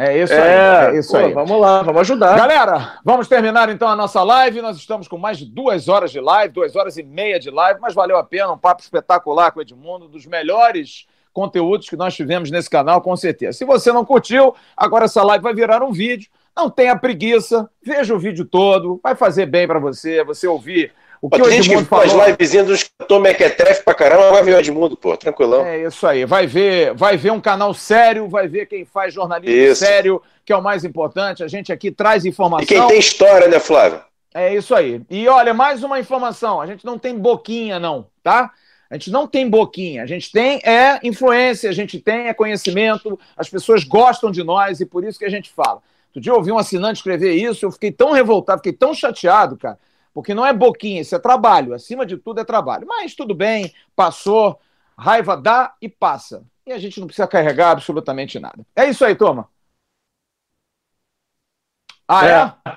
B: É isso
F: é,
B: aí. É isso
F: pô,
B: aí.
F: Vamos lá, vamos ajudar.
B: Galera, vamos terminar então a nossa live. Nós estamos com mais de duas horas de live, duas horas e meia de live, mas valeu a pena. Um papo espetacular com o Edmundo, um dos melhores conteúdos que nós tivemos nesse canal, com certeza. Se você não curtiu, agora essa live vai virar um vídeo. Não tenha preguiça, veja o vídeo todo, vai fazer bem para você, você ouvir o que o
E: que
B: Edmundo
E: faz
B: falou.
E: livezinha dos cantor mequetrefe pra caramba, vai ver o Edmundo, pô, tranquilão.
B: É isso aí, vai ver, vai ver um canal sério, vai ver quem faz jornalismo
E: Isso.
B: sério, que é o mais importante. A gente aqui traz informação.
E: E quem tem história, né, Flávio?
B: É isso aí. E olha, mais uma informação: a gente não tem boquinha, não, tá? A gente não tem boquinha, a gente tem é influência, a gente tem é conhecimento, as pessoas gostam de nós e por isso que a gente fala. Outro dia eu ouvi um assinante escrever isso, eu fiquei tão revoltado, fiquei tão chateado, cara, porque não é boquinha, isso é trabalho, acima de tudo é trabalho. Mas tudo bem, passou, raiva dá e passa. E a gente não precisa carregar absolutamente nada. É isso aí, turma. Ah, é?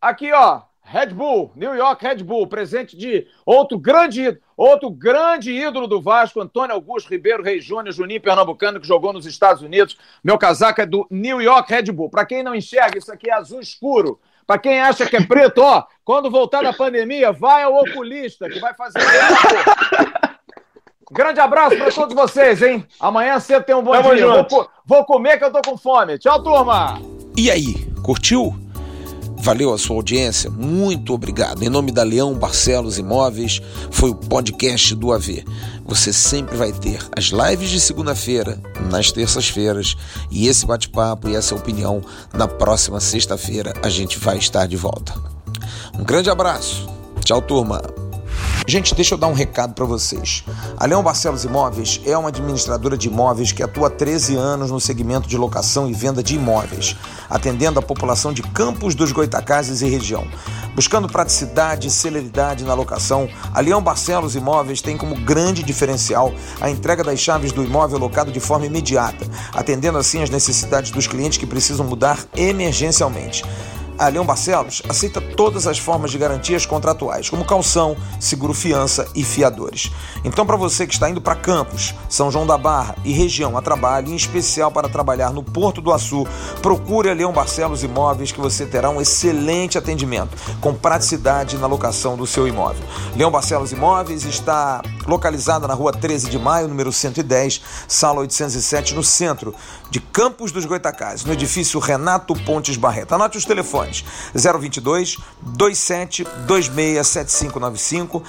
B: Aqui, ó, Red Bull, New York Red Bull, presente de outro grande, ídolo- outro grande ídolo do Vasco, Antônio Augusto Ribeiro Reis Júnior, Juninho Pernambucano, que jogou nos Estados Unidos. Meu casaco é do New York Red Bull. Para quem não enxerga, isso aqui é azul escuro. Para quem acha que é preto, ó, quando voltar da pandemia, vai ao oculista, que vai fazer. Grande abraço para todos vocês, hein? Amanhã cedo tem um bom
F: Tamo
B: dia. Vou, vou comer que eu tô com fome. Tchau, turma!
A: E aí, curtiu? Valeu a sua audiência, muito obrigado. Em nome da Leão Barcelos Imóveis, foi o podcast do AV. Você sempre vai ter as lives de segunda-feira, nas terças-feiras, e esse bate-papo e essa opinião na próxima sexta-feira a gente vai estar de volta. Um grande abraço. Tchau, turma. Gente, deixa eu dar um recado para vocês. A Leão Barcelos Imóveis é uma administradora de imóveis que atua há 13 anos no segmento de locação e venda de imóveis, atendendo a população de Campos dos Goitacazes e região. Buscando praticidade e celeridade na locação, a Leão Barcelos Imóveis tem como grande diferencial a entrega das chaves do imóvel locado de forma imediata, atendendo assim as necessidades dos clientes que precisam mudar emergencialmente. A Leão Barcelos aceita todas as formas de garantias contratuais, como calção, seguro fiança e fiadores. Então, para você que está indo para Campos, São João da Barra e região a trabalho, em especial para trabalhar no Porto do Açu, procure a Leão Barcelos Imóveis que você terá um excelente atendimento, com praticidade na locação do seu imóvel. Leão Barcelos Imóveis está localizada na rua 13 de maio, número 110, sala 807, no centro de Campos dos Goitacazes, no edifício Renato Pontes Barreto. Anote os telefones: 022 27 26 7595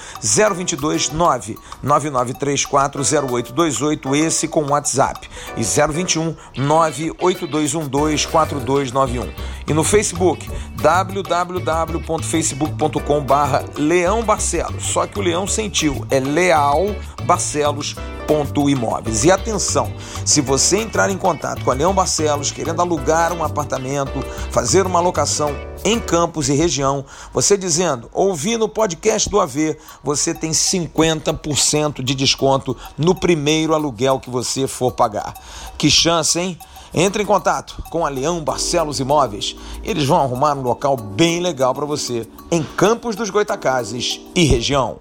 A: 022 9 9934 0828, esse com WhatsApp, e 021 98212 4291. E no Facebook, www.facebook.com barra Leão Barcelos, só que o Leão sentiu, é Leal Barcelos. E atenção, se você entrar em contato com a Leão Barcelos querendo alugar um apartamento, fazer uma locação em Campos e região, você dizendo, ouvi no podcast do AV, você tem 50% de desconto no primeiro aluguel que você for pagar. Que chance, hein? Entre em contato com a Leão Barcelos Imóveis. Eles vão arrumar um local bem legal para você em Campos dos Goitacazes e região.